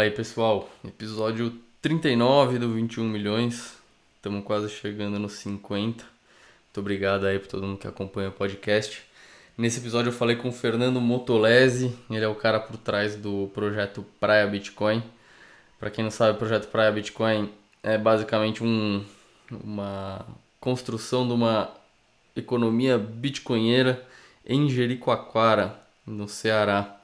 Fala aí pessoal, episódio 39 do 21 milhões, estamos quase chegando nos 50. Muito obrigado aí por todo mundo que acompanha o podcast. Nesse episódio eu falei com o Fernando Motolese, ele é o cara por trás do projeto Praia Bitcoin. Para quem não sabe, o projeto Praia Bitcoin é basicamente um, uma construção de uma economia bitcoinheira em Jericoacoara, no Ceará.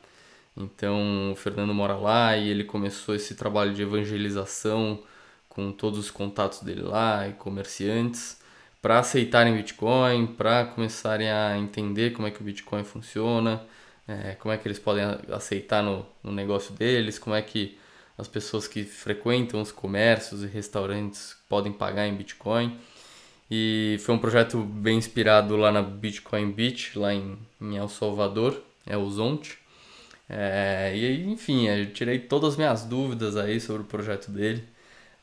Então o Fernando mora lá e ele começou esse trabalho de evangelização com todos os contatos dele lá e comerciantes para aceitarem Bitcoin, para começarem a entender como é que o Bitcoin funciona, é, como é que eles podem aceitar no, no negócio deles, como é que as pessoas que frequentam os comércios e restaurantes podem pagar em Bitcoin. E foi um projeto bem inspirado lá na Bitcoin Beach, lá em, em El Salvador, é o Zonte. É, e enfim, eu tirei todas as minhas dúvidas aí sobre o projeto dele.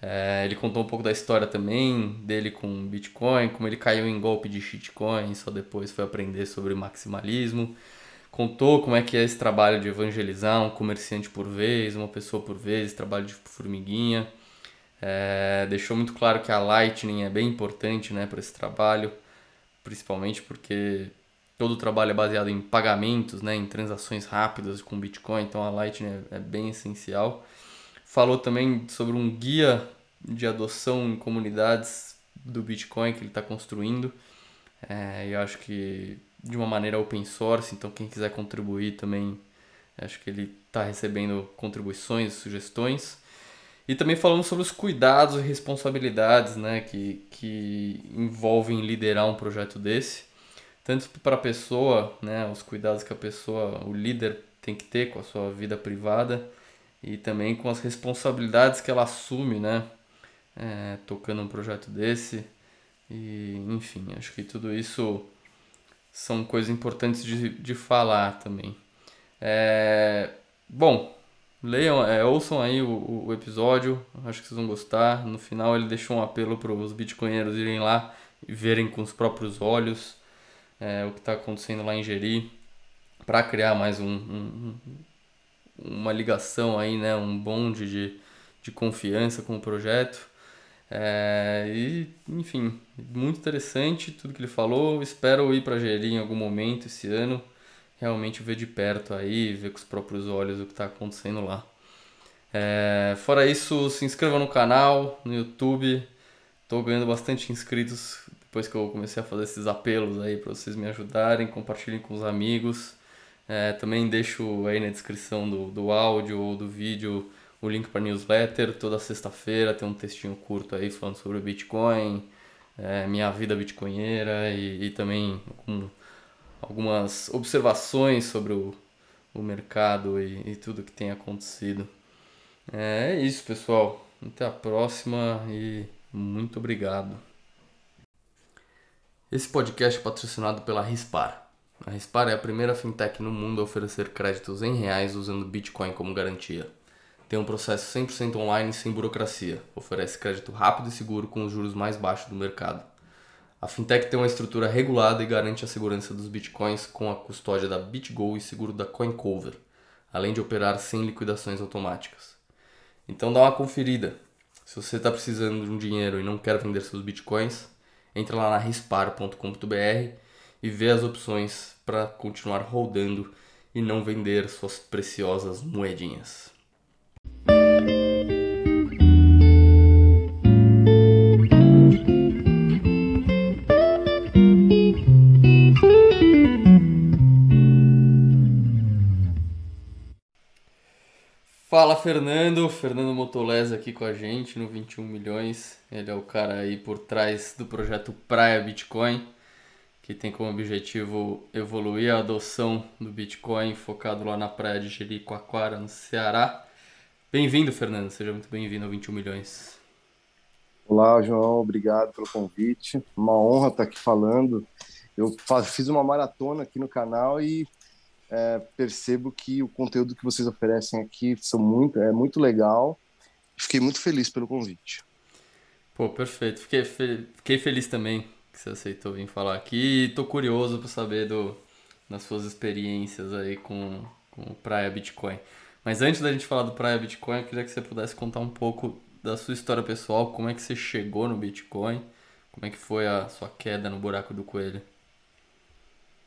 É, ele contou um pouco da história também dele com Bitcoin, como ele caiu em golpe de shitcoin, só depois foi aprender sobre maximalismo. Contou como é que é esse trabalho de evangelizar um comerciante por vez, uma pessoa por vez, trabalho de formiguinha. É, deixou muito claro que a Lightning é bem importante né, para esse trabalho, principalmente porque todo o trabalho é baseado em pagamentos, né, em transações rápidas com Bitcoin, então a Lightning é, é bem essencial. Falou também sobre um guia de adoção em comunidades do Bitcoin que ele está construindo. É, eu acho que de uma maneira open source, então quem quiser contribuir também, acho que ele está recebendo contribuições, sugestões. E também falamos sobre os cuidados e responsabilidades né, que, que envolvem liderar um projeto desse. Tanto para a pessoa, né, os cuidados que a pessoa, o líder tem que ter com a sua vida privada e também com as responsabilidades que ela assume, né, é, tocando um projeto desse. E, enfim, acho que tudo isso são coisas importantes de, de falar também. É, bom, Leiam, é, ouçam aí o, o, episódio, acho que vocês vão gostar. No final ele deixou um apelo para os bitcoinheiros irem lá e verem com os próprios olhos é, o que está acontecendo lá em Jeri, para criar mais um, um, uma ligação aí, né, um bonde de, de confiança com o projeto. É, e, enfim, muito interessante tudo que ele falou. Espero ir para Jeri em algum momento esse ano realmente ver de perto aí, ver com os próprios olhos o que está acontecendo lá. É, fora isso, se inscreva no canal, no YouTube. Estou ganhando bastante inscritos depois que eu comecei a fazer esses apelos aí para vocês me ajudarem, compartilhem com os amigos. É, também deixo aí na descrição do, do áudio ou do vídeo o link para newsletter. Toda sexta-feira tem um textinho curto aí falando sobre o Bitcoin, é, minha vida bitcoinheira e, e também com algumas observações sobre o, o mercado e, e tudo que tem acontecido. É, isso, pessoal. Até a próxima e muito obrigado. Esse podcast é patrocinado pela Rispar. A Rispar é a primeira fintech no mundo a oferecer créditos em reais usando Bitcoin como garantia. Tem um processo 100% online sem burocracia. Oferece crédito rápido e seguro com os juros mais baixos do mercado. A fintech tem uma estrutura regulada e garante a segurança dos bitcoins com a custódia da BitGo e seguro da CoinCover, além de operar sem liquidações automáticas. Então dá uma conferida. Se você está precisando de um dinheiro e não quer vender seus bitcoins, entra lá na rispar.com.br e vê as opções para continuar rodando e não vender suas preciosas moedinhas. Fala Fernando, Fernando Motolés aqui com a gente no 21 milhões. Ele é o cara aí por trás do projeto Praia Bitcoin, que tem como objetivo evoluir a adoção do Bitcoin focado lá na praia de Jericoacoara, no Ceará. Bem-vindo, Fernando, seja muito bem-vindo ao 21 milhões. Olá, João, obrigado pelo convite. Uma honra estar aqui falando. Eu fiz uma maratona aqui no canal e é, percebo que o conteúdo que vocês oferecem aqui são muito, é muito legal. Fiquei muito feliz pelo convite. Pô, perfeito. Fiquei, fe... Fiquei feliz também que você aceitou vir falar aqui. E tô curioso para saber do, das suas experiências aí com, com Praia Bitcoin. Mas antes da gente falar do Praia Bitcoin, eu queria que você pudesse contar um pouco da sua história pessoal, como é que você chegou no Bitcoin, como é que foi a sua queda no buraco do coelho.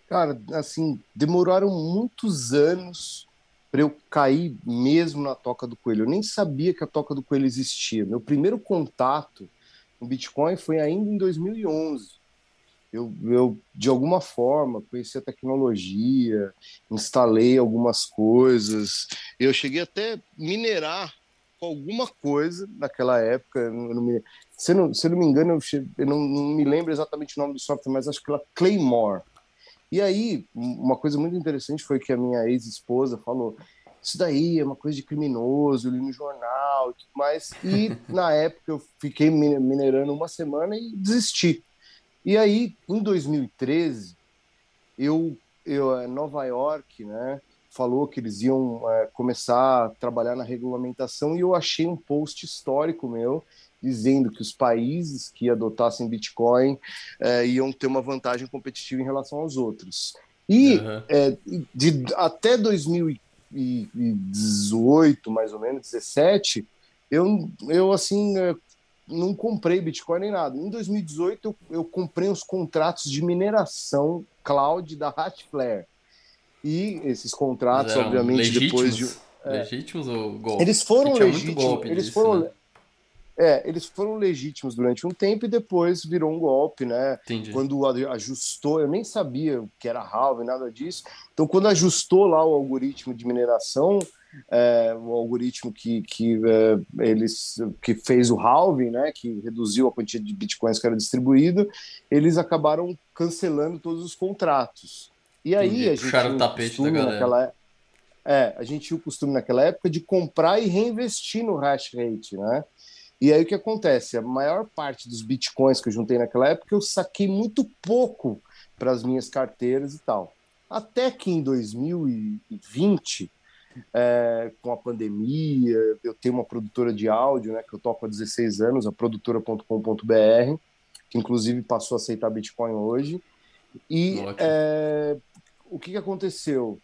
Cara, assim, demoraram muitos anos para eu cair mesmo na toca do coelho. Eu nem sabia que a toca do coelho existia. Meu primeiro contato com Bitcoin foi ainda em 2011 eu, eu de alguma forma conheci a tecnologia, instalei algumas coisas, eu cheguei até minerar alguma coisa naquela época. Não me, se, não, se não me engano, eu, eu não, não, me lembro exatamente o nome do software, mas acho que era Claymore. E aí, uma coisa muito interessante foi que a minha ex-esposa falou: Isso daí é uma coisa de criminoso, eu li no jornal e tudo mais. E na época eu fiquei minerando uma semana e desisti. E aí, em 2013, eu, eu eh, Nova York, né, falou que eles iam é, começar a trabalhar na regulamentação e eu achei um post histórico meu dizendo que os países que adotassem Bitcoin é, iam ter uma vantagem competitiva em relação aos outros. E uhum. é, de, até 2018, mais ou menos, 17, eu, eu assim não comprei Bitcoin nem nada. Em 2018, eu, eu comprei os contratos de mineração cloud da Hatflare. E esses contratos, obviamente, legítimos? depois de. É, legítimos ou golpe? Eles foram legítimos. Eles disso, foram. Né? É, eles foram legítimos durante um tempo e depois virou um golpe, né? Entendi. Quando ajustou, eu nem sabia que era halve, nada disso. Então, quando ajustou lá o algoritmo de mineração, é, o algoritmo que, que, é, eles, que fez o halving, né, que reduziu a quantidade de bitcoins que era distribuído, eles acabaram cancelando todos os contratos. E aí Entendi. a gente Puxaram o tapete da galera. Naquela, é, a gente tinha o costume naquela época de comprar e reinvestir no hash rate, né? E aí o que acontece? A maior parte dos bitcoins que eu juntei naquela época eu saquei muito pouco para as minhas carteiras e tal. Até que em 2020 é, com a pandemia. Eu tenho uma produtora de áudio, né, que eu toco há 16 anos, a produtora.com.br, que inclusive passou a aceitar Bitcoin hoje. E é, o que, que aconteceu?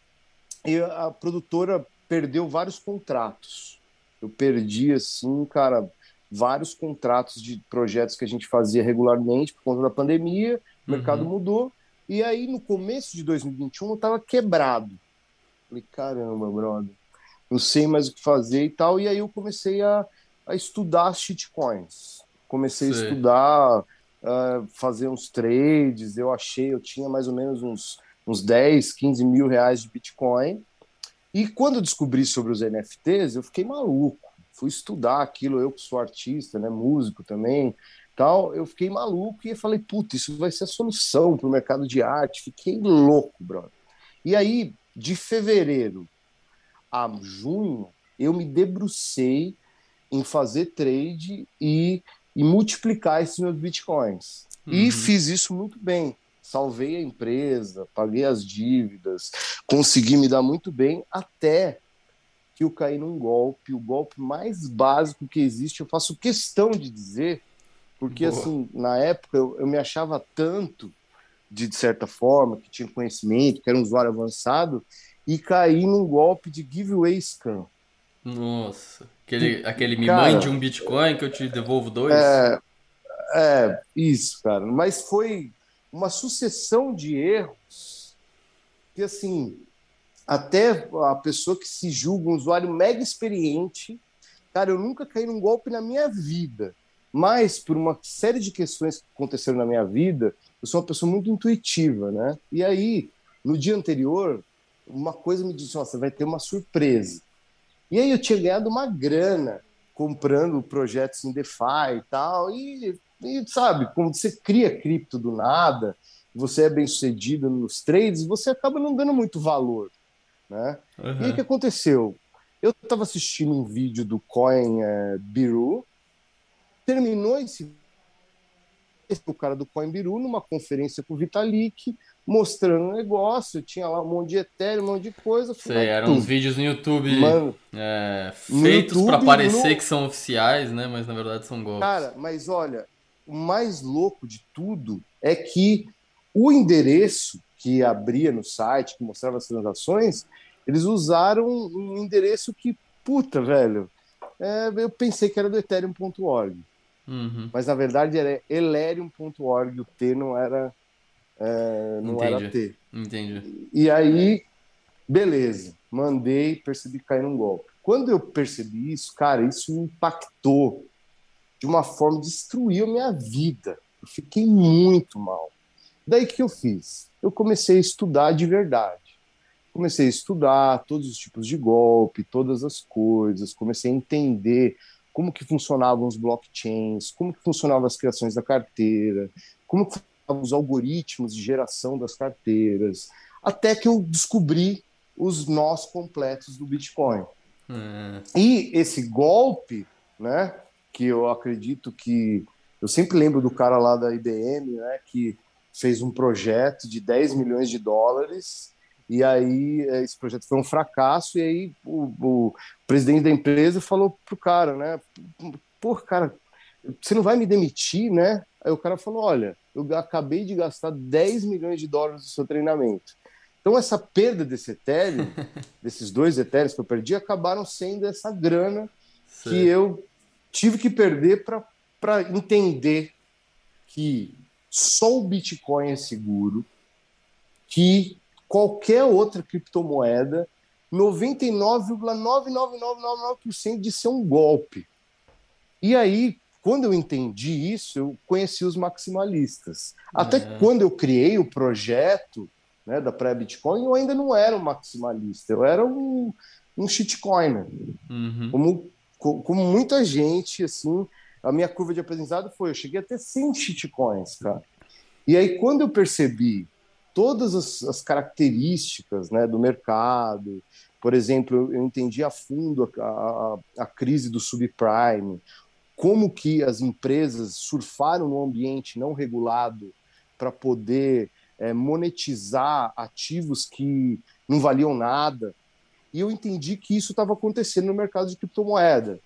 Eu, a produtora perdeu vários contratos. Eu perdi, assim, cara, vários contratos de projetos que a gente fazia regularmente por conta da pandemia, o mercado uhum. mudou. E aí, no começo de 2021, eu estava quebrado. Falei, caramba, brother, não sei mais o que fazer e tal. E aí eu comecei a, a estudar shitcoins. Comecei a estudar, uh, fazer uns trades. Eu achei, eu tinha mais ou menos uns, uns 10, 15 mil reais de Bitcoin. E quando eu descobri sobre os NFTs, eu fiquei maluco. Fui estudar aquilo, eu que sou artista, né, músico também, tal. Eu fiquei maluco e falei, puta, isso vai ser a solução para o mercado de arte. Fiquei louco, brother. E aí, de fevereiro a junho, eu me debrucei em fazer trade e, e multiplicar esses meus bitcoins. Uhum. E fiz isso muito bem. Salvei a empresa, paguei as dívidas, consegui me dar muito bem, até que eu caí num golpe, o golpe mais básico que existe. Eu faço questão de dizer, porque Boa. assim, na época eu, eu me achava tanto de, de certa forma, que tinha conhecimento, que era um usuário avançado, e caí num golpe de giveaway scam. Nossa, aquele, aquele me cara, mande um Bitcoin que eu te devolvo dois? É, é, isso, cara. Mas foi uma sucessão de erros que, assim, até a pessoa que se julga um usuário mega experiente, cara, eu nunca caí num golpe na minha vida. Mas, por uma série de questões que aconteceram na minha vida, eu sou uma pessoa muito intuitiva, né? E aí, no dia anterior, uma coisa me disse: você vai ter uma surpresa. E aí eu tinha ganhado uma grana comprando projetos em DeFi e tal. E, e sabe, quando você cria cripto do nada, você é bem sucedido nos trades, você acaba não dando muito valor. Né? Uhum. E o que aconteceu? Eu estava assistindo um vídeo do Coin é, Biru, terminou esse o cara do Coimbiru numa conferência com o Vitalik, mostrando o negócio, tinha lá um monte de Ethereum, um monte de coisa. Sei, eram uns vídeos no YouTube Mano, é, feitos para parecer no... que são oficiais, né? Mas na verdade são golpes. Cara, mas olha, o mais louco de tudo é que o endereço que abria no site, que mostrava as transações, Eles usaram um endereço que, puta, velho, é, eu pensei que era do ethereum.org. Uhum. Mas na verdade era elerium.org, o T não era, é, não Entendi. era T. Entendi. E aí, beleza, mandei, percebi cair num golpe. Quando eu percebi isso, cara, isso me impactou de uma forma, destruiu minha vida. Eu fiquei muito mal. Daí que eu fiz? Eu comecei a estudar de verdade. Comecei a estudar todos os tipos de golpe, todas as coisas, comecei a entender como que funcionavam os blockchains, como que funcionavam as criações da carteira, como que funcionavam os algoritmos de geração das carteiras, até que eu descobri os nós completos do Bitcoin. Hum. E esse golpe, né, que eu acredito que eu sempre lembro do cara lá da IBM, né, que fez um projeto de 10 milhões de dólares e aí é, esse projeto foi um fracasso e aí o, o presidente da empresa falou pro cara, né, pô, cara, você não vai me demitir, né? Aí o cara falou, olha, eu acabei de gastar 10 milhões de dólares no seu treinamento. Então essa perda desse Ethereum, desses dois Ethereums que eu perdi, acabaram sendo essa grana Sim. que eu tive que perder para entender que só o Bitcoin é seguro, que qualquer outra criptomoeda, 99,99999% de ser um golpe. E aí, quando eu entendi isso, eu conheci os maximalistas. Até é. quando eu criei o projeto né, da pré-Bitcoin, eu ainda não era um maximalista, eu era um, um shitcoiner. Uhum. Como, como muita gente, assim, a minha curva de aprendizado foi, eu cheguei até 100 shitcoins, cara. E aí, quando eu percebi todas as, as características né, do mercado, por exemplo, eu, entendi a fundo a, a, a crise do subprime, como que as empresas surfaram no ambiente não regulado para poder é, monetizar ativos que não valiam nada. E eu entendi que isso estava acontecendo no mercado de criptomoeda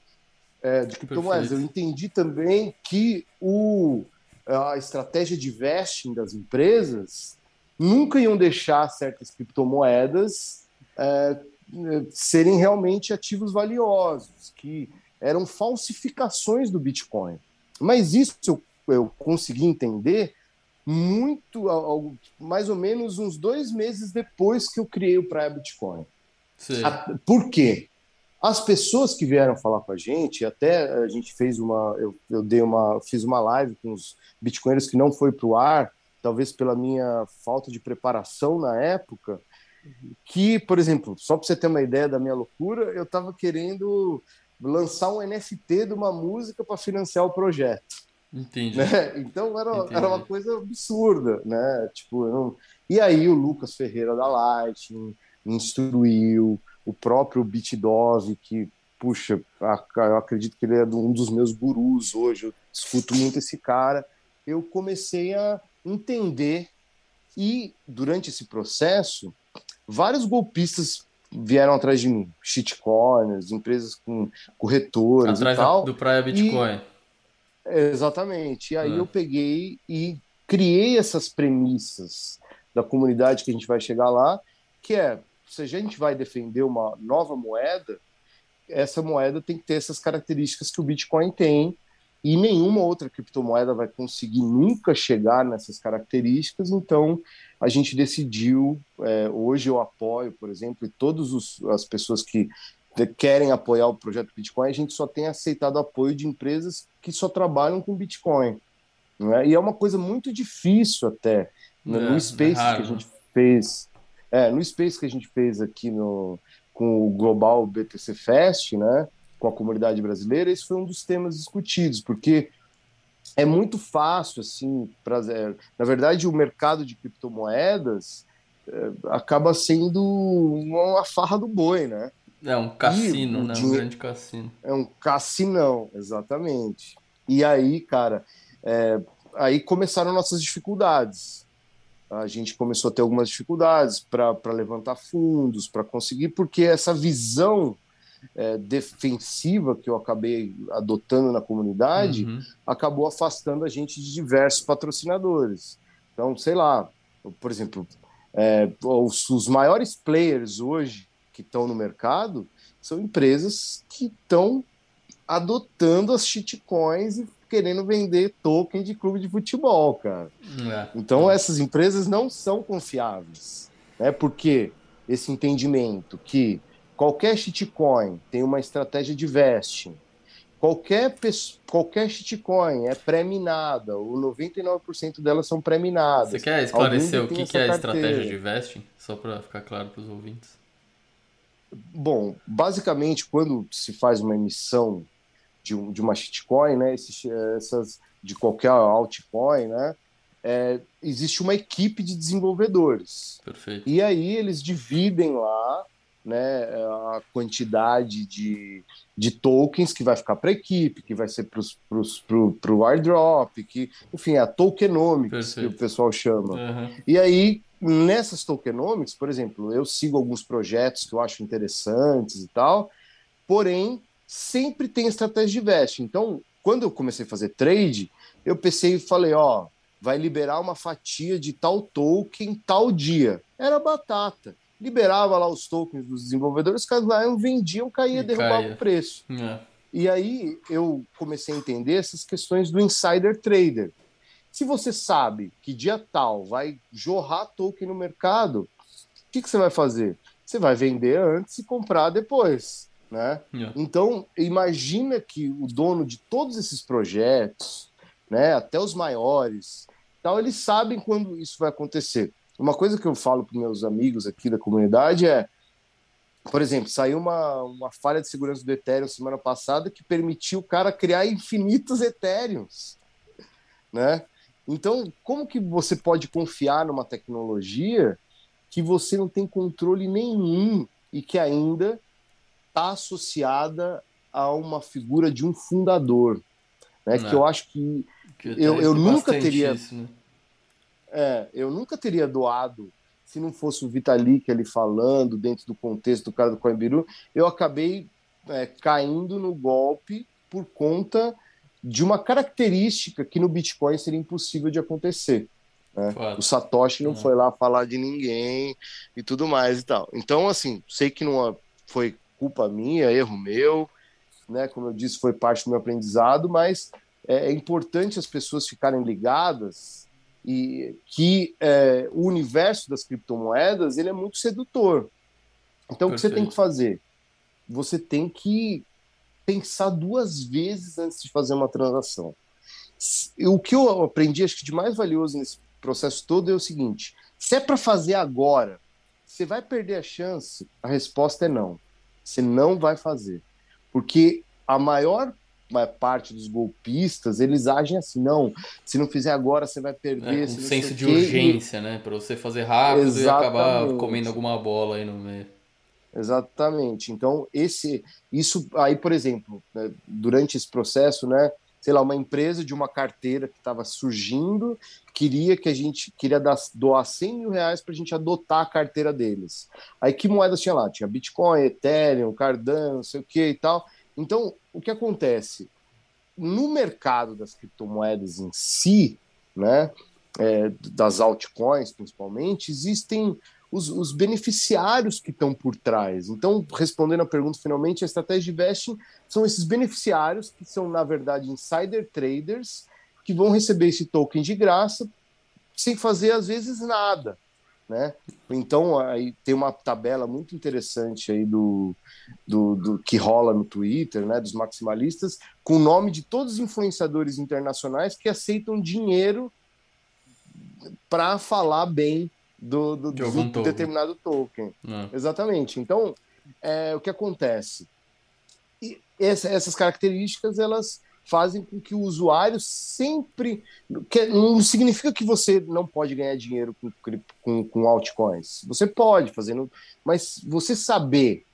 é, de criptomoedas. Eu entendi também que o, a estratégia de vesting das empresas nunca iam deixar certas criptomoedas é, serem realmente ativos valiosos, que eram falsificações do Bitcoin. Mas isso eu, eu consegui entender muito, mais ou menos uns dois meses depois que eu criei o Praia Bitcoin. Sim. Por quê? As pessoas que vieram falar com a gente, até a gente fez uma, eu, eu dei uma, fiz uma live com os bitcoinheiros que não foi para o ar, talvez pela minha falta de preparação na época, que, por exemplo, só para você ter uma ideia da minha loucura, eu estava querendo lançar um NFT de uma música para financiar o projeto. Entendi. Né? Então era, Entendi. era uma coisa absurda, né? Tipo, não... E aí o Lucas Ferreira da Lightning instruiu, o próprio Bitdove, que, puxa, eu acredito que ele é um dos meus gurus hoje, eu escuto muito esse cara. Eu comecei a entender e, durante esse processo, vários golpistas vieram atrás de mim, shitcoiners, empresas com corretores atrás e tal. do Praia Bitcoin. E, exatamente. E aí ah. eu peguei e criei essas premissas da comunidade que a gente vai chegar lá, que é se a gente vai defender uma nova moeda, essa moeda tem que ter essas características que o Bitcoin tem, e nenhuma outra criptomoeda vai conseguir nunca chegar nessas características, então a gente decidiu, é, hoje eu apoio, por exemplo, e todas as pessoas que querem apoiar o projeto Bitcoin, a gente só tem aceitado apoio de empresas que só trabalham com Bitcoin. É? E é uma coisa muito difícil até. Né? É, no Space é que a gente fez é, no Space que a gente fez aqui no, com o Global BTC Fest, né, com a comunidade brasileira, esse foi um dos temas discutidos, porque é muito fácil, assim, pra, é, na verdade, o mercado de criptomoedas é, acaba sendo uma farra do boi, né? É um cassino, né? Um grande cassino. É um cassinão, exatamente. E aí, cara, é, aí começaram nossas dificuldades a gente começou a ter algumas dificuldades para levantar fundos, para conseguir, porque essa visão é, defensiva que eu acabei adotando na comunidade uhum. acabou afastando a gente de diversos patrocinadores. Então, sei lá, por exemplo, é, os, os, maiores players hoje que estão no mercado são empresas que estão adotando as shitcoins e querendo vender token de clube de futebol, cara. É. Então essas empresas não são confiáveis, né? Porque esse entendimento que qualquer shitcoin tem uma estratégia de vesting, qualquer qualquer shitcoin é pré-minada, o 99% delas são pré-minadas. Você quer esclarecer o que, que é a estratégia de vesting, só para ficar claro para os ouvintes? Bom, basicamente quando se faz uma emissão de, um, de uma shitcoin, né, esses, essas de qualquer altcoin, né, é, existe uma equipe de desenvolvedores. Perfeito. E aí eles dividem lá né, a quantidade de, de tokens que vai ficar para a equipe, que vai ser para o airdrop, que, enfim, é a tokenomics Perfeito. que o pessoal chama. Uhum. E aí, nessas tokenomics, por exemplo, eu sigo alguns projetos que eu acho interessantes e tal, porém, sempre tem estratégia de vesting. Então, quando eu comecei a fazer trade, eu pensei e falei, ó, vai liberar uma fatia de tal token tal dia. Era batata. Liberava lá os tokens dos desenvolvedores, os caras lá vendiam, caía, derrubava caia. o preço. É. E aí eu comecei a entender essas questões do insider trader. Se você sabe que dia tal vai jorrar token no mercado, o que, que você vai fazer? Você vai vender antes e comprar depois. Né? Yeah. Então, imagina que o dono de todos esses projetos, né, até os maiores, tal, eles sabem quando isso vai acontecer. Uma coisa que eu falo para meus amigos aqui da comunidade é, por exemplo, saiu uma, uma falha de segurança do Ethereum semana passada que permitiu o cara criar infinitos Ethereums, né? Então, como que você pode confiar numa tecnologia que você não tem controle nenhum e que ainda está associada a uma figura de um fundador, né? Que eu acho que, que eu, eu nunca teria, isso, né? É, eu nunca teria doado se não fosse o Vitalik ali falando dentro do contexto do cara do Coimbiru, eu acabei é, caindo no golpe por conta de uma característica que no Bitcoin seria impossível de acontecer. Né? O Satoshi não uhum. foi lá falar de ninguém e tudo mais e tal. Então, assim, sei que não foi culpa minha, erro meu, né? Como eu disse, foi parte do meu aprendizado, mas é, é importante as pessoas ficarem ligadas e que é, o universo das criptomoedas ele é muito sedutor. Então, Perfeito. o que você tem que fazer? Você tem que pensar duas vezes antes de fazer uma transação. O que eu aprendi, acho que de mais valioso nesse processo todo é o seguinte: se é para fazer agora, você vai perder a chance? A resposta é não. Você não vai fazer. Porque a maior parte dos golpistas, eles agem assim, não, se não fizer agora, você vai perder. É, com senso de urgência, né? Para você fazer rápido Exatamente. e acabar comendo alguma bola aí no meio. Exatamente. Então, esse, isso aí, por exemplo, né, durante esse processo, né, sei lá, uma empresa de uma carteira que estava surgindo queria que a gente queria dar, doar 100 mil reais para a gente adotar a carteira deles. Aí que moedas tinha lá? Tinha Bitcoin, Ethereum, Cardano, não sei o que e tal. Então, o que acontece? No mercado das criptomoedas em si, né, é, das altcoins principalmente, existem os, os beneficiários que estão por trás. Então, respondendo a pergunta finalmente, a estratégia de vesting são esses beneficiários que são, na verdade, insider traders que vão receber esse token de graça sem fazer, às vezes, nada. Né? Então, aí tem uma tabela muito interessante aí do, do, do, que rola no Twitter, né, dos maximalistas, com o nome de todos os influenciadores internacionais que aceitam dinheiro para falar bem do, do, do token. determinado token. É. Exatamente. Então, é, o que acontece? E essa, essas características elas fazem com que o usuário sempre. Que, não significa que você não pode ganhar dinheiro com, com, com altcoins. Você pode fazendo, mas você saber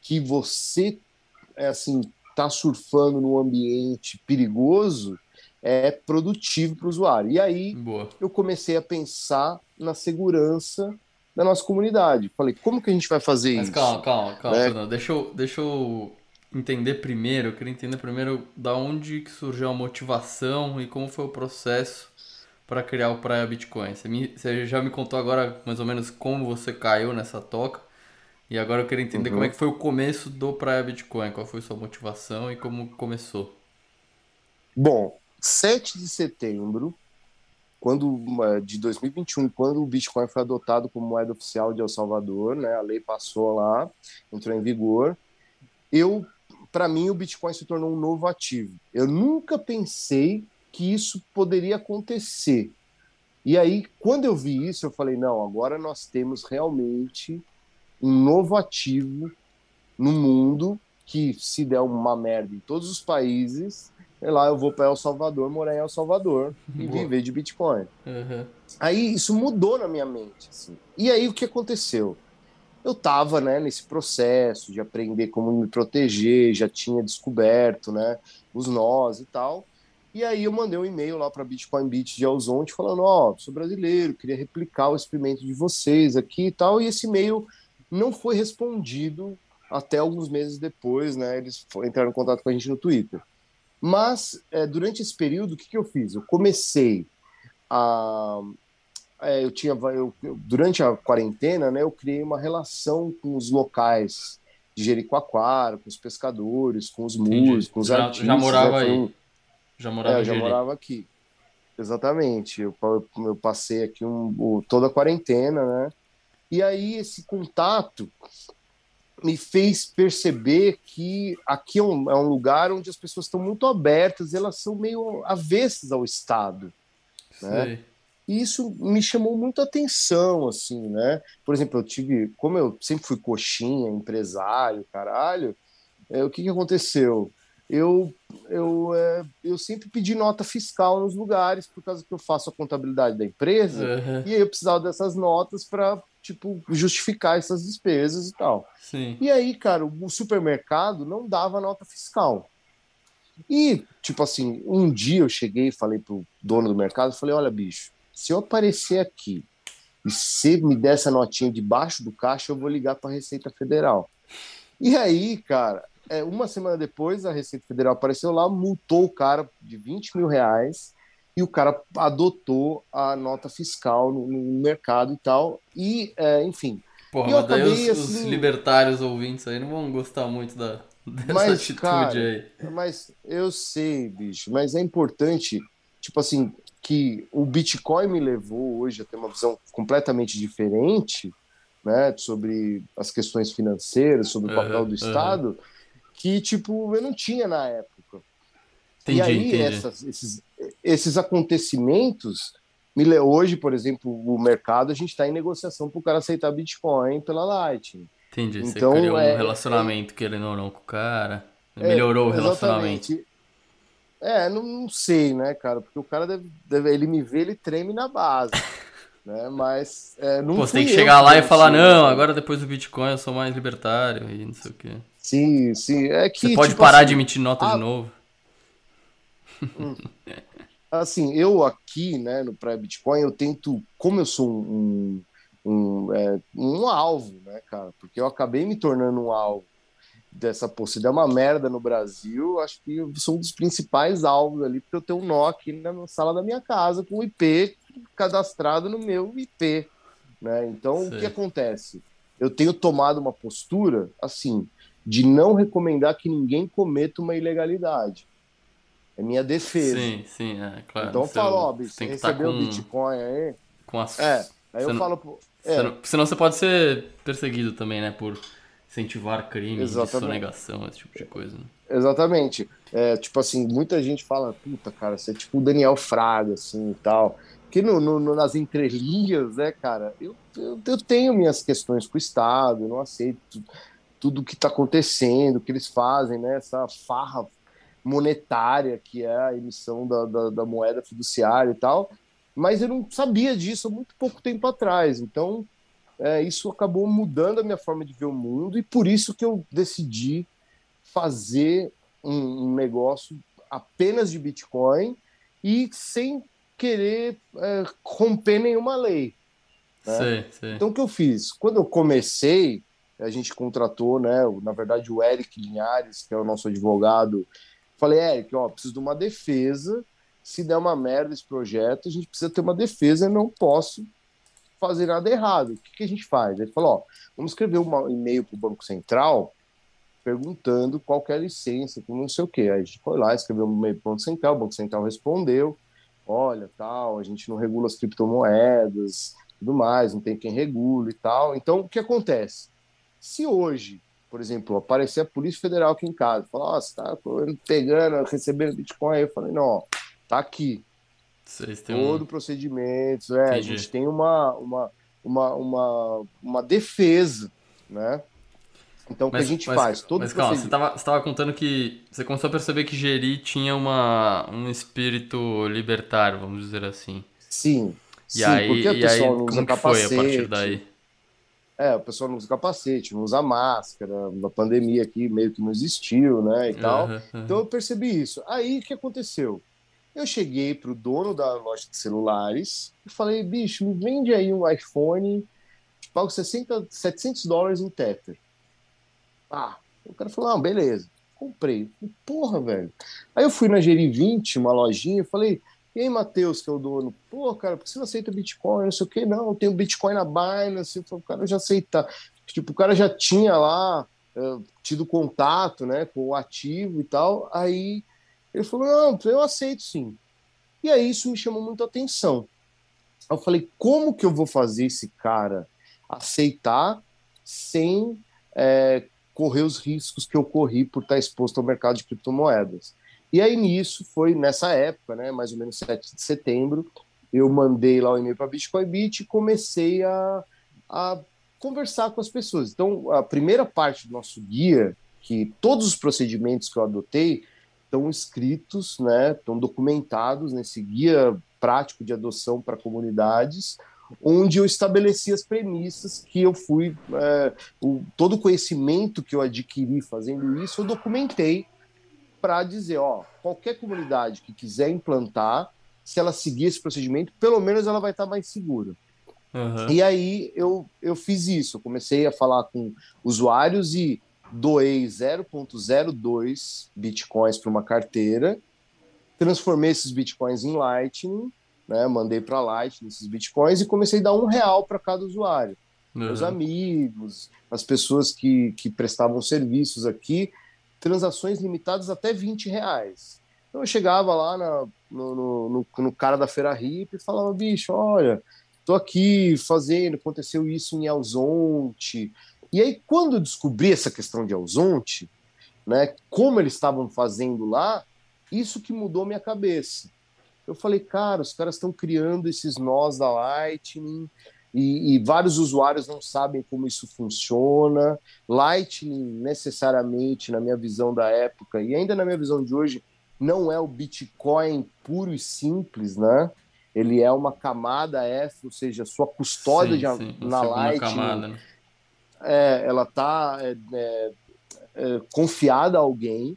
que você é assim está surfando num ambiente perigoso é produtivo para o usuário. E aí Boa. eu comecei a pensar na segurança da nossa comunidade. Falei, como que a gente vai fazer Mas isso? Calma, calma, calma, né? Fernando. Deixa eu, deixa eu entender primeiro, eu queria entender primeiro da onde que surgiu a motivação e como foi o processo para criar o Praia Bitcoin. Você, me, você já me contou agora mais ou menos como você caiu nessa toca, E agora eu queria entender uhum. como é que foi o começo do Praia Bitcoin, qual foi sua motivação e como começou. Bom, 7 de setembro quando de 2021, quando o Bitcoin foi adotado como moeda oficial de El Salvador, né, a lei passou lá, entrou em vigor, eu, para mim, o Bitcoin se tornou um novo ativo. Eu nunca pensei que isso poderia acontecer. E aí, quando eu vi isso, eu falei: não, agora nós temos realmente um novo ativo no mundo que, se der uma merda em todos os países, sei lá, eu vou para El Salvador, morar em El Salvador e Boa. viver de Bitcoin. Uhum. Aí isso mudou na minha mente. Assim. E aí o que aconteceu? Eu estava né, nesse processo de aprender como me proteger, já tinha descoberto né, os nós e tal. E aí eu mandei um e-mail lá para Bitcoin Beach de Alzonte falando, ó, oh, sou brasileiro, queria replicar o experimento de vocês aqui e tal. E esse e-mail não foi respondido até alguns meses depois, né? Eles entraram em contato com a gente no Twitter. Mas, é, durante esse período, o que, que eu fiz? Eu comecei a. É, eu tinha, eu, durante a quarentena, né, eu criei uma relação com os locais de Jericoacoara, com os pescadores, com os músicos, com os já, artistas. Já morava né, aí? Já morava, é, já morava aqui. Exatamente. Eu, eu passei aqui um, toda a quarentena, né? E aí esse contato me fez perceber que aqui é um, é um lugar onde as pessoas estão muito abertas, elas são meio avessas ao Estado, né? E isso me chamou muita atenção, assim, né? Por exemplo, eu tive, como eu sempre fui coxinha, empresário, caralho, é, o que, que aconteceu? Eu, eu, é, eu sempre pedi nota fiscal nos lugares, por causa que eu faço a contabilidade da empresa, uhum. e aí eu precisava dessas notas para tipo, justificar essas despesas e tal. Sim. E aí, cara, o supermercado não dava nota fiscal. E, tipo assim, um dia eu cheguei e falei pro dono do mercado, falei, olha, bicho, se eu aparecer aqui e você me der essa notinha debaixo do caixa, eu vou ligar para a Receita Federal. E aí, cara, é, uma semana depois, a Receita Federal apareceu lá, multou o cara de 20 mil reais e o cara adotou a nota fiscal no, no mercado e tal. E, é, enfim. Porra, mas daí os, assim... os, libertários ouvintes aí não vão gostar muito da, dessa mas, atitude cara, aí. Mas eu sei, bicho, mas é importante, tipo assim, que o Bitcoin me levou hoje a ter uma visão completamente diferente, né, sobre as questões financeiras, sobre o papel uhum, do Estado, uhum. que, tipo, eu não tinha na época. Entendi, e aí, essas, esses, esses acontecimentos, hoje, por exemplo, o mercado, a gente está em negociação para o cara aceitar Bitcoin pela Lightning. Entendi, então, você criou é, um relacionamento, é, querendo ou não, com o cara, é, melhorou o relacionamento. É, não, não, sei, né, cara, porque o cara deve, deve, ele me vê, ele treme na base. né? Mas é, não Pô, você tem que chegar lá e falar, não, agora depois do Bitcoin eu sou mais libertário e não sei o quê. Sim, sim. É que, você pode tipo parar assim, de emitir nota a... de novo. Hum. Assim, eu aqui, né, no pré-Bitcoin, eu tento, como eu sou um, um, é, um alvo, né, cara, porque eu acabei me tornando um alvo dessa possibilidade. É uma merda no Brasil, acho que eu sou um dos principais alvos ali, porque eu tenho um nó aqui na sala da minha casa com o IP cadastrado no meu IP, né? Então, Sim. o que acontece? Eu tenho tomado uma postura, assim, de não recomendar que ninguém cometa uma ilegalidade. É minha defesa. Sim, sim, é claro. Então eu falo, ó, bicho, você tá recebeu o com... Bitcoin aí. Com as... É, aí eu falo. É. Senão, senão você pode ser perseguido também, né? Por incentivar crimes, sonegação, esse tipo de coisa. Né? Exatamente. É, tipo assim, muita gente fala, puta, cara, você é tipo o Daniel Fraga, assim e tal. Que no, no, nas entrelinhas, né, cara, eu, eu, eu, tenho minhas questões com o Estado, eu não aceito tudo o que está acontecendo, o que eles fazem, né? Essa farra monetária, que é a emissão da, da, da, moeda fiduciária e tal, mas eu não sabia disso há muito pouco tempo atrás. Então, é, isso acabou mudando a minha forma de ver o mundo e por isso que eu decidi fazer um, um negócio apenas de Bitcoin e sem querer é, romper nenhuma lei. Né? Então, o que eu fiz? Quando eu comecei, a gente contratou, né, na verdade, o Eric Linhares, que é o nosso advogado Falei, Eric, ó, preciso de uma defesa. Se der uma merda esse projeto, a gente precisa ter uma defesa. Eu não posso fazer nada errado. O que, que a gente faz? Ele falou: ó, vamos escrever um e-mail para o Banco Central perguntando qual é a licença, não sei o quê. Aí a gente foi lá, escreveu um e-mail para o Banco Central, o Banco Central respondeu: olha, tal, a gente não regula as criptomoedas, tudo mais, não tem quem regule e tal. Então, o que acontece? Se hoje, por exemplo, aparecer a Polícia Federal aqui em casa, falar, ó, você tá pegando, recebendo Bitcoin, eu falei, não, tá aqui. Todo o um... procedimento, é, a gente tem uma, uma, uma, uma, uma defesa, né? Então, o que a gente mas, faz? Todo mas calma, você estava contando que você começou a perceber que Geri tinha uma, um espírito libertário, vamos dizer assim. Sim, e sim, aí, porque o pessoal não usa capacete. foi a partir daí? É, o pessoal não usa capacete, não usa máscara, a pandemia aqui meio que não existiu, né, e tal. Uhum, uhum. Então eu percebi isso. Aí, o que aconteceu? Eu cheguei pro dono da loja de celulares e falei, bicho, me vende aí um iPhone, pago 60, 700 dólares em Tether. Ah, o cara falou, não, beleza. Comprei. Porra, velho. Aí eu fui na Geri 20, uma lojinha, falei, e aí, Matheus, que é o dono, pô, cara, por que você não aceita Bitcoin? Não sei o que, não, eu tenho Bitcoin na Binance. Eu falei, o cara já aceita. Tipo, o cara já tinha lá uh, tido contato, né, com o ativo e tal. Aí ele falou, não, eu aceito sim. E aí isso me chamou muito a atenção. Eu falei, como que eu vou fazer esse cara aceitar sem é, correr os riscos que eu corri por estar exposto ao mercado de criptomoedas. E aí nisso foi nessa época, né, mais ou menos 7 de setembro, eu mandei lá o e-mail para Bitcoin Beat e comecei a, a conversar com as pessoas. Então, a primeira parte do nosso guia, que todos os procedimentos que eu adotei estão escritos, né, estão documentados nesse guia prático de adoção para comunidades, onde eu estabeleci as premissas que eu fui, é, o, todo o conhecimento que eu adquiri fazendo isso, eu documentei para dizer, ó, qualquer comunidade que quiser implantar, se ela seguir esse procedimento, pelo menos ela vai estar mais segura. Uhum. E aí eu, eu fiz isso, eu comecei a falar com usuários e doei 0.02 bitcoins para uma carteira, transformei esses bitcoins em Lightning né? Mandei para Light esses bitcoins e comecei a dar um real para cada usuário. Uhum. Meus amigos, as pessoas que, que prestavam serviços aqui, transações limitadas até 20 reais. Então eu chegava lá na, no, no, no, cara da Feira Hip e falava, bicho, olha, tô aqui fazendo, aconteceu isso em Alzonte. E aí, quando eu descobri essa questão de Alzonte, né, como eles estavam fazendo lá, isso que mudou minha cabeça. Eu falei, cara, os caras estão criando esses nós da Lightning e, e, vários usuários não sabem como isso funciona. Lightning, necessariamente, na minha visão da época e ainda na minha visão de hoje, não é o Bitcoin puro e simples, né? Ele é uma camada F, ou seja, sua custódia sim, sim. na Lightning. Camada, né? É, ela está é, é, é, confiada a alguém.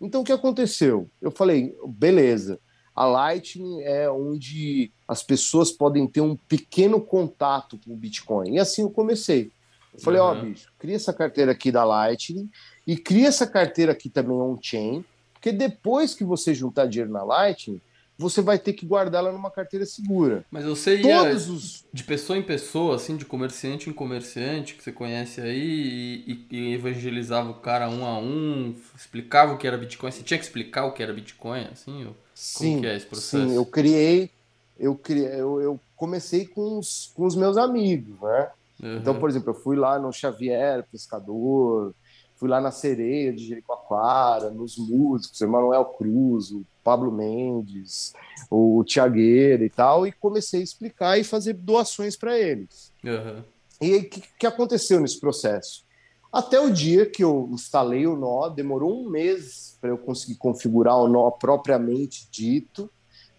Então, o que aconteceu? Eu falei, beleza, a Lightning é onde as pessoas podem ter um pequeno contato com o Bitcoin. E assim eu comecei. Eu falei, ó, uhum. oh, bicho, cria essa carteira aqui da Lightning e cria essa carteira aqui também on-chain, porque depois que você juntar dinheiro na Lightning, você vai ter que guardá-la numa carteira segura. Mas você ia Todos os... de pessoa em pessoa, assim, de comerciante em comerciante, que você conhece aí, e, e, evangelizava o cara um a um, explicava o que era Bitcoin. Você tinha que explicar o que era Bitcoin, assim? Ou... Sim, Como que é esse processo? Sim, eu criei, eu, criei, eu, eu comecei com os, com os meus amigos, né? Uhum. Então, por exemplo, eu fui lá no Xavier, pescador, fui lá na Sereia de Jericoacoara, nos músicos, Emanuel Cruz, o Pablo Mendes, o Tiagueira e tal, e comecei a explicar e fazer doações para eles. Uhum. E o que, que aconteceu nesse processo? Até o dia que eu instalei o nó, demorou um mês para eu conseguir configurar o nó propriamente dito.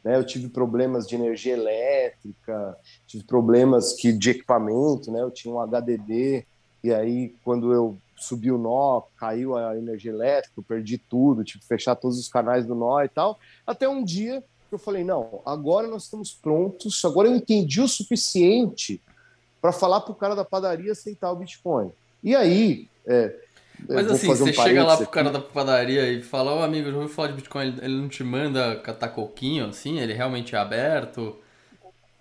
Né? Eu tive problemas de energia elétrica, tive problemas que, de equipamento, né? eu tinha um HDD, e aí quando eu subi o nó, caiu a energia elétrica, perdi tudo, tive que fechar todos os canais do nó e tal. Até um dia que eu falei: não, agora nós estamos prontos, agora eu entendi o suficiente para falar para o cara da padaria aceitar o Bitcoin. E aí. É, Mas assim, você um chega lá pro aqui. cara da padaria e fala, ô oh, amigo, eu já ouvi falar de Bitcoin, ele não te manda catar coquinho, assim? Ele realmente é aberto?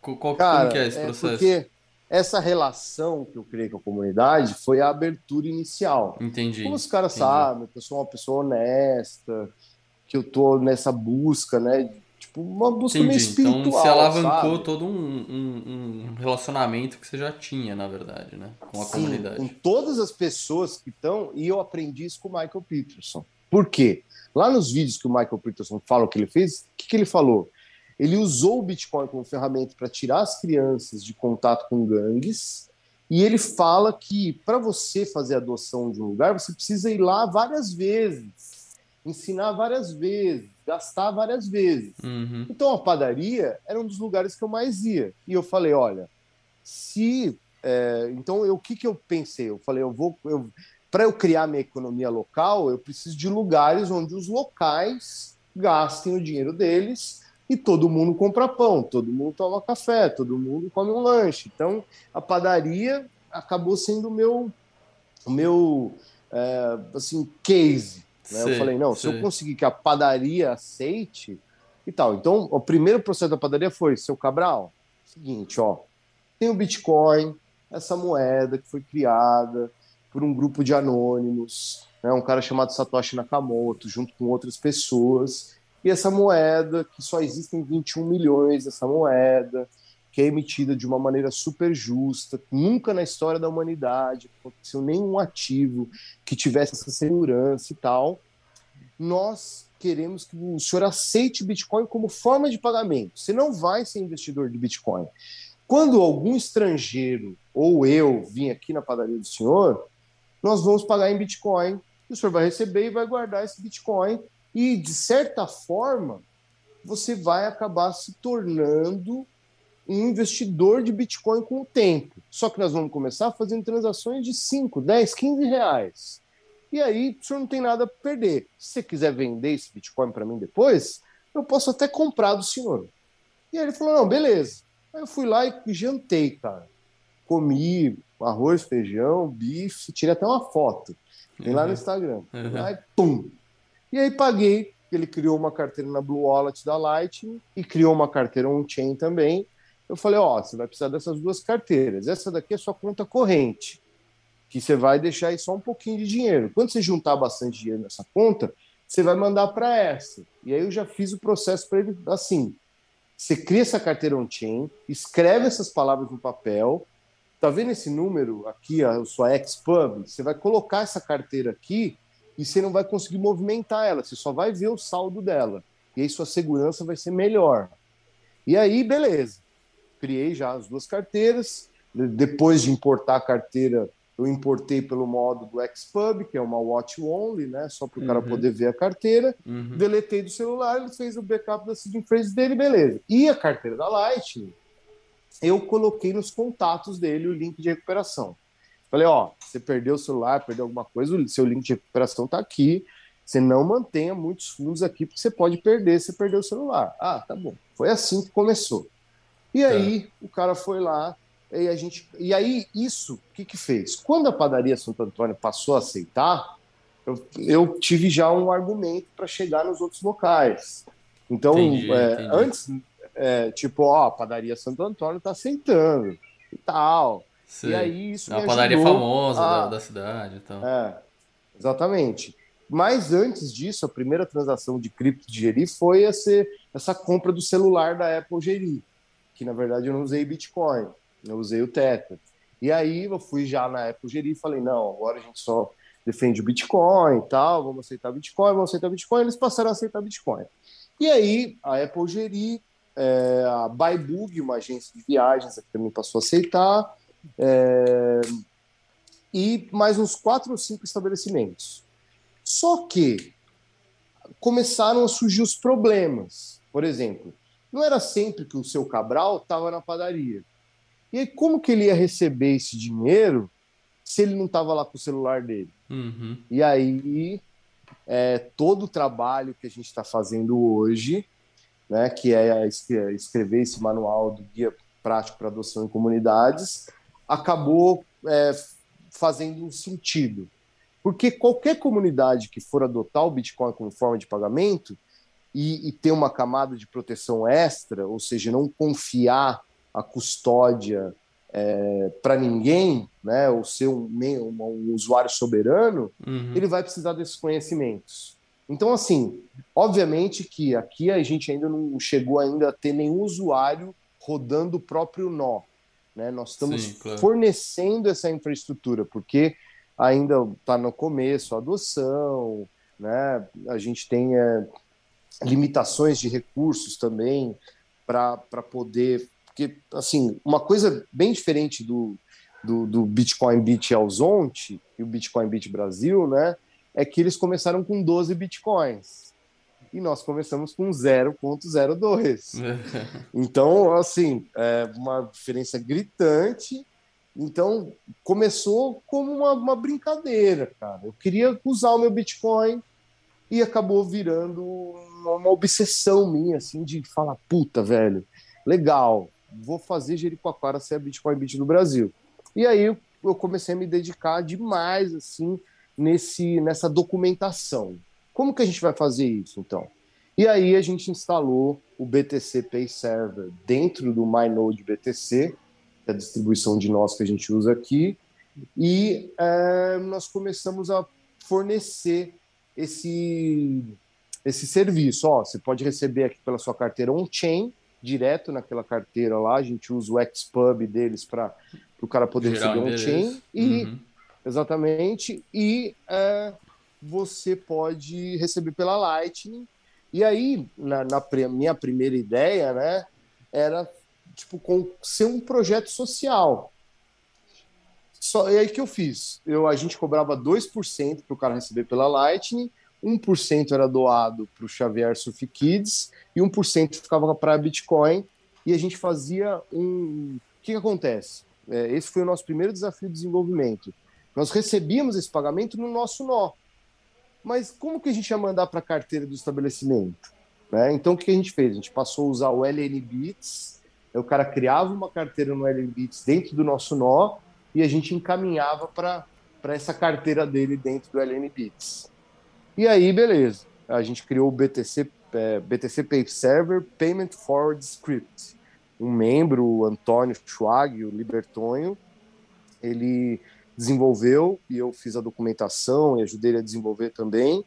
Qual, cara, como que é esse processo? É porque essa relação que eu criei com a comunidade foi a abertura inicial. Entendi. Como os caras entendi. sabem que eu sou uma pessoa honesta, que eu tô nessa busca, né? Tipo, uma busca meio Entendi. espiritual. Então você alavancou sabe? todo um, um- um relacionamento que você já tinha, na verdade, né? Com a Sim, comunidade. com todas as pessoas que estão, e eu aprendi isso com o Michael Peterson. Por quê? Lá nos vídeos que o Michael Peterson fala o que ele fez, o que, que ele falou? Ele usou o Bitcoin como ferramenta para tirar as crianças de contato com gangues, e ele fala que para você fazer a adoção de um lugar, você precisa ir lá várias vezes, ensinar várias vezes, gastar várias vezes. Uhum. Então a padaria era um dos lugares que eu mais ia. E eu falei, olha, se é, então eu, o que que eu pensei? Eu falei, eu vou eu, para eu criar minha economia local, eu preciso de lugares onde os locais gastem o dinheiro deles e todo mundo compra pão, todo mundo toma café, todo mundo come um lanche. Então a padaria acabou sendo o meu o meu é, assim case. Né? Sei, eu falei, não, se sei. eu conseguir que a padaria aceite e tal. Então, o primeiro processo da padaria foi, seu Cabral, seguinte, ó, tem o Bitcoin, essa moeda que foi criada por um grupo de anônimos, né, um cara chamado Satoshi Nakamoto, junto com outras pessoas, e essa moeda, que só existem 21 milhões dessa moeda, que é emitida de uma maneira super justa, nunca na história da humanidade aconteceu nenhum ativo que tivesse essa segurança e tal. Nós queremos que o senhor aceite Bitcoin como forma de pagamento. Você não vai ser investidor de Bitcoin. Quando algum estrangeiro ou eu vim aqui na padaria do senhor, nós vamos pagar em Bitcoin. O senhor vai receber e vai guardar esse Bitcoin. E, de certa forma, você vai acabar se tornando um investidor de Bitcoin com o tempo. Só que nós vamos começar fazendo transações de 5, 10, 15 reais. E aí o senhor não tem nada a perder. Se você quiser vender esse Bitcoin para mim depois, eu posso até comprar do senhor. E aí ele falou: não, beleza. Aí eu fui lá e jantei, cara. Comi arroz, feijão, bife, tirei até uma foto. Tem lá no Instagram. Uhum. Aí, pum. E aí paguei. Ele criou uma carteira na Blue Wallet da Lightning e criou uma carteira on-chain também. Eu falei, ó, você vai precisar dessas duas carteiras. Essa daqui é sua conta corrente, que você vai deixar aí só um pouquinho de dinheiro. Quando você juntar bastante dinheiro nessa conta, você vai mandar para essa. E aí eu já fiz o processo para ele assim. Você cria essa carteira on-chain, escreve essas palavras no papel. Tá vendo esse número aqui, a sua ex-pub? Você vai colocar essa carteira aqui e você não vai conseguir movimentar ela, você só vai ver o saldo dela. E aí sua segurança vai ser melhor. E aí, beleza. Criei já as duas carteiras. Depois de importar a carteira, eu importei pelo modo do Xpub, que é uma watch only, né? Só para o cara Uhum. poder ver a carteira. Uhum. Deletei do celular, ele fez o backup da seeding phrase dele, beleza. E a carteira da Lightning, eu coloquei nos contatos dele o link de recuperação. Falei, ó, você perdeu o celular, perdeu alguma coisa, o seu link de recuperação está aqui. Você não mantenha muitos fundos aqui, porque você pode perder se perder o celular. Ah, tá bom. Foi assim que começou. E aí o cara foi lá, e a gente. E aí, isso, o que, que fez? Quando a padaria Santo Antônio passou a aceitar, eu, eu tive já um argumento para chegar nos outros locais. Então, Entendi, é, entendi. antes, é, tipo, ó, a padaria Santo Antônio tá aceitando e tal. Sei. E aí isso É me uma padaria famosa a- da, da cidade e tal. é, exatamente. Mas antes disso, a primeira transação de cripto de Geri foi essa, essa compra do celular da Apple Geri, que na verdade eu não usei Bitcoin, eu usei o Tether. E aí eu fui já na Apple Geri e falei, não, agora a gente só defende o Bitcoin e tal, vamos aceitar Bitcoin, vamos aceitar Bitcoin, eles passaram a aceitar Bitcoin. E aí a Apple Geri, é, a Bybug, uma agência de viagens, que também passou a aceitar, é, e mais uns quatro ou cinco estabelecimentos. Só que começaram a surgir os problemas. Por exemplo, não era sempre que o seu Cabral estava na padaria. E aí, como que ele ia receber esse dinheiro se ele não estava lá com o celular dele? Uhum. E aí, é, todo o trabalho que a gente está fazendo hoje, né, que é es- escrever esse manual do Guia Prático para Adoção em Comunidades, acabou é, fazendo um sentido. Porque qualquer comunidade que for adotar o Bitcoin como forma de pagamento e, e ter uma camada de proteção extra, ou seja, não confiar a custódia é, para ninguém, né, ou ser um, um, um usuário soberano, uhum. ele vai precisar desses conhecimentos. Então, assim, obviamente que aqui a gente ainda não chegou ainda a ter nenhum usuário rodando o próprio nó. Né? Nós estamos Sim, claro. fornecendo essa infraestrutura, porque ainda está no começo a adoção, né? a gente tem é, limitações de recursos também para poder porque, assim, uma coisa bem diferente do, do, do Bitcoin Beat Alzonte e o Bitcoin Beat Brasil, né? É que eles começaram com 12 Bitcoins. E nós começamos com 0.02. então, assim, é uma diferença gritante. Então, começou como uma, uma brincadeira, cara. Eu queria usar o meu Bitcoin e acabou virando uma obsessão minha, assim, de falar, puta, velho, legal, vou fazer Jericoacoara ser a Bitcoin Beat do Brasil. E aí eu comecei a me dedicar demais assim nesse nessa documentação. Como que a gente vai fazer isso então? E aí a gente instalou o BTC Pay Server dentro do MyNode BTC, que é a distribuição de nós que a gente usa aqui, e é, nós começamos a fornecer esse esse serviço. Ó, você pode receber aqui pela sua carteira on-chain, direto naquela carteira lá. A gente usa o Xpub deles para o cara poder Gerar receber um chain. E, uhum. Exatamente. E é, você pode receber pela Lightning. E aí, na, na minha primeira ideia, né, era tipo com, ser um projeto social. Só, e aí que eu fiz? Eu, a gente cobrava 2% para o cara receber pela Lightning 1% era doado para o Xavier Surf Kids e 1% ficava para Bitcoin. E a gente fazia um. O que, que acontece? É, esse foi o nosso primeiro desafio de desenvolvimento. Nós recebíamos esse pagamento no nosso nó. Mas como que a gente ia mandar para a carteira do estabelecimento? Né? Então, o que a gente fez? A gente passou a usar o LN Bits. O cara criava uma carteira no LN Bits dentro do nosso nó e a gente encaminhava para essa carteira dele dentro do LN Bits. E aí, beleza. A gente criou o BTC, é, BTC Pay Server Payment Forward Script. Um membro, o Antônio Schwag, o Libertonho, ele desenvolveu e eu fiz a documentação e ajudei ele a desenvolver também.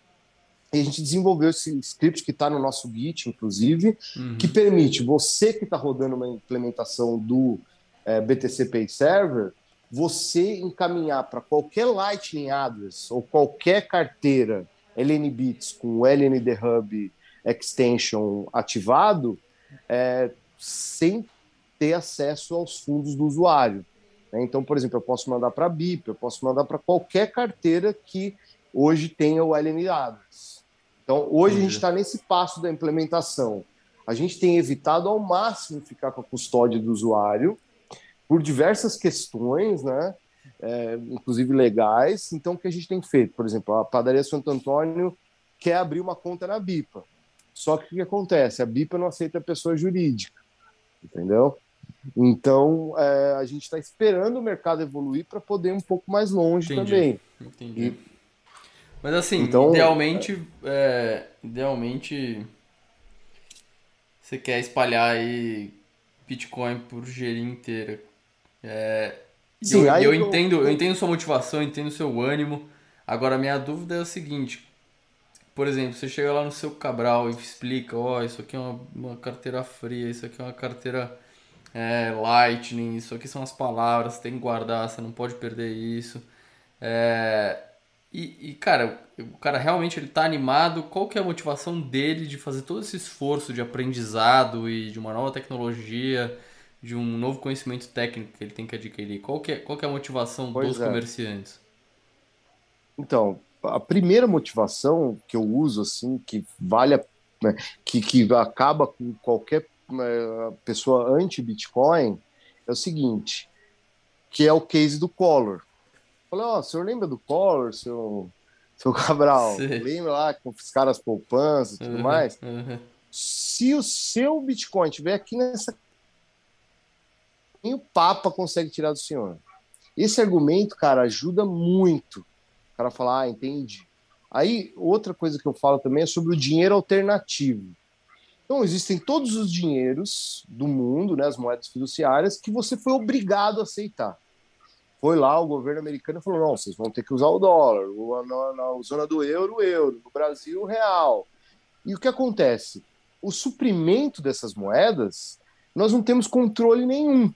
E a gente desenvolveu esse script que está no nosso Git, inclusive, uhum. que permite você que está rodando uma implementação do é, BTC Pay Server, você encaminhar para qualquer Lightning Address ou qualquer carteira LN Bits com o LND Hub Extension ativado, é, sem ter acesso aos fundos do usuário. Né? Então, por exemplo, eu posso mandar para a BIP, eu posso mandar para qualquer carteira que hoje tenha o Address. Então, hoje Entendi. a gente está nesse passo da implementação. A gente tem evitado ao máximo ficar com a custódia do usuário por diversas questões, né? é, inclusive legais. Então, o que a gente tem feito? Por exemplo, a Padaria Santo Antônio quer abrir uma conta na BIPA. Só que o que acontece? A BIPA não aceita pessoa jurídica, entendeu? Então, é, a gente está esperando o mercado evoluir para poder ir um pouco mais longe Entendi. também. Entendi. E... Mas assim, então, idealmente, é, idealmente, você quer espalhar aí Bitcoin por gerir inteira. É, Sim, eu, eu, entendo, eu entendo sua motivação, eu entendo seu ânimo. Agora, minha dúvida é o seguinte: por exemplo, você chega lá no seu Cabral e explica: ó, oh, isso aqui é uma, uma carteira fria, isso aqui é uma carteira é, Lightning, isso aqui são as palavras, tem que guardar, você não pode perder isso. É, e, e, cara, o cara realmente ele tá animado. Qual que é a motivação dele de fazer todo esse esforço de aprendizado e de uma nova tecnologia? de um novo conhecimento técnico que ele tem que adquirir? Qual que é, qual que é a motivação pois dos é. comerciantes? Então, a primeira motivação que eu uso, assim, que vale a, né, que, que acaba com qualquer pessoa anti-Bitcoin, é o seguinte, que é o case do Collor. Falei, ó, oh, o senhor lembra do Collor, seu, seu Cabral? Sim. Lembra lá que confiscaram as poupanças e tudo uhum, mais? Uhum. Se o seu Bitcoin estiver aqui nessa nem o Papa consegue tirar do senhor. Esse argumento, cara, ajuda muito. O cara falar, ah, entendi. Aí, outra coisa que eu falo também é sobre o dinheiro alternativo. Então, existem todos os dinheiros do mundo, né, as moedas fiduciárias, que você foi obrigado a aceitar. Foi lá o governo americano e falou: não, vocês vão ter que usar o dólar, na, na zona do euro, o euro, no Brasil, o real. E o que acontece? O suprimento dessas moedas, nós não temos controle nenhum.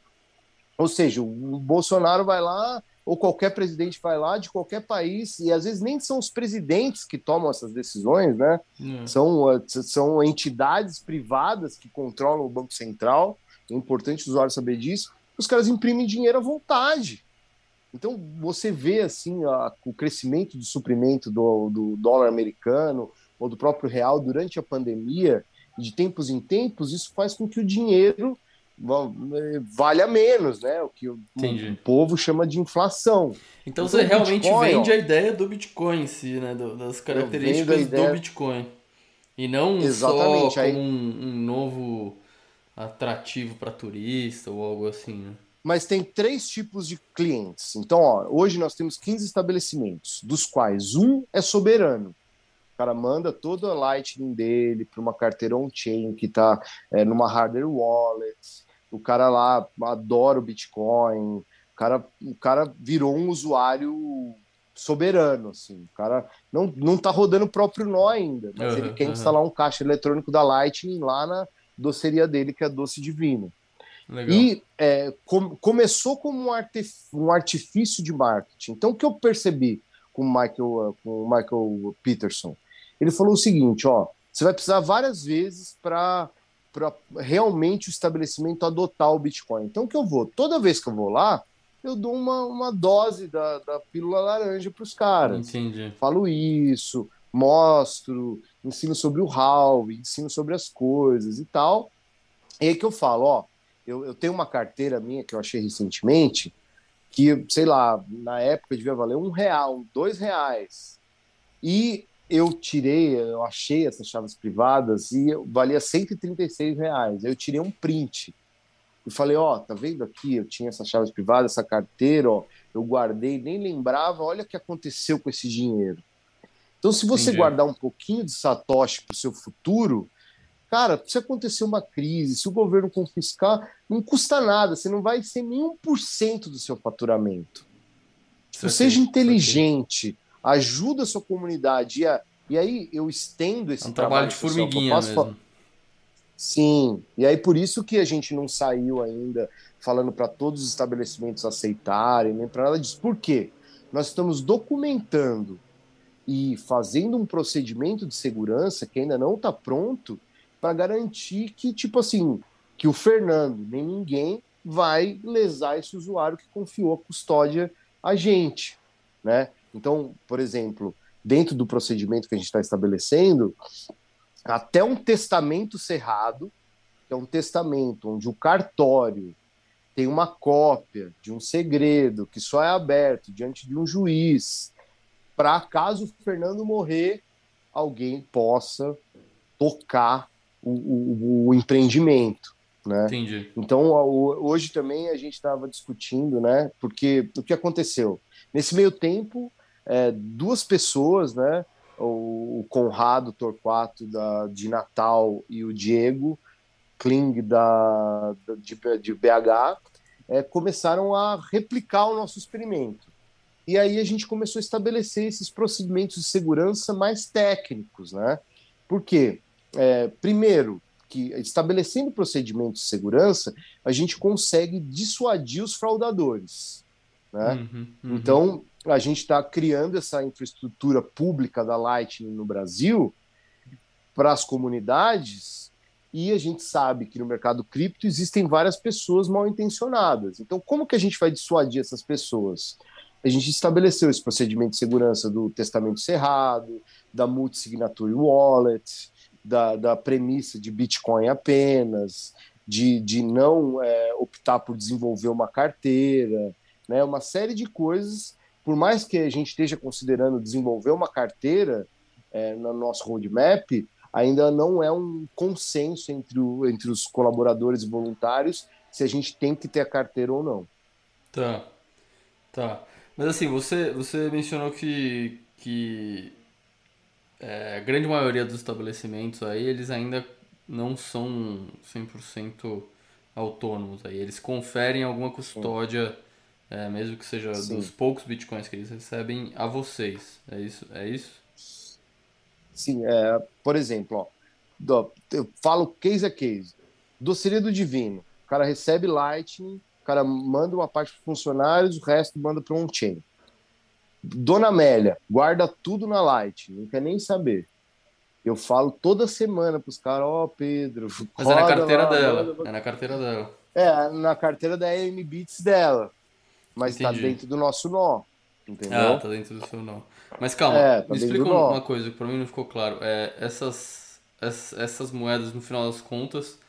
Ou seja, o Bolsonaro vai lá, ou qualquer presidente vai lá de qualquer país, e às vezes nem são os presidentes que tomam essas decisões, né? É. São, uh, são entidades privadas que controlam o Banco Central, é importante o usuário saber disso. Os caras imprimem dinheiro à vontade. Então você vê assim a, o crescimento do suprimento do, do dólar americano ou do próprio real durante a pandemia, de tempos em tempos, isso faz com que o dinheiro valha menos, né? O que o, o povo chama de inflação. Então, então você realmente Bitcoin, vende ó, a ideia do Bitcoin em si, né? das características ideia... do Bitcoin. E não Exatamente, só como um, um novo atrativo para turista ou algo assim, né? Mas tem três tipos de clientes. Então, ó, hoje nós temos 15 estabelecimentos, dos quais um é soberano. O cara manda toda a Lightning dele para uma carteira on-chain que está é, numa hardware wallet o cara lá adora o Bitcoin, o cara, o cara virou um usuário soberano, assim. O cara não, não tá rodando o próprio nó ainda, mas uhum, ele quer uhum. instalar um caixa eletrônico da Lightning lá na doceria dele, que é Doce Divino. Legal. E é, com, começou como um, artif um artifício de marketing. Então, o que eu percebi com o Michael, com o Michael Peterson? Ele falou o seguinte: ó, você vai precisar várias vezes para para realmente o estabelecimento adotar o Bitcoin. Então, o que eu vou? Toda vez que eu vou lá, eu dou uma, uma dose da, da pílula laranja para os caras. Entendi. Falo isso, mostro, ensino sobre o how, ensino sobre as coisas e tal. E aí que eu falo, ó, eu, eu tenho uma carteira minha que eu achei recentemente, que, sei lá, na época devia valer um real, dois reais. E eu tirei, eu achei essas chaves privadas e valia 136 reais. Eu tirei um print e falei, ó, oh, tá vendo aqui? Eu tinha essas chaves privadas, essa carteira, ó, eu guardei, nem lembrava, olha o que aconteceu com esse dinheiro. Então, se você Entendi. guardar um pouquinho de satoshi para o seu futuro, cara, se acontecer uma crise, se o governo confiscar, não custa nada, você não vai ser nem um por cento do seu faturamento. Isso seja inteligente ajuda a sua comunidade. E, a, e aí eu estendo esse é um trabalho, trabalho de formiguinha mesmo. Sim, e aí por isso que a gente não saiu ainda falando para todos os estabelecimentos aceitarem, nem para nada disso. Por quê? Nós estamos documentando e fazendo um procedimento de segurança que ainda não está pronto para garantir que, tipo assim, que o Fernando nem ninguém vai lesar esse usuário que confiou a custódia a gente, né? Então, por exemplo, dentro do procedimento que a gente está estabelecendo, até um testamento cerrado, que é um testamento onde o cartório tem uma cópia de um segredo que só é aberto diante de um juiz, para caso o Fernando morrer, alguém possa tocar o, o, o empreendimento. Né? Entendi. Então, hoje também a gente estava discutindo, né? Porque o que aconteceu? Nesse meio tempo, é, duas pessoas, né? O, Conrado Torquato da, de Natal e o Diego Kling da, de, de BH é, começaram a replicar o nosso experimento. E aí a gente começou a estabelecer esses procedimentos de segurança mais técnicos, né? Por quê? É, primeiro, que estabelecendo procedimentos de segurança, a gente consegue dissuadir os fraudadores. Né? Uhum, uhum. Então, a gente está criando essa infraestrutura pública da Lightning no Brasil para as comunidades e a gente sabe que no mercado cripto existem várias pessoas mal intencionadas. Então, como que a gente vai dissuadir essas pessoas? A gente estabeleceu esse procedimento de segurança do testamento cerrado, da multi-signature wallet, da, da premissa de Bitcoin apenas, de, de não é, optar por desenvolver uma carteira, né? uma série de coisas por mais que a gente esteja considerando desenvolver uma carteira é, no nosso roadmap, ainda não é um consenso entre, o, entre os colaboradores e voluntários se a gente tem que ter a carteira ou não. Tá, tá. Mas assim, você, você mencionou que, que é, a grande maioria dos estabelecimentos aí, eles ainda não são 100% autônomos. Aí eles conferem alguma custódia, é, mesmo que seja Sim. dos poucos bitcoins que eles recebem, a vocês. É isso? É isso? Sim, é, por exemplo, ó, eu falo case a case. Doceria do Divino. O cara recebe Lightning, o cara manda uma parte para funcionários, o resto manda para um chain. Dona Amélia, guarda tudo na Lightning, não quer nem saber. Eu falo toda semana para os caras, ó, oh, Pedro. Mas é na carteira lá, dela. É na carteira dela. É, na carteira da AM Beats dela. Mas está dentro do nosso nó. Entendeu? Ah, tá dentro do seu nó. Mas calma, é, tá me explica uma coisa que para mim não ficou claro. É, essas, essas moedas, no final das contas,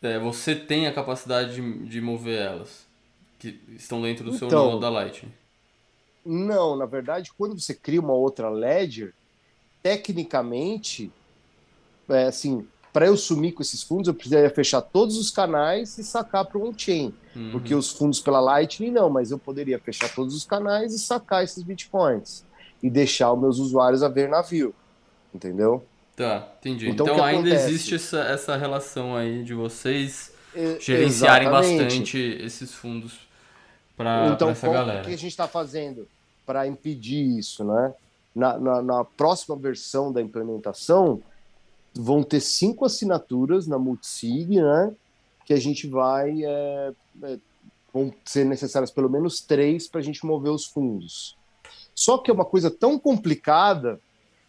é, você tem a capacidade de, de mover elas, que estão dentro do então, seu nó da Lightning. Não, na verdade, quando você cria uma outra ledger, tecnicamente, é, assim, para eu sumir com esses fundos, eu precisaria fechar todos os canais e sacar para um chain. Uhum. Porque os fundos pela Lightning não, mas eu poderia fechar todos os canais e sacar esses bitcoins e deixar os meus usuários a ver navio. Entendeu? Tá, entendi. Então, então ainda acontece? existe essa, essa relação aí de vocês gerenciarem exatamente. bastante esses fundos para então, essa galera. Então, o que a gente está fazendo para impedir isso, né? na, na, na próxima versão da implementação, vão ter cinco assinaturas na Multisig, né? Que a gente vai. É, é, vão ser necessárias pelo menos três para a gente mover os fundos. Só que é uma coisa tão complicada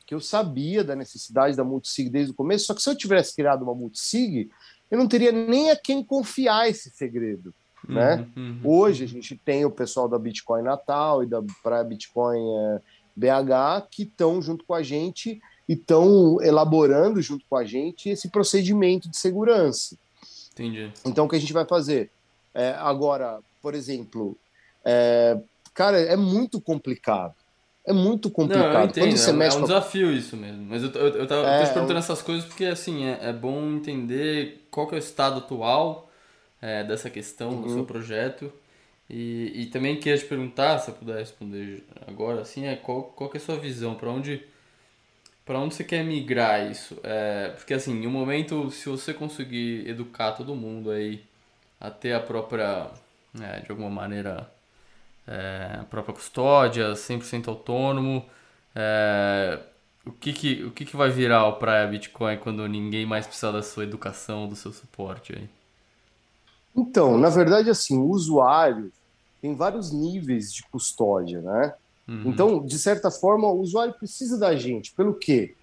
que eu sabia da necessidade da Multisig desde o começo. Só que se eu tivesse criado uma Multisig, eu não teria nem a quem confiar esse segredo. Né? Uhum, uhum, Hoje a gente tem o pessoal da Bitcoin Natal e da para Bitcoin é, BH que estão junto com a gente e estão elaborando junto com a gente esse procedimento de segurança. Entendi. Então, o que a gente vai fazer? É, agora, por exemplo, é, cara, é muito complicado. É muito complicado. Não, Quando você é, mexe é um desafio isso mesmo. Mas eu, eu, eu, tava, é, eu tô te perguntando essas coisas porque, assim, é, é, bom entender qual que é o estado atual é, dessa questão uhum. do seu projeto e, e também queria te perguntar, se eu puder responder agora, assim, é qual, qual que é a sua visão? Para onde, para onde você quer migrar isso? É, porque, assim, um momento, se você conseguir educar todo mundo aí a ter a própria, é, de alguma maneira, é, a própria custódia, 100% autônomo, é, o que que, o que que vai virar o Praia Bitcoin quando ninguém mais precisar da sua educação, do seu suporte aí? Então, na verdade, assim, o usuário, tem vários níveis de custódia, né? Uhum. Então, de certa forma, o usuário precisa da gente. Pelo quê?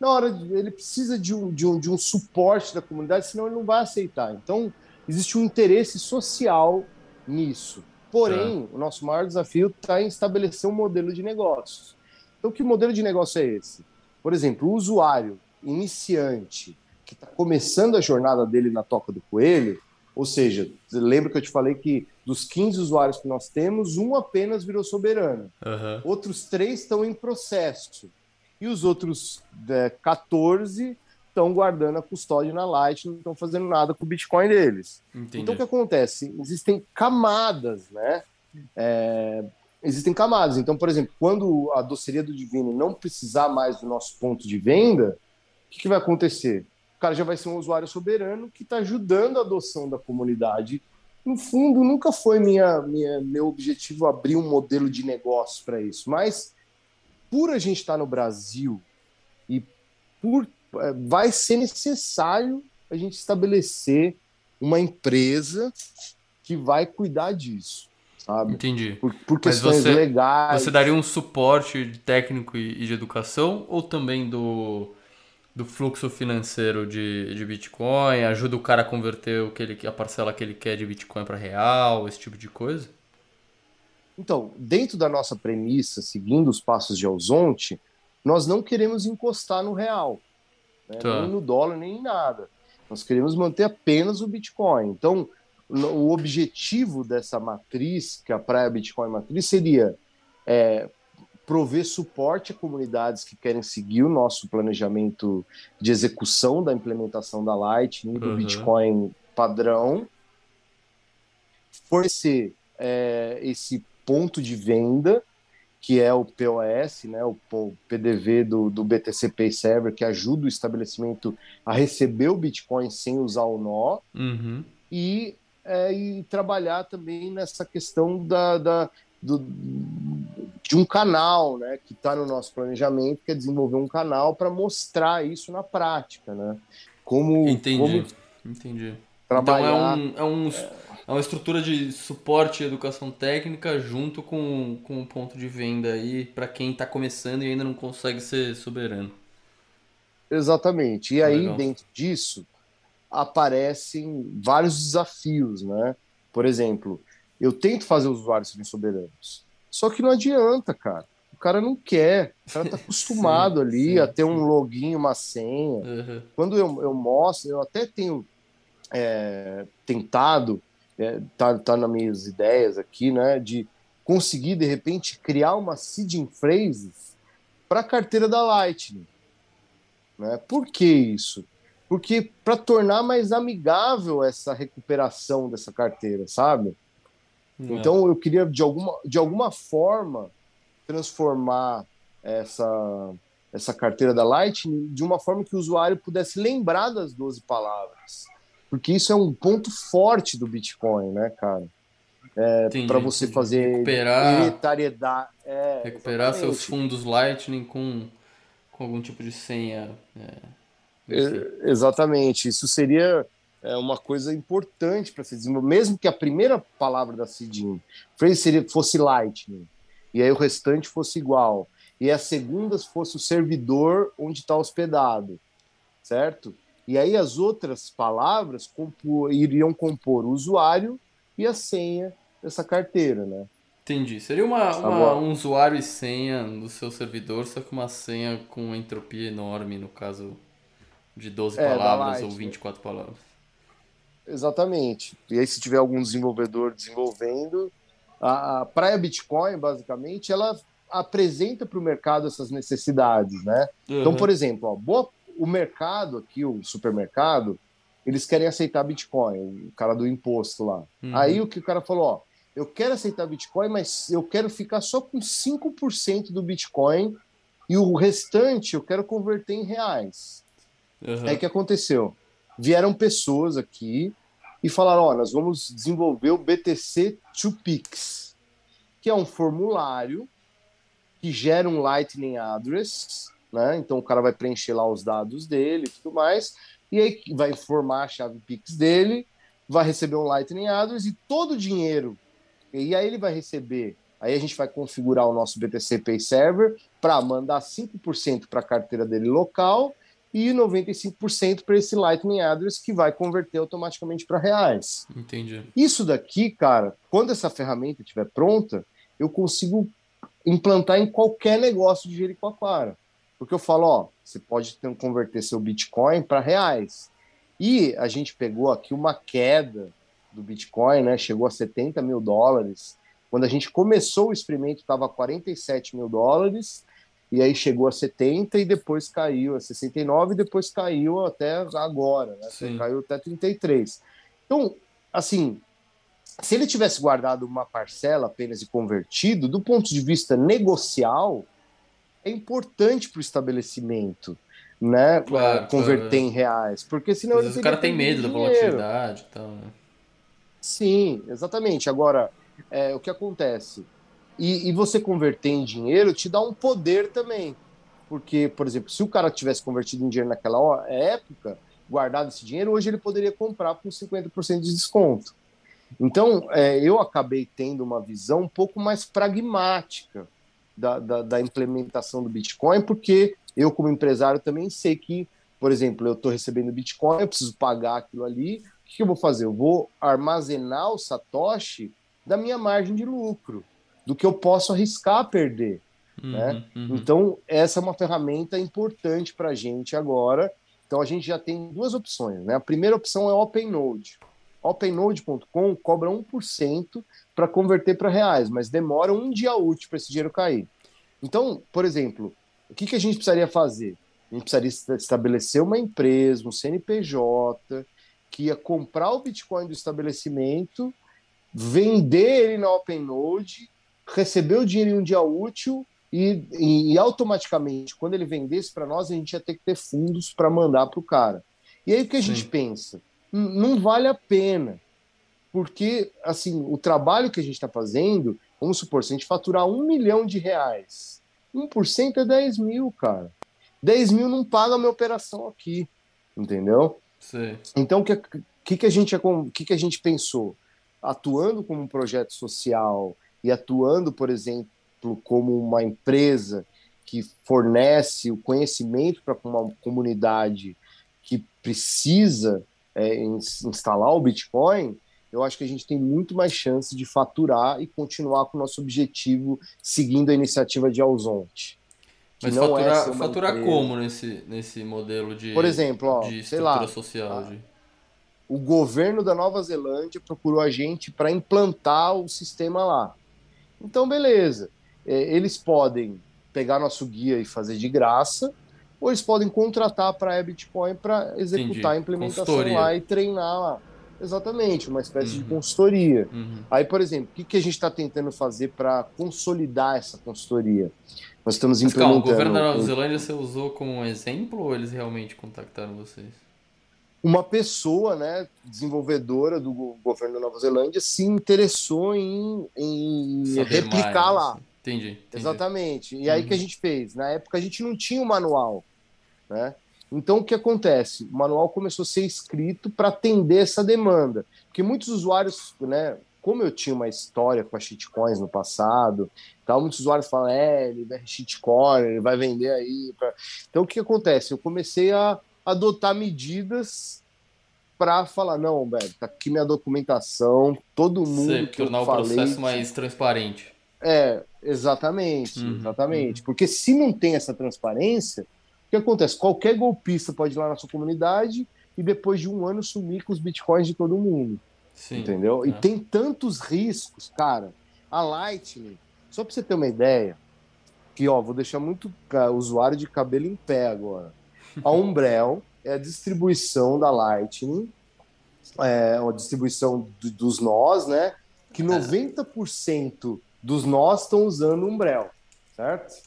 Na hora ele precisa de um, de, um, de um suporte da comunidade, senão ele não vai aceitar. Então, existe um interesse social nisso. Porém, tá. o nosso maior desafio está em estabelecer um modelo de negócios. Então, que modelo de negócio é esse? Por exemplo, o usuário iniciante que está começando a jornada dele na toca do coelho, ou seja, lembra que eu te falei que dos 15 usuários que nós temos, um apenas virou soberano. Uhum. Outros três estão em processo. E os outros é, 14 estão guardando a custódia na Light, não estão fazendo nada com o Bitcoin deles. Entendi. Então, o que acontece? Existem camadas, né? É, existem camadas. Então, por exemplo, quando a doceria do Divino não precisar mais do nosso ponto de venda, o que, que vai acontecer? cara já vai ser um usuário soberano que está ajudando a adoção da comunidade. No fundo, nunca foi minha, minha, meu objetivo abrir um modelo de negócio para isso, mas por a gente estar tá no Brasil e por é, vai ser necessário a gente estabelecer uma empresa que vai cuidar disso, sabe? Entendi. Por, por questões Mas você, legais. Você daria um suporte técnico e de educação ou também do do fluxo financeiro de, de Bitcoin, ajuda o cara a converter o que ele, a parcela que ele quer de Bitcoin para real, esse tipo de coisa? Então, dentro da nossa premissa, seguindo os passos de Alzonte, nós não queremos encostar no real, né? tá. nem no dólar, nem em nada. Nós queremos manter apenas o Bitcoin. Então, o objetivo dessa matriz, que é a Praia Bitcoin Matriz, seria é, prover suporte a comunidades que querem seguir o nosso planejamento de execução da implementação da Lightning, do uhum. Bitcoin padrão, fornecer é, esse ponto de venda que é o POS, né, o PDV do, do BTC Pay Server, que ajuda o estabelecimento a receber o Bitcoin sem usar o nó, uhum. e, é, e trabalhar também nessa questão da, da do, de um canal, né, que está no nosso planejamento, que é desenvolver um canal para mostrar isso na prática, né? Como, Entendi. Como Entendi. Trabalhar, então é, um, é, um, é... é uma estrutura de suporte e educação técnica junto com, com um ponto de venda aí para quem está começando e ainda não consegue ser soberano. Exatamente. E aí, Legal. dentro disso, aparecem vários desafios, né? Por exemplo, eu tento fazer os usuários serem soberanos. Só que não adianta, cara. O cara não quer. O cara tá acostumado sim, ali sim, a ter sim. um login, uma senha. Uhum. Quando eu, eu mostro, eu até tenho é, tentado, é, tá, tá nas minhas ideias aqui, né, de conseguir, de repente, criar uma seeding phrases para a carteira da Lightning. Né? Por que isso? Porque para tornar mais amigável essa recuperação dessa carteira, sabe? Não. Então eu queria de alguma, de alguma forma transformar essa, essa carteira da Lightning de uma forma que o usuário pudesse lembrar das 12 palavras. Porque isso é um ponto forte do Bitcoin, né, cara? É, para você fazer recuperar, É, recuperar exatamente. seus fundos Lightning com, com algum tipo de senha. É, é, exatamente. Isso seria é uma coisa importante para se desenvolver, mesmo que a primeira palavra da Cidinho seria, fosse Lightning, e aí o restante fosse igual, e as segundas fosse o servidor onde está hospedado, certo? E aí as outras palavras compor, iriam compor o usuário e a senha dessa carteira, né? Entendi. Seria uma, uma um usuário e senha do seu servidor, só que uma senha com entropia enorme, no caso de 12 é, palavras ou 24 palavras. Exatamente. E aí, se tiver algum desenvolvedor desenvolvendo, a, Praia Bitcoin, basicamente, ela apresenta para o mercado essas necessidades, né? Uhum. Então, por exemplo, ó, boa, o mercado aqui, o supermercado, eles querem aceitar Bitcoin, o cara do imposto lá. Uhum. Aí o que o cara falou, ó, eu quero aceitar Bitcoin, mas eu quero ficar só com 5% do Bitcoin e o restante eu quero converter em reais. Uhum. Aí o que aconteceu? vieram pessoas aqui e falaram: ó, nós vamos desenvolver o BTC 2Pix, que é um formulário que gera um Lightning Address, né? Então o cara vai preencher lá os dados dele e tudo mais, e aí vai informar a chave Pix dele, vai receber um Lightning Address e todo o dinheiro. E aí ele vai receber. Aí a gente vai configurar o nosso BTC Pay Server para mandar 5% para a carteira dele local e 95% para esse Lightning Address que vai converter automaticamente para reais. Entendi. Isso daqui, cara, quando essa ferramenta estiver pronta, eu consigo implantar em qualquer negócio de Jericoacoara. Porque eu falo, ó, você pode ter, converter seu Bitcoin para reais. E a gente pegou aqui uma queda do Bitcoin, né? Chegou a 70 mil dólares. Quando a gente começou o experimento, estava 47 mil dólares e aí chegou a 70 e depois caiu a 69 e depois caiu até agora, né? Caiu até 33. Então, assim, se ele tivesse guardado uma parcela apenas e convertido, do ponto de vista negocial, é importante para o estabelecimento, né? Claro, converter claro. em reais, porque senão ele o cara tem medo dinheiro. da volatilidade e tal, né? Sim, exatamente. Agora, é, o que acontece? E, e, você converter em dinheiro te dá um poder também. Porque, por exemplo, se o cara tivesse convertido em dinheiro naquela época, guardado esse dinheiro, hoje ele poderia comprar com 50% de desconto. Então, é, eu acabei tendo uma visão um pouco mais pragmática da, da, da implementação do Bitcoin, porque eu, como empresário, também sei que, por exemplo, eu estou recebendo Bitcoin, eu preciso pagar aquilo ali. O que eu vou fazer? Eu vou armazenar o Satoshi da minha margem de lucro do que eu posso arriscar perder. Uhum, né? Uhum. Então, essa é uma ferramenta importante para a gente agora. Então, a gente já tem duas opções. Né? A primeira opção é OpenNode. OpenNode.com cobra 1% para converter para reais, mas demora um dia útil para esse dinheiro cair. Então, por exemplo, o que, que a gente precisaria fazer? A gente precisaria estabelecer uma empresa, um CNPJ, que ia comprar o Bitcoin do estabelecimento, vender ele na OpenNode receber o dinheiro em um dia útil e, e, e automaticamente, quando ele vendesse para nós, a gente ia ter que ter fundos para mandar para o cara. E aí o que a Sim. gente pensa? Não vale a pena, porque assim o trabalho que a gente está fazendo, vamos supor, se a gente faturar um milhão de reais, 1% é 10 mil, cara. 10 mil não paga a minha operação aqui, entendeu? Sim. Então, o que, que, que, a gente, que, que a gente pensou? Atuando como um projeto social e atuando, por exemplo, como uma empresa que fornece o conhecimento para uma comunidade que precisa é, instalar o Bitcoin, eu acho que a gente tem muito mais chance de faturar e continuar com o nosso objetivo seguindo a iniciativa de Alzonte. Mas faturar, é faturar como nesse, nesse modelo de, Por exemplo, ó, de estrutura lá, social? De... O governo da Nova Zelândia procurou a gente para implantar o sistema lá. Então, beleza. É, eles podem pegar nosso guia e fazer de graça, ou eles podem contratar para a Bitcoin para executar Entendi. a implementação consultoria. lá e treinar lá. Exatamente, uma espécie uhum. de consultoria. Uhum. Aí, por exemplo, o que, que a gente está tentando fazer para consolidar essa consultoria? Nós estamos Mas, implementando. Calma, o governo da Nova Zelândia você usou como um exemplo ou eles realmente contactaram vocês? Uma pessoa, né, desenvolvedora do governo da Nova Zelândia, se interessou em, em replicar mais, lá. Entendi, entendi. Exatamente. E aí uhum. que a gente fez? Na época a gente não tinha o um manual, né? Então o que acontece? O manual começou a ser escrito para atender essa demanda, porque muitos usuários, né? Como eu tinha uma história com as shitcoins no passado, tal, muitos usuários falam, é, ele é shitcoin, ele vai vender aí. Pra... Então o que acontece? Eu comecei a adotar medidas para falar, não, velho, tá aqui minha documentação, todo mundo que tornar eu falei, o processo mais transparente. É, exatamente, uhum, exatamente. Uhum. Porque se não tem essa transparência, o que acontece? Qualquer golpista pode ir lá na sua comunidade e depois de um ano sumir com os bitcoins de todo mundo. Sim, entendeu? É. E tem tantos riscos, cara. A Lightning, só para você ter uma ideia, que ó, vou deixar muito usuário de cabelo em pé agora. A Umbrel é a distribuição da Lightning, é a distribuição do, dos nós, né? Que 90% é dos nós estão usando Umbrel, certo?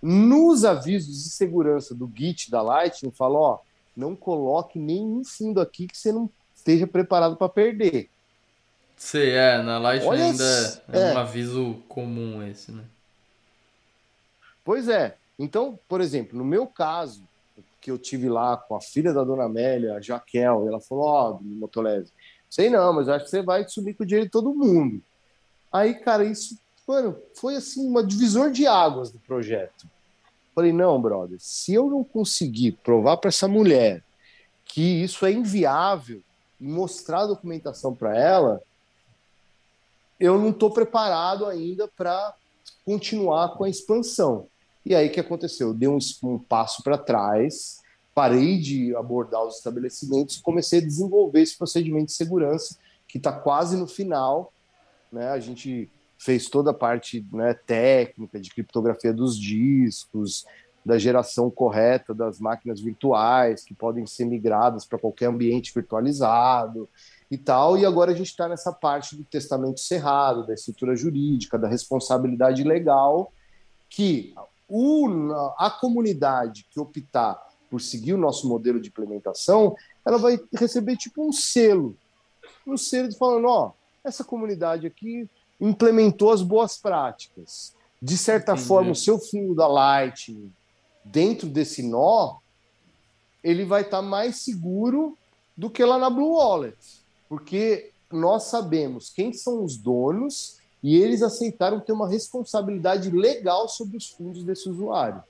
Nos avisos de segurança do Git da Lightning, fala, ó, não coloque nenhum fundo aqui que você não esteja preparado para perder. Sei, é, na Lightning Olha, ainda é, é um aviso comum esse, né? Pois é. Então, por exemplo, no meu caso, que eu tive lá com a filha da dona Amélia, a Jaquel, ela falou, ó, oh, Motolese, sei não, mas acho que você vai sumir com o dinheiro de todo mundo. Aí, cara, isso, mano, foi assim, uma divisor de águas do projeto. Falei, não, brother, se eu não conseguir provar para essa mulher que isso é inviável e mostrar a documentação para ela, eu não estou preparado ainda para continuar com a expansão. E aí o que aconteceu? Eu dei um, um passo para trás, parei de abordar os estabelecimentos e comecei a desenvolver esse procedimento de segurança que está quase no final né? A gente fez toda a parte né, técnica de criptografia dos discos, da geração correta das máquinas virtuais que podem ser migradas para qualquer ambiente virtualizado e tal. E agora a gente está nessa parte do testamento cerrado, da estrutura jurídica, da responsabilidade legal, que o, a comunidade que optar por seguir o nosso modelo de implementação, ela vai receber tipo um selo, um selo de falando, ó, essa comunidade aqui implementou as boas práticas. De certa Entendi. forma, o seu fundo da Lightning, dentro desse nó, ele vai estar tá mais seguro do que lá na Blue Wallet, porque nós sabemos quem são os donos e eles aceitaram ter uma responsabilidade legal sobre os fundos desse usuário.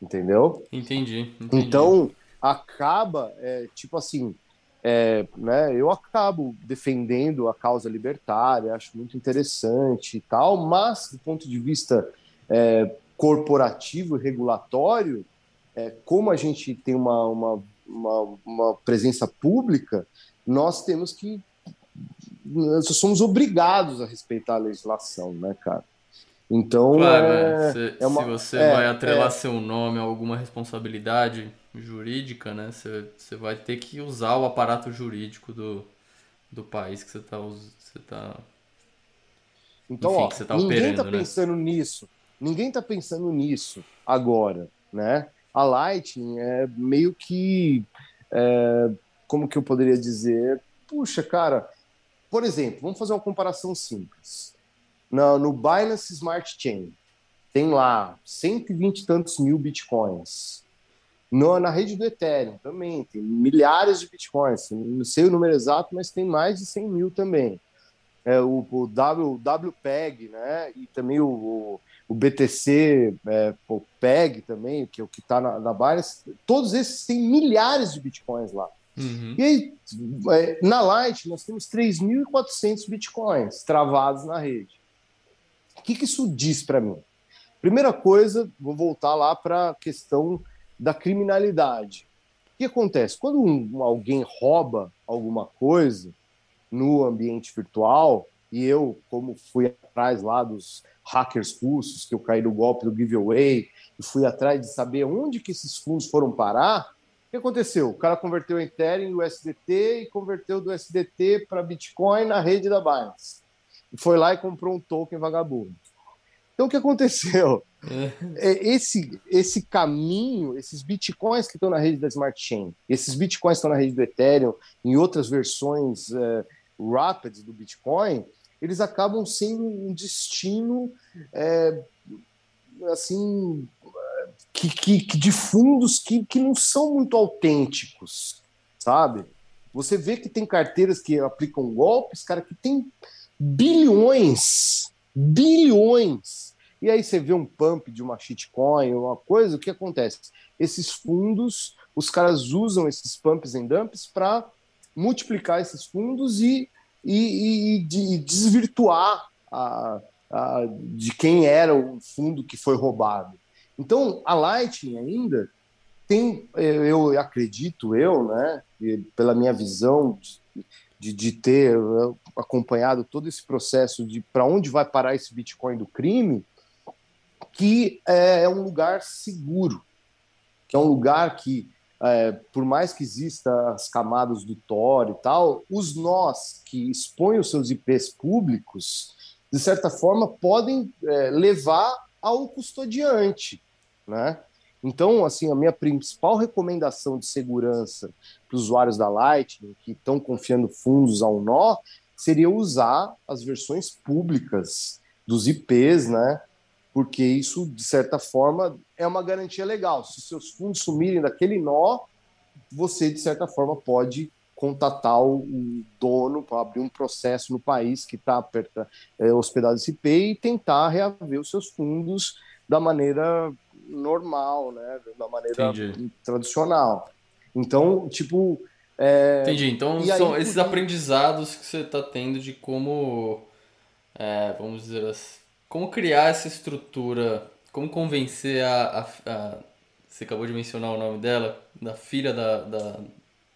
Entendeu? Entendi. entendi. Então, acaba, é, tipo assim, é, né, eu acabo defendendo a causa libertária, acho muito interessante e tal, mas do ponto de vista é, corporativo e regulatório, é, como a gente tem uma, uma, uma, uma, presença pública, nós temos que. Nós somos obrigados a respeitar a legislação, né, cara? Então. Claro, é, se, é uma, se você é, vai atrelar é. seu nome a alguma responsabilidade jurídica, né? Você, você vai ter que usar o aparato jurídico do, do país que você está você tá Então, Enfim, ó, tá ninguém está né? pensando nisso. Ninguém está pensando nisso agora, né? A Lightning é meio que, é, como que eu poderia dizer? Puxa, cara, por exemplo, vamos fazer uma comparação simples. No, no Binance Smart Chain, tem lá 120 e tantos mil bitcoins. No, na rede do Ethereum também tem milhares de bitcoins. Não sei o número exato, mas tem mais de 100 mil também. É, o, o w, WPEG, né? E também o, o, o BTC é, o PEG também, que é o que está na, na Binance. Todos esses têm milhares de bitcoins lá. Uhum. E aí, é, na Light, nós temos 3.400 bitcoins travados na rede. O que, que isso diz para mim? Primeira coisa, vou voltar lá para a questão da criminalidade. O que acontece? Quando um, alguém rouba alguma coisa no ambiente virtual, e eu, como fui atrás lá dos hackers russos, que eu caí no golpe do giveaway, e fui atrás de saber onde que esses fundos foram parar, que aconteceu? O cara converteu Ethereum no USDT e converteu do USDT para Bitcoin na rede da Binance. E foi lá e comprou um token vagabundo. Então, o que aconteceu? É. é. Esse, esse caminho, esses bitcoins que estão na rede da Smart Chain, esses bitcoins que estão na rede do Ethereum, em outras versões é, Rapids do Bitcoin, eles acabam sendo um destino é, assim que, que, que, de fundos que, que não são muito autênticos, sabe? Você vê que tem carteiras que aplicam golpes, cara, que tem bilhões bilhões. E aí você vê um pump de uma shitcoin, uma coisa, o que acontece? Esses fundos, os caras usam esses pumps e dumps para multiplicar esses fundos e, e, e, e desvirtuar a, a, de quem era o fundo que foi roubado. Então, a Lightning ainda tem, eu acredito, eu, né, pela minha visão de, de ter eh, acompanhado todo esse processo de para onde vai parar esse Bitcoin do crime, que é, é um lugar seguro, que é um lugar que, é, por mais que exista as camadas do Tor e tal, os nós que expõem os seus IPs públicos, de certa forma, podem é, levar ao custodiante, né? Então, assim, a minha principal recomendação de segurança para os usuários da Lightning que estão confiando fundos ao nó seria usar as versões públicas dos IPs, né? Porque isso, de certa forma, é uma garantia legal. Se seus fundos sumirem daquele nó, você, de certa forma, pode contatar o dono para abrir um processo no país que está é, hospedado esse IP e tentar reaver os seus fundos da maneira normal, né? Da maneira Entendi. tradicional. Então, tipo. É... Entendi. Então, são aí, esses aprendizados que você está tendo de como. É, vamos dizer assim. Como criar essa estrutura. Como convencer a, a, a, Você acabou de mencionar o nome dela? Da filha da. da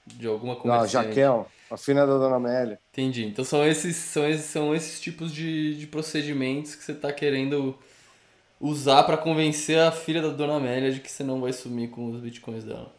de alguma comerciante. Não, Jaquel, a filha da Dona Amélia. Entendi. Então são esses, são esses, são esses tipos de, de procedimentos que você está querendo usar para convencer a filha da dona Amélia de que você não vai sumir com os bitcoins dela.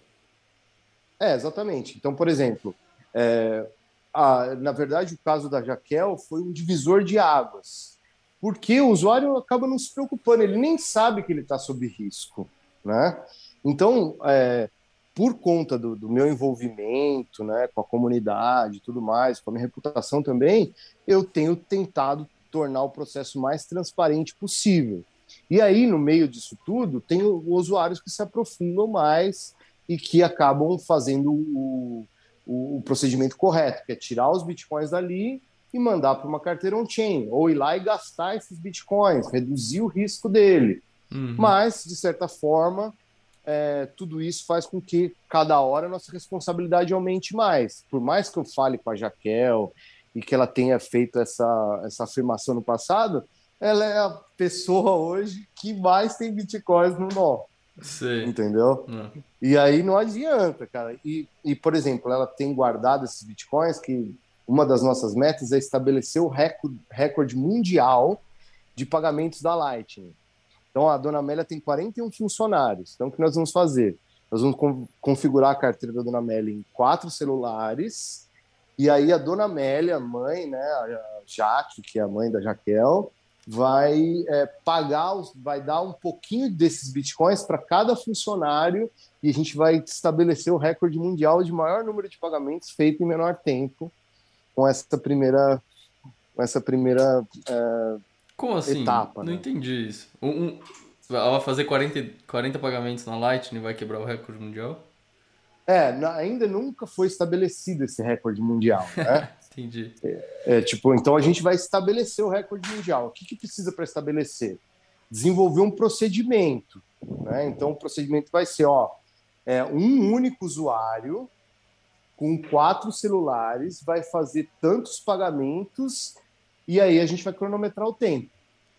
É, exatamente. Então, por exemplo, é, a, na verdade, o caso da Jaquel foi um divisor de águas, porque o usuário acaba não se preocupando, ele nem sabe que ele está sob risco, né? Então, é, por conta do, do, meu envolvimento, né, com a comunidade, tudo mais, com a minha reputação também, eu tenho tentado tornar o processo mais transparente possível. E aí, no meio disso tudo, tem os usuários que se aprofundam mais e que acabam fazendo o, o, o procedimento correto, que é tirar os bitcoins dali e mandar para uma carteira on-chain, ou ir lá e gastar esses bitcoins, reduzir o risco dele. Uhum. Mas, de certa forma, é, tudo isso faz com que cada hora a nossa responsabilidade aumente mais. Por mais que eu fale com a Jaquel e que ela tenha feito essa, essa afirmação no passado, ela é a pessoa hoje que mais tem bitcoins no nó. Sim. Entendeu? Não. E aí não adianta, cara. E, e, por exemplo, ela tem guardado esses bitcoins que uma das nossas metas é estabelecer o recorde, recorde mundial de pagamentos da Lightning. Então a dona Amélia tem 41 funcionários. Então o que nós vamos fazer? Nós vamos configurar a carteira da dona Amélia em quatro celulares. E aí a dona Amélia, mãe, né, a Jaque, que é a mãe da Jaquel, vai é, pagar, vai dar um pouquinho desses bitcoins para cada funcionário e a gente vai estabelecer o recorde mundial de maior número de pagamentos feito em menor tempo com essa primeira, com essa primeira é, Como assim? etapa. Não né? entendi isso. Um, um, ela vai fazer 40, 40 pagamentos na Lightning e vai quebrar o recorde mundial? É, ainda nunca foi estabelecido esse recorde mundial, né? Entendi. É, é, tipo, então a gente vai estabelecer o recorde mundial. O que, que precisa para estabelecer? Desenvolver um procedimento. Né? Então o procedimento vai ser, ó, é, um único usuário com quatro celulares vai fazer tantos pagamentos e aí a gente vai cronometrar o tempo,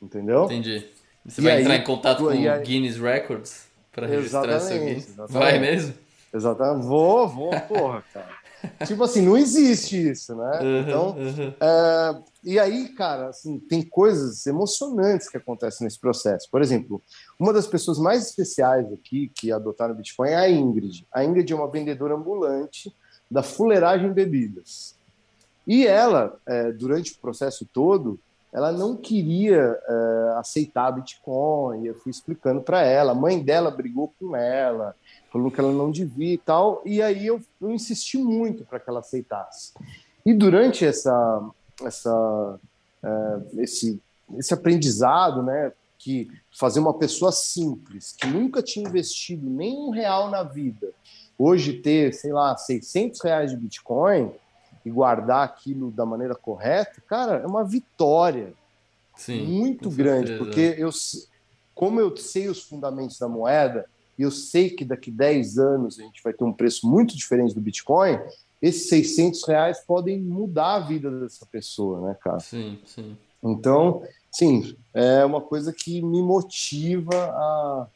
entendeu? Entendi. Você e vai aí, entrar em contato com o Guinness Records para registrar seu Guinness? Vai mesmo? Exatamente. Vou, vou, porra, cara. Tipo assim, não existe isso, né? Uhum, então, uhum. É, e aí, cara, assim, tem coisas emocionantes que acontecem nesse processo. Por exemplo, uma das pessoas mais especiais aqui que adotaram o Bitcoin é a Ingrid. A Ingrid é uma vendedora ambulante da Fuleiragem Bebidas. E ela, é, durante o processo todo, ela não queria é, aceitar Bitcoin. Eu fui explicando para ela. A mãe dela brigou com ela falou que ela não devia e tal, e aí eu, eu insisti muito para que ela aceitasse. E durante essa, essa, é, esse, esse aprendizado, né, que fazer uma pessoa simples, que nunca tinha investido nem um real na vida, hoje ter, sei lá, 600 reais de Bitcoin e guardar aquilo da maneira correta, cara, é uma vitória Sim, muito grande, porque eu, como eu sei os fundamentos da moeda, e eu sei que daqui 10 anos a gente vai ter um preço muito diferente do Bitcoin, esses 600 reais podem mudar a vida dessa pessoa, né, cara? Sim, sim. Então, sim, é uma coisa que me motiva a,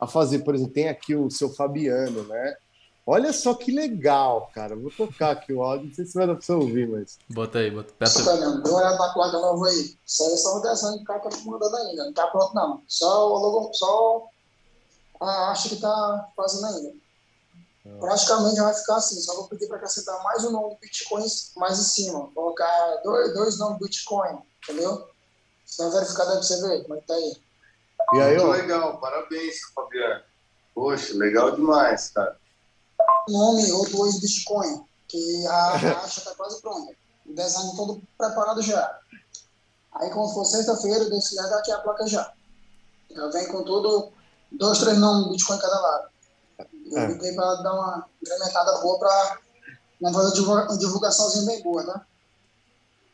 a fazer. Por exemplo, tem aqui o seu Fabiano, né? Olha só que legal, cara. Vou tocar aqui o áudio, não sei se vai dar pra você ouvir, mas. Bota aí, bota. Peça... Fernando, deu uma olhada na placa nova aí. Isso aí é só o desenho que o cara tá mandando ainda. Não tá pronto, não. Só o logo, só acho que está fazendo ainda. É. Praticamente vai ficar assim, só vou pedir para acrescentar mais um nome do Bitcoin mais em cima. Colocar dois, dois nomes do Bitcoin, entendeu? Senão verificar para você ver como é que tá aí. E aí, ó. legal, parabéns, Fabiano. Poxa, legal demais, cara. Nome ou dois Bitcoin, que a caixa está quase pronta. O design todo preparado já. Aí quando for sexta-feira, eu decido aqui a placa já. Já vem com tudo dois, três nomes do Bitcoin em cada lado. Eu é. liguei para dar uma incrementada boa para fazer uma divulgaçãozinha bem boa, tá?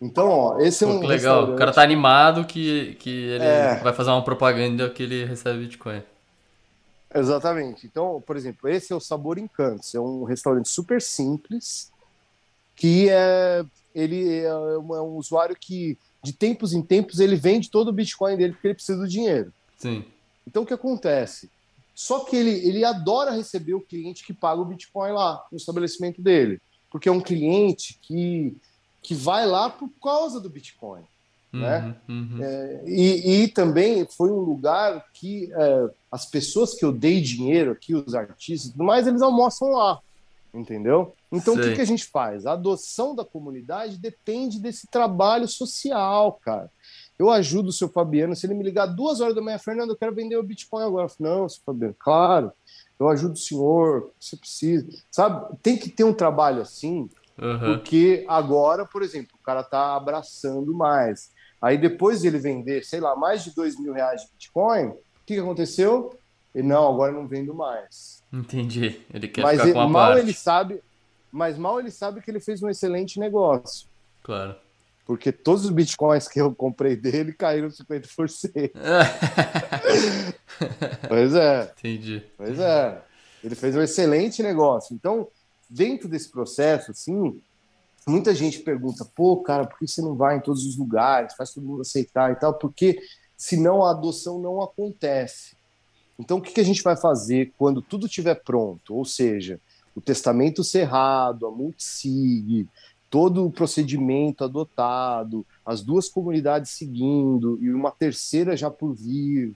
Então, ó, esse é um. Pô, legal, o cara tá animado que, que ele é. vai fazer uma propaganda que ele recebe Bitcoin. Exatamente. Então, por exemplo, esse é o Sabor Encantos. É um restaurante super simples que é ele é um, é um usuário que de tempos em tempos ele vende todo o Bitcoin dele porque ele precisa do dinheiro. Sim. Então, o que acontece? Só que ele, ele adora receber o cliente que paga o Bitcoin lá no estabelecimento dele, porque é um cliente que, que vai lá por causa do Bitcoin. Uhum, né? Uhum. É, e, e, também foi um lugar que é, as pessoas que eu dei dinheiro aqui, os artistas, tudo mais, eles almoçam lá, entendeu? Então Sei. o que, que a gente faz? A adoção da comunidade depende desse trabalho social, cara. Eu ajudo o seu Fabiano. Se ele me ligar duas horas da manhã, Fernando, eu quero vender o Bitcoin agora. Eu falo, não, seu Fabiano, claro, eu ajudo o senhor, você precisa. Sabe, tem que ter um trabalho assim, uhum. porque agora, por exemplo, o cara tá abraçando mais. Aí depois de ele vender, sei lá, mais de dois mil reais de Bitcoin, o que, que aconteceu? Ele, não, agora não vendo mais. Entendi. Ele quer mas ficar com a mal parte. ele sabe, mas mal ele sabe que ele fez um excelente negócio. Claro porque todos os bitcoins que eu comprei dele caíram 50%. pois é. Entendi. Pois é. Ele fez um excelente negócio. Então, dentro desse processo, assim, muita gente pergunta: pô, cara, por que você não vai em todos os lugares, faz todo mundo aceitar e tal? Porque senão a adoção não acontece. Então, o que a gente vai fazer quando tudo estiver pronto? Ou seja, o testamento cerrado, a multisig, todo o procedimento adotado, as duas comunidades seguindo e uma terceira já por vir.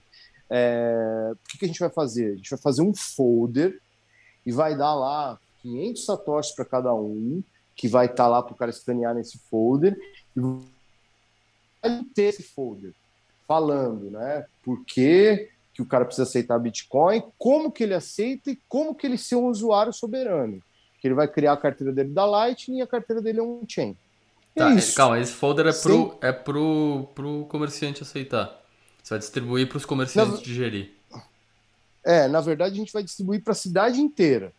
É, o que, que a gente vai fazer? A gente vai fazer um folder e vai dar lá 500 satoshis para cada um, que vai estar tá lá para o cara escanear nesse folder e vai ter esse folder. falando, né? Por que, que o cara precisa aceitar Bitcoin, como que ele aceita e como que ele ser um usuário soberano. Que ele vai criar a carteira dele da Lightning e a carteira dele é um chain. Tá, é calma, esse folder é pro, é pro, pro comerciante aceitar. Você vai distribuir para os comerciantes na, digerir. É, na verdade a gente vai distribuir para a cidade inteira.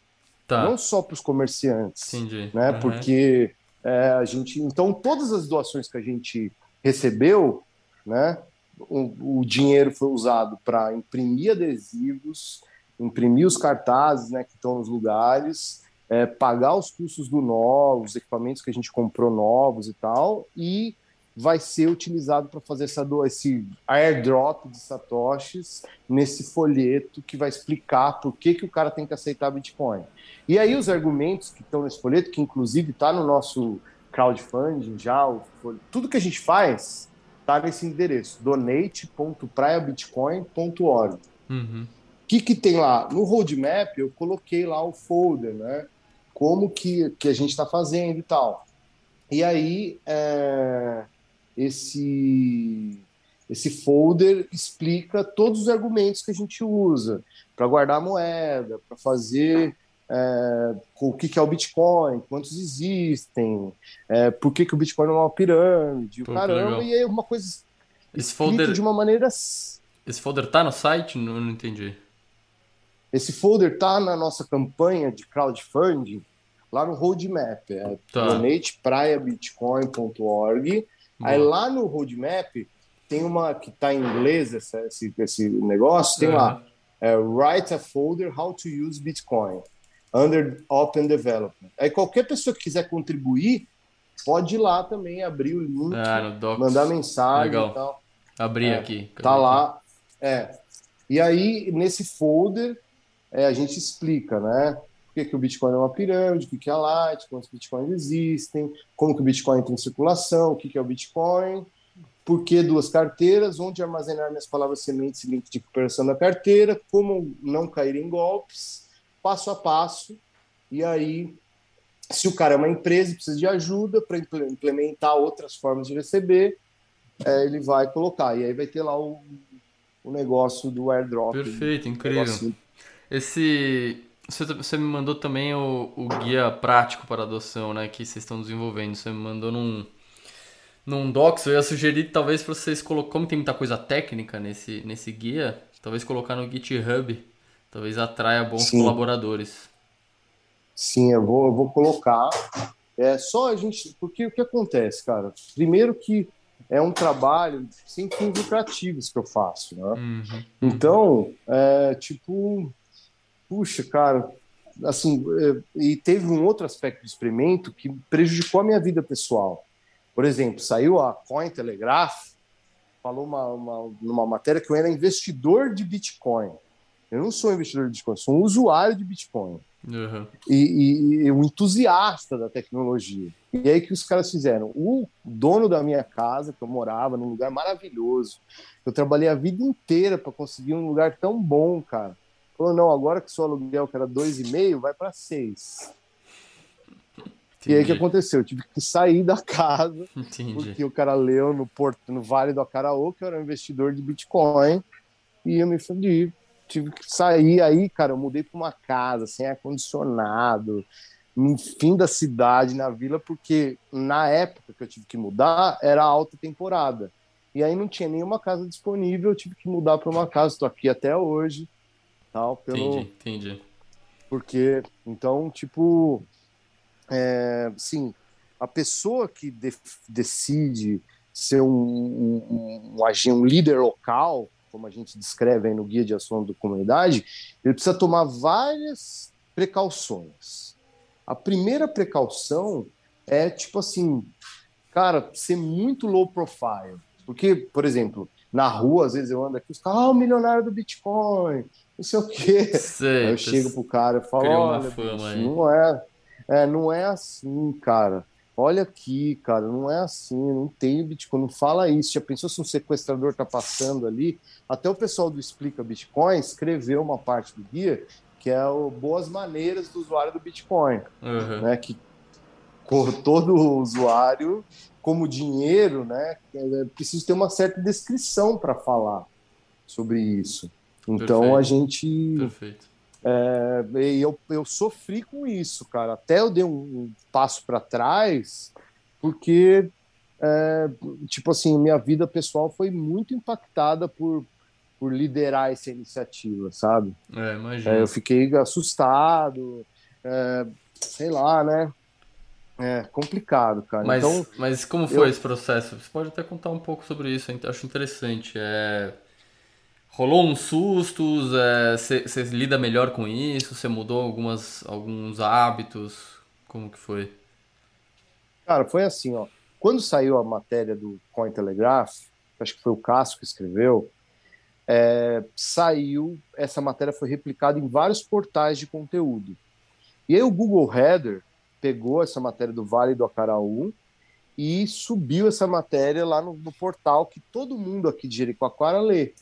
Tá. Não só para os comerciantes. Entendi. Né? Uhum. Porque é, a gente. Então, todas as doações que a gente recebeu, né? O, o dinheiro foi usado para imprimir adesivos, imprimir os cartazes né, que estão nos lugares, é, pagar os custos do novo, os equipamentos que a gente comprou novos e tal, e vai ser utilizado para fazer essa do, esse airdrop de satoshis nesse folheto que vai explicar por que, que o cara tem que aceitar Bitcoin. E aí os argumentos que estão nesse folheto, que inclusive está no nosso crowdfunding já, tudo que a gente faz está nesse endereço, donate.praiabitcoin.org. Uhum. O que, que tem lá? No roadmap eu coloquei lá o folder, né? Como que, que a gente está fazendo e tal. E aí é, esse esse folder explica todos os argumentos que a gente usa para guardar a moeda, para fazer é, o que, que, é o Bitcoin, quantos existem, é, por que, que o Bitcoin é uma pirâmide, o caramba, e é uma coisa esse folder de uma maneira. Esse folder tá no site? Não, não entendi. Esse folder tá na nossa campanha de crowdfunding, lá no roadmap, é tá. donatepraiabitcoin.org Aí lá no roadmap tem uma que está em inglês esse, esse negócio, tem uhum. lá é, write a folder how to use Bitcoin under Open Development. Aí qualquer pessoa que quiser contribuir pode ir lá também abrir o link, ah, mandar mensagem Legal. e tal. Abrir é, aqui. Tá lá. É. E aí nesse folder é, a gente explica, né? por que, que o Bitcoin é uma pirâmide, o que, que é a Light, quantos Bitcoins existem, como que o Bitcoin entra em circulação, o que, que é o Bitcoin, por que duas carteiras, onde armazenar minhas palavras sementes e link de recuperação da carteira, como não cair em golpes, passo a passo. E aí, se o cara é uma empresa e precisa de ajuda para implementar outras formas de receber, é, ele vai colocar. E aí vai ter lá o, o negócio do airdrop. Perfeito, incrível. Esse, você, me mandou também o, o guia prático para adoção, né? Que vocês estão desenvolvendo. Você me mandou num, num docs. Eu ia sugerir, talvez, para vocês colocar. Como tem muita coisa técnica nesse, nesse guia, talvez colocar no GitHub. Talvez atraia bons Sim. colaboradores. Sim, eu vou, eu vou colocar. É só a gente. Porque o que acontece, cara? Primeiro que é um trabalho sem fins lucrativos que eu faço, né? Uhum. Então, é, tipo, puxa, cara, assim, é, e teve um outro aspecto do experimento que prejudicou a minha vida pessoal. Por exemplo, saiu a Cointelegraph, falou uma, uma, numa matéria que eu era investidor de Bitcoin. Eu não sou investidor de Bitcoin, sou um usuário de Bitcoin. Uhum. E, e, e, um entusiasta da tecnologia. E aí que os caras fizeram? O dono da minha casa, que eu morava num lugar maravilhoso, eu trabalhei a vida inteira para conseguir um lugar tão bom, cara. Falou, não, agora que seu aluguel que era dois e meio, vai para seis. E aí o que aconteceu? Eu tive que sair da casa, Entendi. porque o cara leu no, Porto, no Vale do Acaraú, que eu era um investidor de Bitcoin, e eu me fudi. Tive que sair aí, cara, eu mudei para uma casa sem ar-condicionado, no fim da cidade, na vila, porque na época que eu tive que mudar, era alta temporada. E aí não tinha nenhuma casa disponível, eu tive que mudar para uma casa, estou aqui até hoje tal, pelo... Entendi, entendi. Porque, então, tipo, é, sim, a pessoa que de, decide ser um, um, um, um líder local, como a gente descreve aí no Guia de Ação da Comunidade, ele precisa tomar várias precauções. A primeira precaução é, tipo assim, cara, ser muito low profile. Porque, por exemplo, na rua, às vezes eu ando aqui, os caras, ah, o milionário do Bitcoin, não sei o quê. Sei, aí eu chego pro cara e falo, olha, bicho, não é, é, não é assim, cara. Olha aqui, cara, não é assim, não tem Bitcoin, não fala isso. Já pensou se um sequestrador tá passando ali? Até o pessoal do Explica Bitcoin escreveu uma parte do guia que é o Boas Maneiras do Usuário do Bitcoin, uhum. né? Que todo usuário como dinheiro, né? É preciso ter uma certa descrição para falar sobre isso. Então Perfeito. a gente. Perfeito. É, eu, eu sofri com isso, cara. Até eu dei um, um passo para trás, porque, é, tipo assim, minha vida pessoal foi muito impactada por, por liderar essa iniciativa, sabe? É, imagina. É, eu fiquei assustado, é, sei lá, né? É complicado, cara. Mas, então, mas como foi eu... esse processo? Você pode até contar um pouco sobre isso, eu acho interessante. É... Rolou uns sustos? Você é... lida melhor com isso? Você mudou algumas, alguns hábitos? Como que foi? Cara, foi assim, ó. Quando saiu a matéria do Cointelegraph, acho que foi o Cássio que escreveu, é, saiu, essa matéria foi replicada em vários portais de conteúdo. E aí o Google Header pegou essa matéria do Vale do Acaraú e subiu essa matéria lá no, no portal que todo mundo aqui de Jericoacoara lê.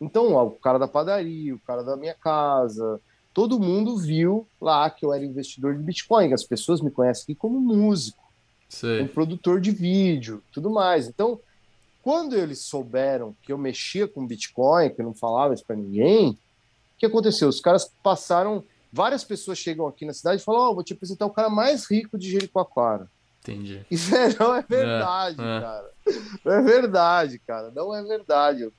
Então, ó, o cara da padaria, o cara da minha casa, todo mundo viu lá que eu era investidor de Bitcoin. As pessoas me conhecem aqui como músico, um produtor de vídeo, tudo mais. Então, quando eles souberam que eu mexia com Bitcoin, que eu não falava isso para ninguém, o que aconteceu? Os caras passaram. Várias pessoas chegam aqui na cidade e falam: Ó, oh, vou te apresentar o cara mais rico de Jericoacoara. Entendi. Isso é, não é verdade, é, é. cara. Não é verdade, cara. Não é verdade. Eu,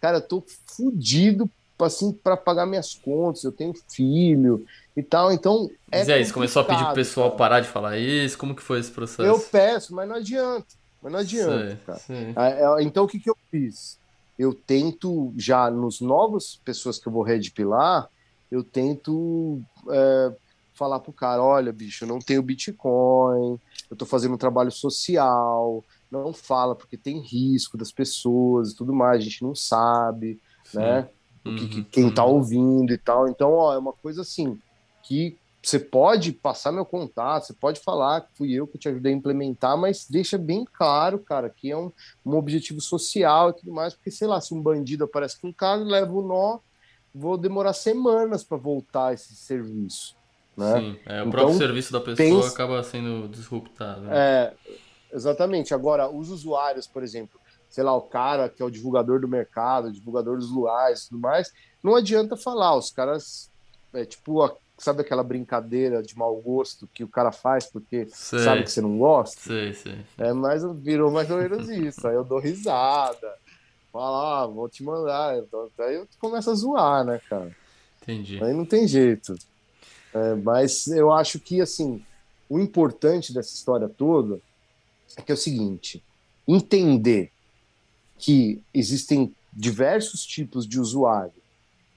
cara, eu tô fudido assim, para pagar minhas contas, eu tenho filho e tal, então é Mas é isso, começou a pedir pro pessoal cara. parar de falar isso, como que foi esse processo? Eu peço, mas não adianta, mas não adianta, sei, cara. Sei. É, é, então o que que eu fiz? Eu tento, já nos novos pessoas que eu vou redipilar, eu tento é, falar pro cara, olha, bicho, eu não tenho Bitcoin, eu tô fazendo um trabalho social, não fala porque tem risco das pessoas e tudo mais, a gente não sabe, Sim. né? o que, que, uhum, quem está uhum. ouvindo e tal. Então, ó, é uma coisa assim que você pode passar meu contato, você pode falar que fui eu que te ajudei a implementar, mas deixa bem claro, cara, que é um, um objetivo social e tudo mais, porque sei lá, se um bandido aparece com um carro, leva o nó, vou demorar semanas para voltar esse serviço. Né? Sim, é, o então, próprio serviço da pessoa pensa... acaba sendo disruptado. Né? É, exatamente. Agora, os usuários, por exemplo, sei lá, o cara que é o divulgador do mercado, divulgador dos lugares e tudo mais, não adianta falar, os caras, é tipo, sabe aquela brincadeira de mau gosto que o cara faz porque sei. sabe que você não gosta? Sei, sei. É, mas virou mais ou menos isso, aí eu dou risada, falo, ah, vou te mandar, aí eu começo a zoar, né, cara? Entendi. Aí não tem jeito. É, mas eu acho que, assim, o importante dessa história toda é que é o seguinte, entender que existem diversos tipos de usuário,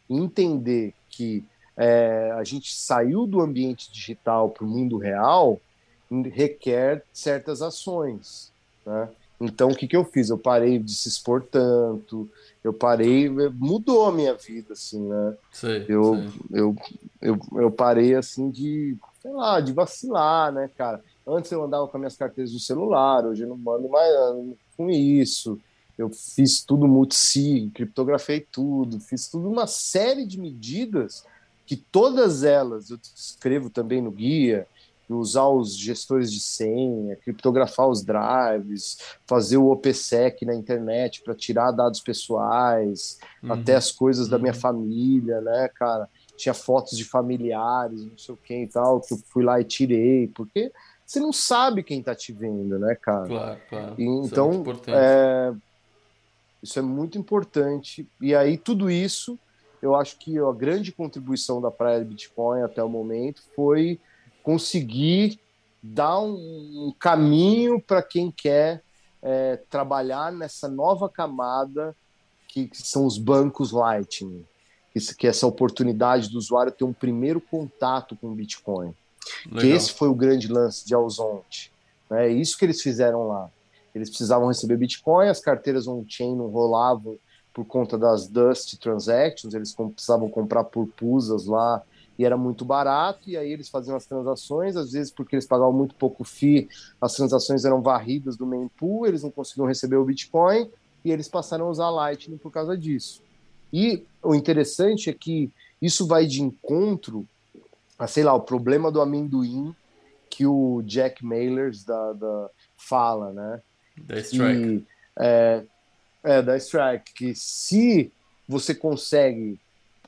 entender que é, a gente saiu do ambiente digital para o mundo real requer certas ações. Né? Então, o que, que eu fiz? Eu parei de se expor tanto, eu parei, mudou a minha vida, assim, né? Sei, eu, sei. Eu, eu, eu parei, assim, de, sei lá, de vacilar, né, cara? Antes eu andava com as minhas carteiras do celular, hoje eu não mando mais com isso eu fiz tudo multi criptografei tudo, fiz tudo uma série de medidas que todas elas eu escrevo também no guia, usar os gestores de senha, criptografar os drives, fazer o OPSEC na internet para tirar dados pessoais, uhum. até as coisas uhum. da minha uhum. família, né, cara? Tinha fotos de familiares, não sei o que e tal, que eu fui lá e tirei, porque você não sabe quem está te vendo, né, cara? Claro, claro. E, então, é, isso é muito importante. E aí, tudo isso, eu acho que a grande contribuição da Praia Bitcoin até o momento foi conseguir dar um, um caminho para quem quer é, trabalhar nessa nova camada que, que, são os bancos Lightning, que, que é essa oportunidade do usuário ter um primeiro contato com o Bitcoin. Que esse foi o grande lance de Alzonte. Né? É isso que eles fizeram lá. Eles precisavam receber Bitcoin, as carteiras on-chain não rolavam por conta das Dust Transactions, eles precisavam comprar por pusas lá e era muito barato, e aí eles faziam as transações, às vezes porque eles pagavam muito pouco FII, as transações eram varridas do mempool, eles não conseguiam receber o Bitcoin, e eles passaram a usar Lightning por causa disso. E o interessante é que isso vai de encontro a, sei lá, o problema do amendoim que que o Jack Mailers da, da fala, né? Da Strike. E, é, é, da Strike, que se você consegue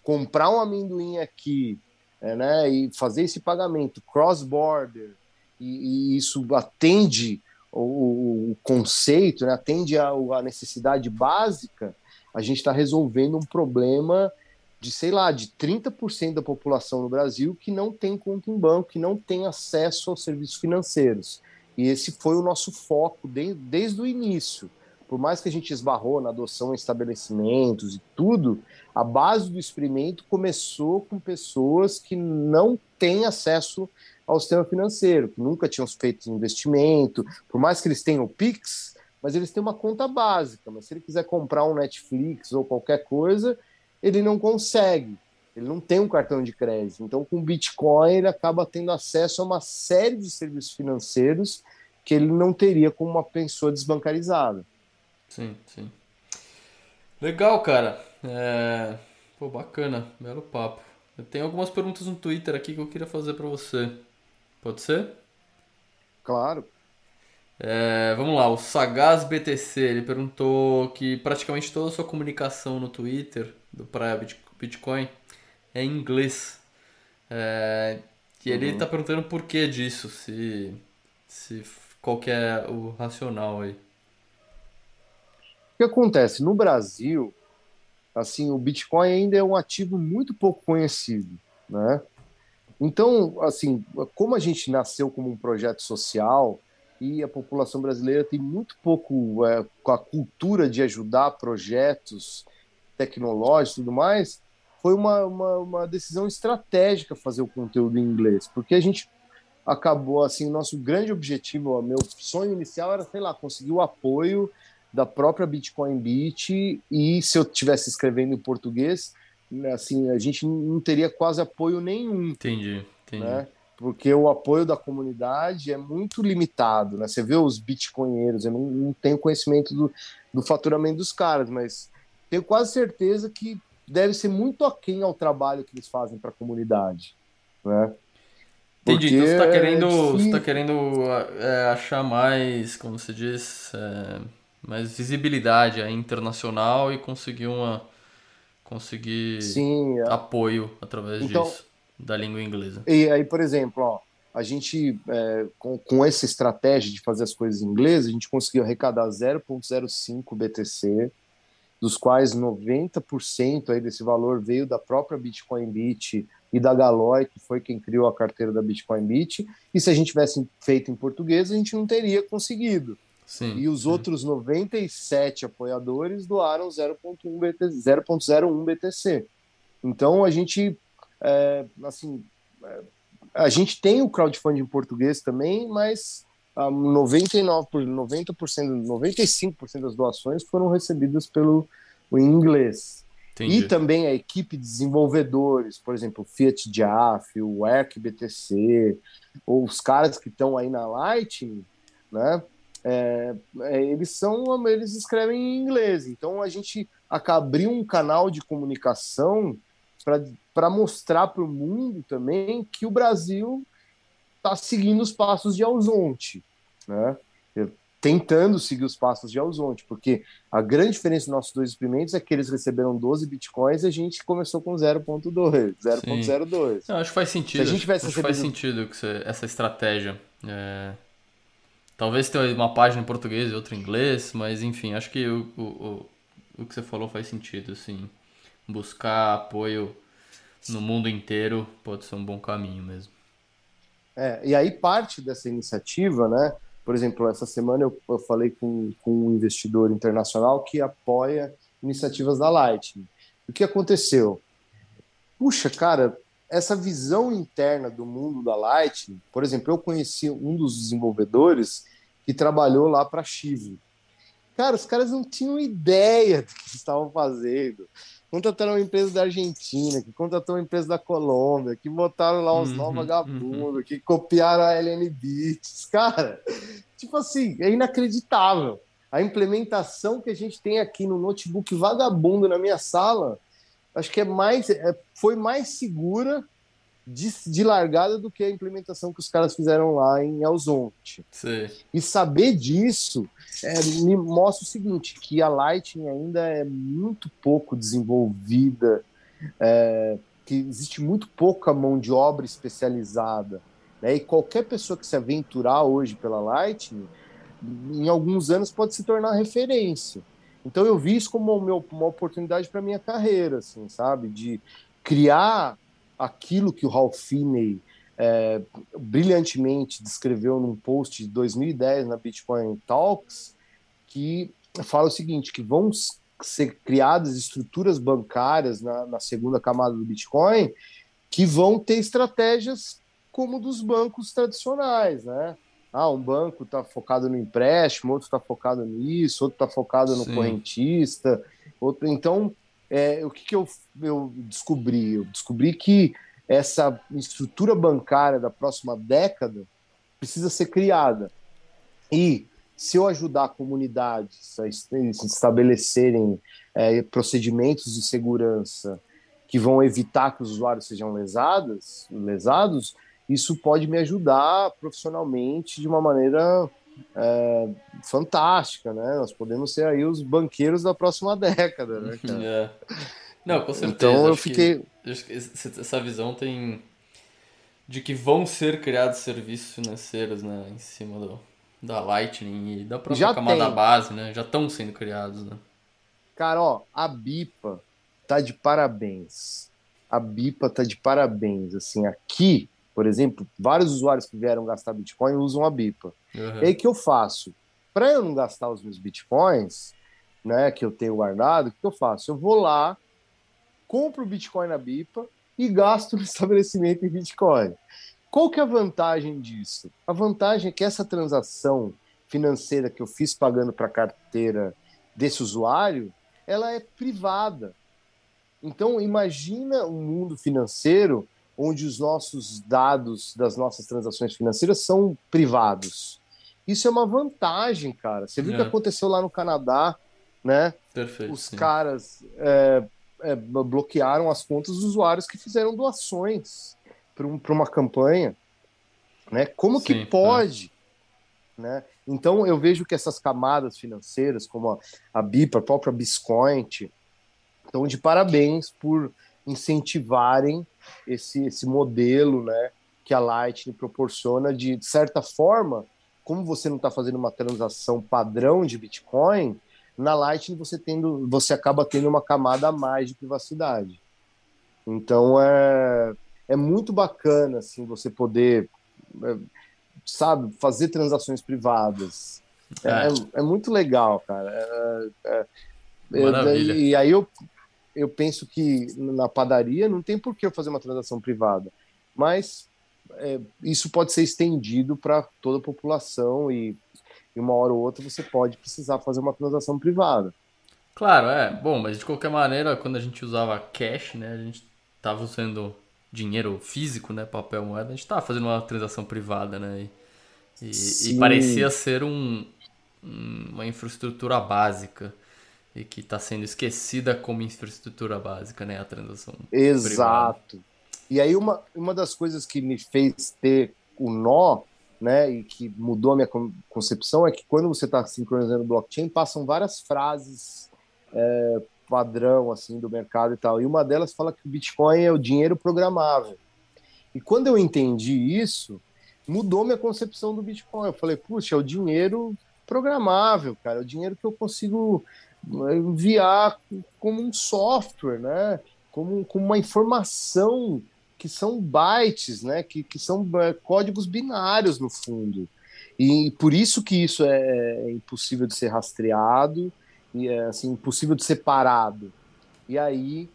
comprar um amendoim aqui é, né, e fazer esse pagamento cross-border, e, e, isso atende o, o conceito, né, atende a, a necessidade básica, a gente está resolvendo um problema de, sei lá, de 30% da população no Brasil que não tem conta em banco, que não tem acesso aos serviços financeiros. E esse foi o nosso foco de, desde o início. Por mais que a gente esbarrou na adoção em estabelecimentos e tudo, a base do experimento começou com pessoas que não têm acesso ao sistema financeiro, que nunca tinham feito investimento, por mais que eles tenham Pix, mas eles têm uma conta básica. Mas se ele quiser comprar um Netflix ou qualquer coisa, ele não consegue. Ele não tem um cartão de crédito. Então, com Bitcoin, ele acaba tendo acesso a uma série de serviços financeiros que ele não teria como uma pessoa desbancarizada. Sim, sim. Legal, cara. É... Pô, bacana. Belo papo. Eu tenho algumas perguntas no Twitter aqui que eu queria fazer para você. Pode ser? Claro. É, vamos lá, o Sagaz BTC, ele perguntou que praticamente toda a sua comunicação no Twitter do Praia Bitcoin é em inglês. É, e ele está uhum. perguntando por que disso, se, se qual que é o racional aí. O que acontece? No Brasil, assim, o Bitcoin ainda é um ativo muito pouco conhecido, né? Então, assim, como a gente nasceu como um projeto social e a população brasileira tem muito pouco é, com a cultura de ajudar projetos tecnológicos e tudo mais, foi uma, uma, uma, decisão estratégica fazer o conteúdo em inglês, porque a gente acabou, assim, nosso grande objetivo, o meu sonho inicial era, sei lá, conseguir o apoio da própria Bitcoin Beat e se eu tivesse escrevendo em português, assim, a gente não teria quase apoio nenhum. Entendi, entendi. Né? Porque o apoio da comunidade é muito limitado, né? Você vê os bitcoinheiros, eu não, não tenho conhecimento do, do faturamento dos caras, mas tenho quase certeza que deve ser muito aquém ao trabalho que eles fazem para a comunidade, né? Entendi, Porque então você está querendo, é você tá querendo é, achar mais, como se diz, é, mais visibilidade aí, internacional e conseguir uma conseguir Sim, é. apoio através então, disso da língua inglesa. E aí, por exemplo, ó, a gente é, com, com essa estratégia de fazer as coisas em inglês, a gente conseguiu arrecadar 0.05 BTC, dos quais 90% aí desse valor veio da própria Bitcoin Beat e da Galoy, que foi quem criou a carteira da Bitcoin Beat. E se a gente tivesse feito em português, a gente não teria conseguido. Sim, e os sim. outros 97 apoiadores doaram 0.1 BTC, 0.01 BTC. Então a gente, é, assim, é, a gente tem o crowdfunding em português também, mas 99 por 90%, 95% das doações foram recebidas pelo em inglês. Entendi. E também a equipe de desenvolvedores, por exemplo, o Fiat Jaf, o ERC BTC, ou os caras que estão aí na Lightning, né? É, é, eles são eles escrevem em inglês então a gente abriu um canal de comunicação para mostrar para o mundo também que o Brasil está seguindo os passos de Alzonte, né? tentando seguir os passos de Alzonte, porque a grande diferença dos nossos dois experimentos é que eles receberam 12 bitcoins e a gente começou com 0.2, 0.02. Acho que faz sentido. Se a gente tivesse acho recebido... faz sentido que você, essa estratégia. É... Talvez tenha uma página em português e outra em inglês, mas enfim, acho que o, o, o, o que você falou faz sentido, assim. Buscar apoio no mundo inteiro pode ser um bom caminho mesmo. É, e aí parte dessa iniciativa, né? Por exemplo, essa semana eu, eu falei com, com um investidor internacional que apoia iniciativas da Lightning. O que aconteceu? Puxa, cara, essa visão interna do mundo da Lightning, por exemplo, eu conheci um dos desenvolvedores que trabalhou lá para a Chivre. Cara, os caras não tinham ideia do que estavam fazendo. Contrataram uma empresa da Argentina, que contratou uma empresa da Colômbia, que botaram lá uns uhum, novos vagabundos, uhum. que copiaram a LN Beats. Cara, tipo assim, é inacreditável. A implementação que a gente tem aqui no notebook vagabundo na minha sala, acho que é mais, é, foi mais segura de, de, largada do que a implementação que os caras fizeram lá em Elzonte. E saber disso é, me mostra o seguinte, que a Lightning ainda é muito pouco desenvolvida, é, que existe muito pouca mão de obra especializada. Né? E qualquer pessoa que se aventurar hoje pela Lightning, em alguns anos pode se tornar referência. Então eu vi isso como uma oportunidade para minha carreira, assim, sabe? De criar aquilo que o Ralph Finney é, brilhantemente descreveu num post de 2010 na Bitcoin Talks, que fala o seguinte, que vão ser criadas estruturas bancárias na, na segunda camada do Bitcoin que vão ter estratégias como dos bancos tradicionais, né? Ah, um banco está focado no empréstimo, outro está focado nisso, outro está focado no Sim. correntista, outro. Então, é, o que, que eu, eu descobri? Eu descobri que essa estrutura bancária da próxima década precisa ser criada. E se eu ajudar comunidades a estabelecerem é, procedimentos de segurança que vão evitar que os usuários sejam lesados, lesados, isso pode me ajudar profissionalmente de uma maneira é, fantástica, né? Nós podemos ser aí os banqueiros da próxima década, né? É. Não, com certeza. Então eu fiquei. Que, essa visão tem de que vão ser criados serviços financeiros, né, em cima do, da Lightning e da própria Já camada tem. base, né? Já estão sendo criados, né? Cara, ó, a Bipa tá de parabéns. A Bipa tá de parabéns. Assim, aqui, por exemplo, vários usuários que vieram gastar Bitcoin usam a Bipa. Uhum. E aí que eu faço? Para eu não gastar os meus Bitcoins, né, que eu tenho guardado, o que eu faço? Eu vou lá, compro Bitcoin na Bipa e gasto no estabelecimento em Bitcoin. Qual que é a vantagem disso? A vantagem é que essa transação financeira que eu fiz pagando para a carteira desse usuário, ela é privada. Então, imagina um mundo financeiro onde os nossos dados das nossas transações financeiras são privados. Isso é uma vantagem, cara. Você viu o é. que aconteceu lá no Canadá, né? Perfeito. Os sim. caras é, é, bloquearam as contas dos usuários que fizeram doações para um, uma campanha. Né? Como sim, que é. pode? Né? Então eu vejo que essas camadas financeiras, como a, a BIP, a própria Biscoint, estão de parabéns por incentivarem esse, esse modelo né, que a Lightning proporciona de, de certa forma, como você não está fazendo uma transação padrão de Bitcoin, na Lightning você tendo, você acaba tendo uma camada a mais de privacidade. Então é, é muito bacana assim você poder, é, sabe, fazer transações privadas. É, é, é muito legal, cara. É, é, Maravilha. E aí eu, eu penso que na padaria não tem por que eu fazer uma transação privada, mas é, isso pode ser estendido para toda a população e, e uma hora ou outra você pode precisar fazer uma transação privada. Claro, é. Bom, mas de qualquer maneira, quando a gente usava cash, né, a gente estava usando dinheiro físico, né, papel moeda, a gente estava fazendo uma transação privada, né, e, e, e parecia ser um, uma infraestrutura básica e que está sendo esquecida como infraestrutura básica, né, a transação. Exato. Privada. E aí uma, uma das coisas que me fez ter o nó, né, e que mudou a minha concepção é que quando você está sincronizando blockchain, passam várias frases é, padrão assim do mercado e tal. E uma delas fala que o Bitcoin é o dinheiro programável. E quando eu entendi isso, mudou minha concepção do Bitcoin. Eu falei, puxa, é o dinheiro programável, cara, é o dinheiro que eu consigo enviar como um software, né? Como, como uma informação que são bytes, né? Que, que são é, códigos binários no fundo. E por isso que isso é, é impossível de ser rastreado e é assim impossível de ser parado. E aí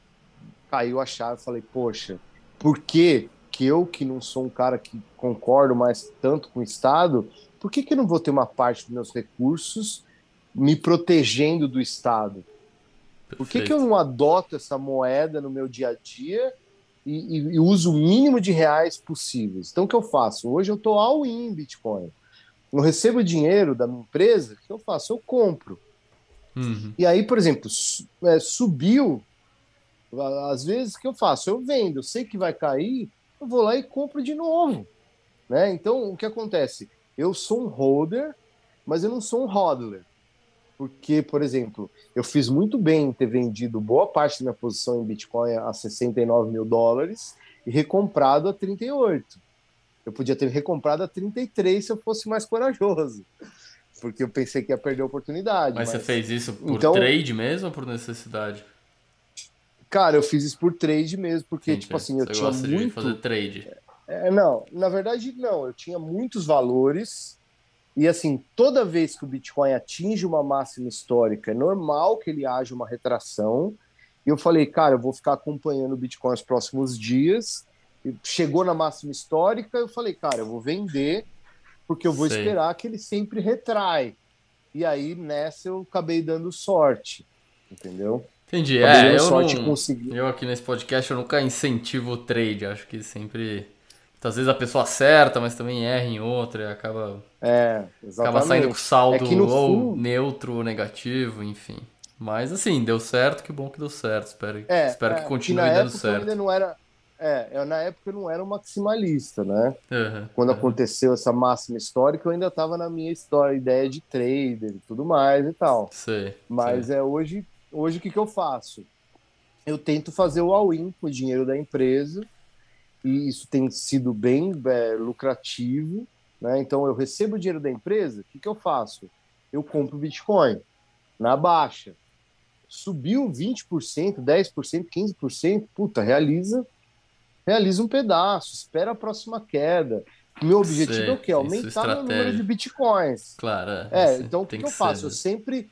caiu a chave, falei, poxa, por que que eu que não sou um cara que concordo mais tanto com o Estado, por que que eu não vou ter uma parte dos meus recursos me protegendo do Estado? Por que, que eu não adoto essa moeda no meu dia a dia e, e, e uso o mínimo de reais possíveis? Então, o que eu faço? Hoje eu estou all in Bitcoin. Eu recebo dinheiro da minha empresa, o que eu faço? Eu compro. Uhum. E aí, por exemplo, é, subiu, às vezes, o que eu faço? Eu vendo, eu sei que vai cair, eu vou lá e compro de novo. Né? Então, o que acontece? Eu sou um holder, mas eu não sou um hodler. Porque, por exemplo, eu fiz muito bem em ter vendido boa parte da minha posição em Bitcoin a 69 mil dólares e recomprado a 38. Eu podia ter recomprado a 33 se eu fosse mais corajoso. Porque eu pensei que ia perder a oportunidade. Mas, mas... você fez isso por então, trade mesmo ou por necessidade? Cara, eu fiz isso por trade mesmo, porque, tipo assim, eu tinha gosta muito... de fazer trade. É, não, na verdade, não. Eu tinha muitos valores e, assim, toda vez que o Bitcoin atinge uma máxima histórica, é normal que ele haja uma retração. E eu falei, cara, eu vou ficar acompanhando o Bitcoin nos próximos dias. Chegou na máxima histórica, eu falei, cara, eu vou vender, porque eu vou Sei. esperar que ele sempre retrai. E aí, nessa, eu acabei dando sorte, entendeu? Entendi. É, eu, não, eu aqui nesse podcast eu nunca incentivo o trade. Acho que sempre. Às vezes a pessoa acerta, mas também erra em outra e acaba. É. Acaba saindo com saldo é ou neutro ou negativo, enfim. Mas assim, deu certo, que bom que deu certo. Espero, é, espero é, que continue que dando certo. Ainda não era, é, eu, na época eu não era um maximalista, né? Uhum, Quando uhum. aconteceu essa máxima histórica, eu ainda estava na minha história, ideia de trader e tudo mais e tal. Sei, Mas sei. é hoje hoje o que, que eu faço? Eu tento fazer o all-in com o dinheiro da empresa e isso tem sido bem é, lucrativo. Né? Então eu recebo o dinheiro da empresa, o que, que eu faço? Eu compro Bitcoin na baixa. Subiu 20%, 10%, 15%, puta, realiza, realiza um pedaço, espera a próxima queda. Meu objetivo Sei, é o quê? Aumentar o número de bitcoins. Claro. É, é então o que, que, eu faço? Ser, eu sempre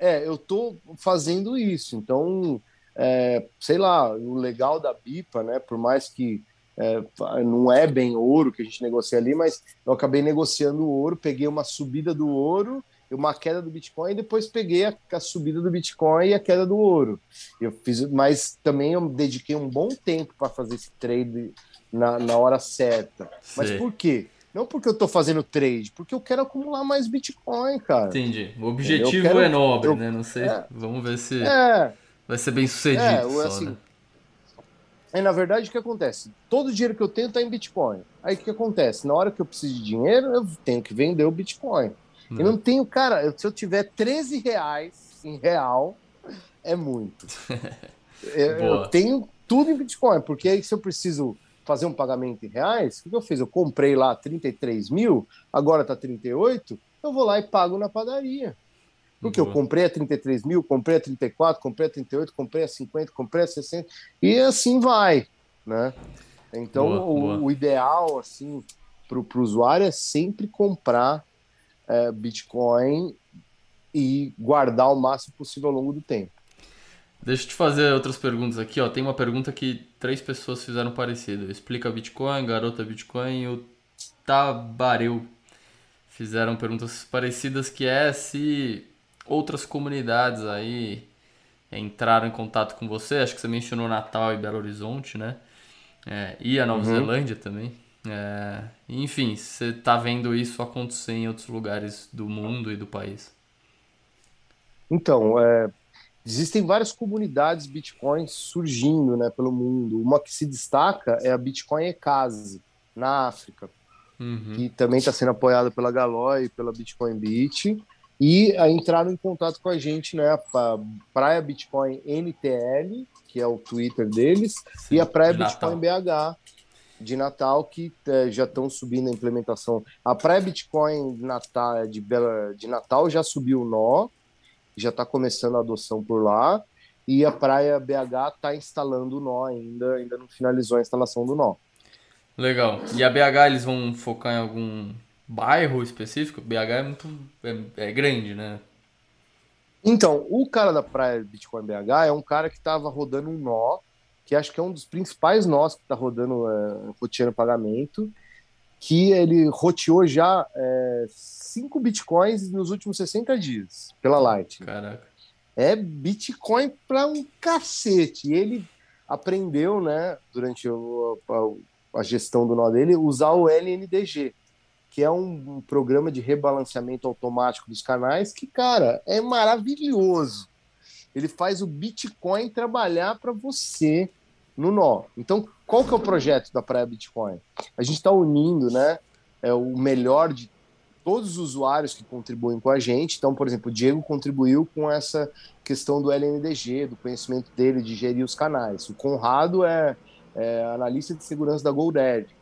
é, eu tô fazendo isso. Então, é, sei lá, o legal da BIPA, né? Por mais que é, não é bem ouro que a gente negocia ali, mas eu acabei negociando o ouro, peguei uma subida do ouro, uma queda do Bitcoin, e depois peguei a, a subida do Bitcoin e a queda do ouro. Eu fiz, mas também eu dediquei um bom tempo para fazer esse trade na, na hora certa. Sim. Mas por quê? Não porque eu tô fazendo trade, porque eu quero acumular mais Bitcoin, cara. Entendi. O objetivo quero, é nobre, eu, né? Não sei. É, Vamos ver se é, vai ser bem sucedido. É, só, assim, né? Aí, na verdade, o que acontece? Todo o dinheiro que eu tenho tá em Bitcoin. Aí, o que acontece? Na hora que eu preciso de dinheiro, eu tenho que vender o Bitcoin. Eu não tenho, cara, se eu tiver 13 reais em real, é muito. eu, eu tenho tudo em Bitcoin, porque aí se eu preciso fazer um pagamento em reais, o que eu fiz? Eu comprei lá 33 mil, agora tá 38, eu vou lá e pago na padaria. Porque Boa. eu comprei a 33 mil, comprei a 34, comprei a 38, comprei a 50, comprei a 60, e assim vai, né? Então, boa, o, boa. o, ideal, assim, para o usuário é sempre comprar é, Bitcoin e guardar o máximo possível ao longo do tempo. Deixa eu te fazer outras perguntas aqui, ó. Tem uma pergunta que três pessoas fizeram parecido. Explica Bitcoin, Garota Bitcoin e o Tabareu fizeram perguntas parecidas que é se outras comunidades aí entraram em contato com você. Acho que você mencionou Natal e Belo Horizonte, né? É, e a Nova uhum. Zelândia também. É, enfim, você tá vendo isso acontecer em outros lugares do mundo e do país? Então, é, Existem várias comunidades Bitcoin surgindo né, pelo mundo. Uma que se destaca é a Bitcoin Ecase, na África, uhum. que também está sendo apoiada pela Galoy e pela Bitcoin Beat. E entraram em contato com a gente, né? A Praia Bitcoin NTL, que é o Twitter deles, Sim, e a Praia Bitcoin BH de Natal, que é, já estão subindo a implementação. A Praia Bitcoin Natal, de, Bela, de Natal já subiu o nó, já está começando a adoção por lá. E a Praia BH está instalando o nó ainda, ainda não finalizou a instalação do nó. Legal. E a BH eles vão focar em algum bairro específico? BH é muito é, é grande, né? Então, o cara da Praia Bitcoin BH é um cara que estava rodando um nó, que acho que é um dos principais nós que está rodando é, roteando pagamento, que ele roteou já é, 5 bitcoins nos últimos 60 dias pela Lightning. Caraca. É bitcoin para um cacete. E ele aprendeu, né, durante a, a, gestão do nó dele, usar o LNDG, que é um, programa de rebalanceamento automático dos canais que, cara, é maravilhoso. Ele faz o Bitcoin trabalhar para você no nó. Então, qual que é o projeto da Praia Bitcoin? A gente está unindo né, é, o melhor de todos os usuários que contribuem com a gente. Então, por exemplo, o Diego contribuiu com essa questão do LNDG, do conhecimento dele de gerir os canais. O Conrado é, é analista de segurança da GoDaddy.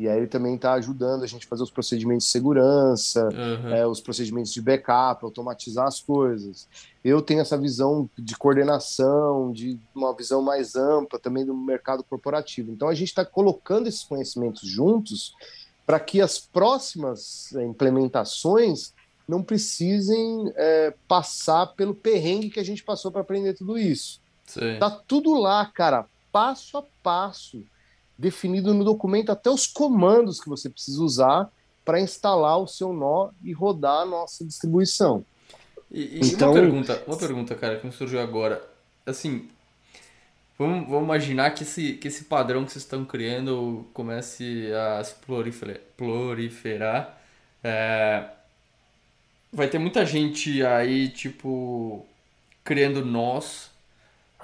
E aí ele também está ajudando a gente a fazer os procedimentos de segurança, uhum. é, os procedimentos de backup, automatizar as coisas. Eu tenho essa visão de coordenação, de uma visão mais ampla também do mercado corporativo. Então a gente está colocando esses conhecimentos juntos para que as próximas é, implementações não precisem é, passar pelo perrengue que a gente passou para aprender tudo isso. Sim. Tá tudo lá, cara, passo a passo definido no documento até os comandos que você precisa usar para instalar o seu nó e rodar a nossa distribuição. E, e então... uma pergunta, uma pergunta, cara, que me surgiu agora. Assim, vamos, vamos imaginar que esse, que esse padrão que vocês estão criando comece a se proliferar. proliferar é... Vai ter muita gente aí, tipo, criando nós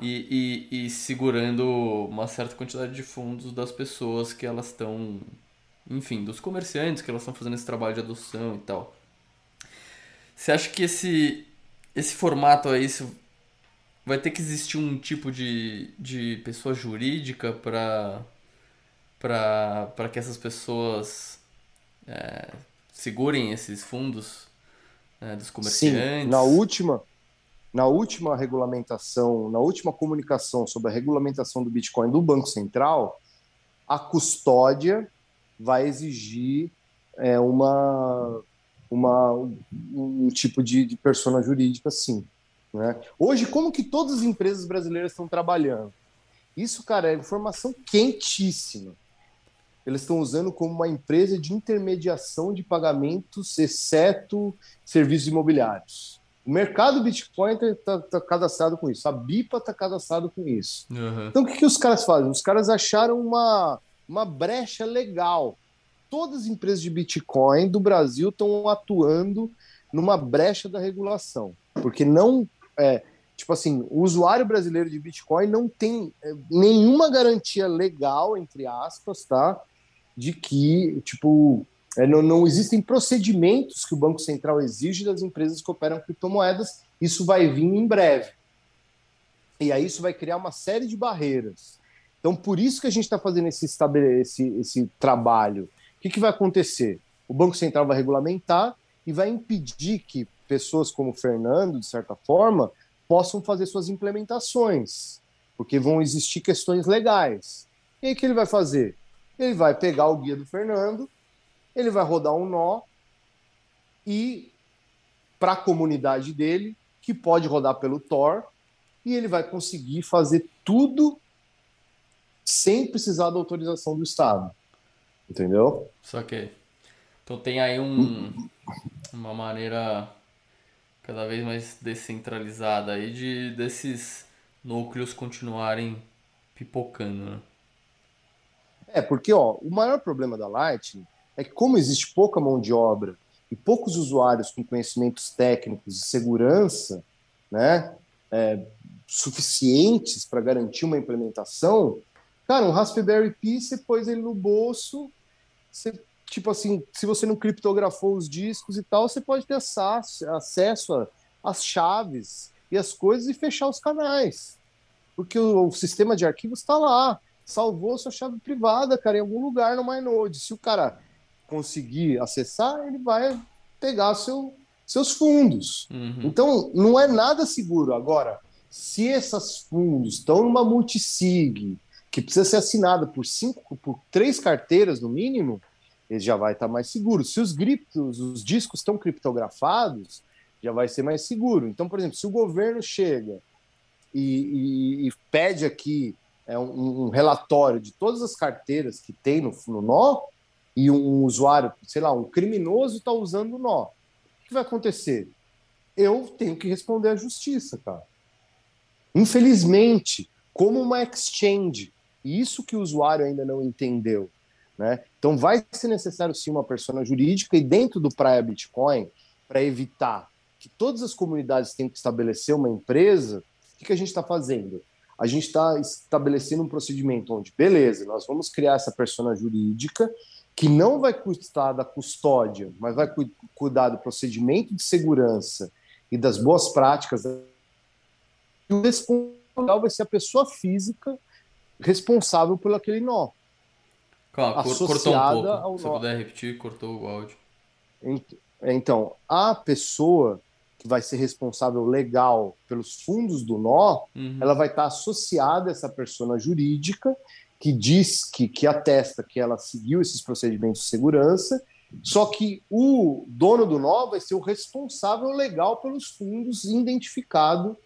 e, e, e segurando uma certa quantidade de fundos das pessoas que elas estão, enfim, dos comerciantes que elas estão fazendo esse trabalho de adoção e tal. Você acha que esse, esse formato aí vai ter que existir um tipo de, de pessoa jurídica para para que essas pessoas é, segurem esses fundos é, dos comerciantes? Sim, na última na última regulamentação, na última comunicação sobre a regulamentação do Bitcoin do Banco Central, a custódia vai exigir é, uma, uma, um tipo de, de persona jurídica, sim. Né? Hoje, como que todas as empresas brasileiras estão trabalhando? Isso, cara, é informação quentíssima. Eles estão usando como uma empresa de intermediação de pagamentos, exceto serviços imobiliários. O mercado Bitcoin está tá, cadastrado com isso, a BIPA está cadastrado com isso. Uhum. Então, o que, que os caras fazem? Os caras acharam uma, uma brecha legal. Todas as empresas de Bitcoin do Brasil estão atuando numa brecha da regulação, porque não é tipo assim, o usuário brasileiro de Bitcoin não tem é, nenhuma garantia legal, entre aspas, tá? De que, tipo, é, não, não, existem procedimentos que o Banco Central exige das empresas que operam criptomoedas. Isso vai vir em breve. E aí isso vai criar uma série de barreiras. Então, por isso que a gente está fazendo esse, esse, esse trabalho. O que, que vai acontecer? O Banco Central vai regulamentar e vai impedir que pessoas como o Fernando, de certa forma, possam fazer suas implementações, porque vão existir questões legais. E aí o que ele vai fazer? Ele vai pegar o guia do Fernando ele vai rodar um nó e para a comunidade dele, que pode rodar pelo Tor, e ele vai conseguir fazer tudo sem precisar da autorização do Estado. Entendeu? Só que. Então tem aí um, uma maneira cada vez mais descentralizada aí de desses núcleos continuarem pipocando, né? É, porque ó, o maior problema da Lightning é que, como existe pouca mão de obra e poucos usuários com conhecimentos técnicos de segurança né, é, suficientes para garantir uma implementação, cara, um Raspberry Pi, você pôs ele no bolso, você, tipo assim, se você não criptografou os discos e tal, você pode ter acesso, acesso às chaves e as coisas e fechar os canais. Porque o, o sistema de arquivos está lá, salvou sua chave privada, cara, em algum lugar no MyNode. Se o cara conseguir acessar, ele vai pegar seu, seus fundos. Uhum. Então, não é nada seguro. Agora, se esses fundos estão numa multisig, que precisa ser assinada por cinco, por três carteiras no mínimo, ele já vai estar mais seguro. Se os criptos, os discos estão criptografados, já vai ser mais seguro. Então, por exemplo, se o governo chega e, e, e pede aqui é, um, um, relatório de todas as carteiras que tem no, no nó, e um usuário, sei lá, um criminoso está usando o nó. O que vai acontecer? Eu tenho que responder à justiça, cara. Infelizmente, como uma exchange, isso que o usuário ainda não entendeu. Né? Então, vai ser necessário sim uma persona jurídica e dentro do Praia Bitcoin, para evitar que todas as comunidades tenham que estabelecer uma empresa, o que, que a gente está fazendo? a gente está estabelecendo um procedimento onde, beleza, nós vamos criar essa persona jurídica que não vai cuidar da custódia, mas vai cu cuidar do procedimento de segurança e das boas práticas. E o responsável vai ser a pessoa física responsável por aquele nó. Calma, cortou um pouco. Se você puder repetir, cortou o áudio. Então, a pessoa que vai ser responsável legal pelos fundos do nó, uhum. ela vai estar associada a essa persona jurídica que diz que, que atesta que ela seguiu esses procedimentos de segurança, só que o dono do nó vai ser o responsável legal pelos fundos identificado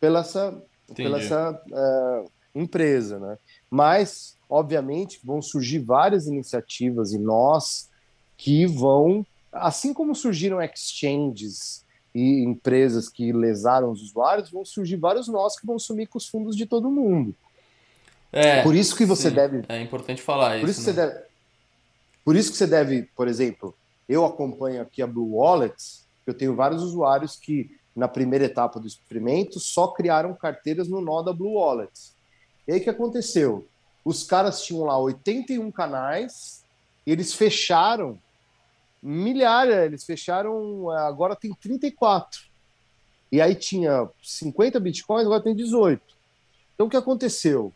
pela essa, pela essa uh, empresa. Né? Mas, obviamente, vão surgir várias iniciativas e nós que vão, assim como surgiram exchanges e empresas que lesaram os usuários, vão surgir vários nós que vão sumir com os fundos de todo mundo. É, por isso que você sim, deve. É importante falar por isso. isso né? você deve, por isso que você deve, por exemplo, eu acompanho aqui a Blue Wallets, eu tenho vários usuários que, na primeira etapa do experimento, só criaram carteiras no nó da Blue Wallets. E aí o que aconteceu? Os caras tinham lá 81 canais, e eles fecharam milhares, eles fecharam, agora tem 34. E aí tinha 50 bitcoins, agora tem 18. Então o que aconteceu?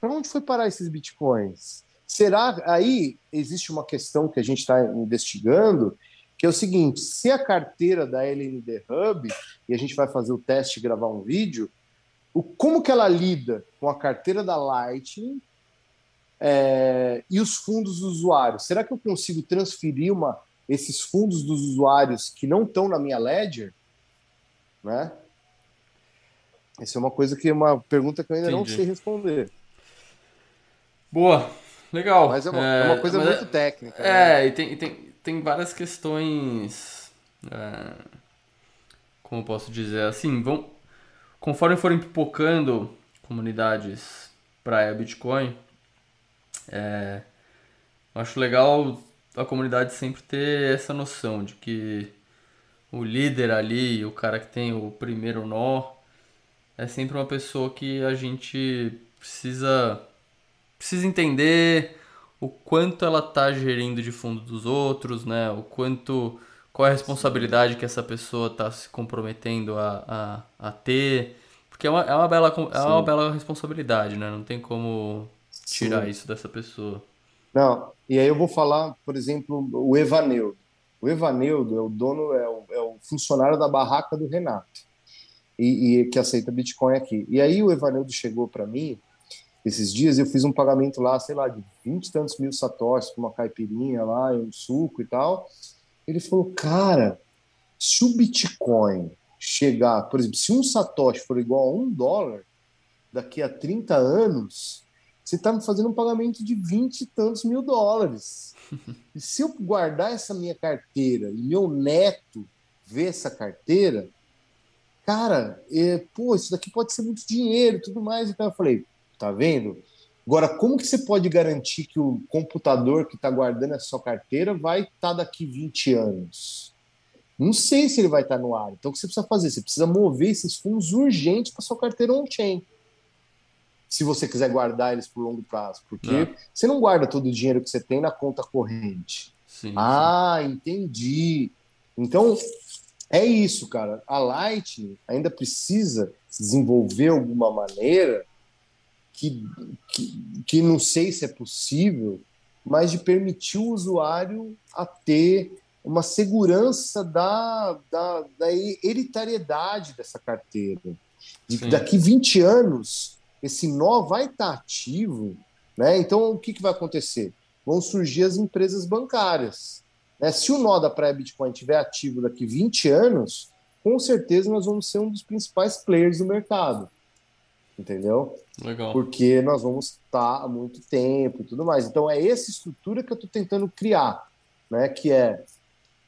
Para onde foi parar esses bitcoins? Será aí existe uma questão que a gente está investigando, que é o seguinte: se a carteira da LND Hub, e a gente vai fazer o teste e gravar um vídeo, o, como que ela lida com a carteira da Lightning é, e os fundos dos usuários? Será que eu consigo transferir uma, esses fundos dos usuários que não estão na minha ledger? Né? Essa é uma coisa que é uma pergunta que eu ainda Entendi. não sei responder. Boa, legal. Mas é uma, é, é uma coisa muito técnica. É, né? e, tem, tem, tem várias questões. É, como eu posso dizer? Assim, vão, conforme forem pipocando comunidades praia Bitcoin, é, acho legal a comunidade sempre ter essa noção de que o líder ali, o cara que tem o primeiro nó, é sempre uma pessoa que a gente precisa precisa entender o quanto ela está gerindo de fundo dos outros, né? O quanto qual é a responsabilidade que essa pessoa está se comprometendo a, a, a ter, porque é uma, é uma bela é uma bela responsabilidade, né? Não tem como tirar Sim. isso dessa pessoa. Não, e aí eu vou falar, por exemplo, o Evaneudo. O Evaneudo é o dono, é o, é o funcionário da barraca do Renato, e, e que aceita Bitcoin aqui. E aí o Evaneudo chegou para mim esses dias eu fiz um pagamento lá, sei lá, de 20 e tantos mil satoshis para uma caipirinha lá, um suco e tal. Ele falou, cara, se o Bitcoin chegar, por exemplo, se um satoshi for igual a um dólar, daqui a 30 anos, você está me fazendo um pagamento de 20 e tantos mil dólares. E se eu guardar essa minha carteira e meu neto ver essa carteira, cara, é, pô, isso daqui pode ser muito dinheiro e tudo mais. Então eu falei, Tá vendo? Agora, como que você pode garantir que o computador que está guardando a sua carteira vai estar tá daqui 20 anos? Não sei se ele vai estar tá no ar. Então, o que você precisa fazer? Você precisa mover esses fundos urgentes para sua carteira on-chain. Se você quiser guardar eles por longo prazo. Porque não. você não guarda todo o dinheiro que você tem na conta corrente. Sim, ah, sim. entendi. Então, é isso, cara. A Lightning ainda precisa desenvolver alguma maneira que, que, que não sei se é possível, mas de permitir o usuário a ter uma segurança da, da, da hereditariedade dessa carteira. De daqui 20 anos, esse nó vai estar ativo. Né? Então, o que, que vai acontecer? Vão surgir as empresas bancárias. Né? Se o nó da pré-Bitcoin estiver ativo daqui 20 anos, com certeza nós vamos ser um dos principais players do mercado entendeu? Legal. Porque nós vamos estar há muito tempo e tudo mais. Então é essa estrutura que eu estou tentando criar, né? Que é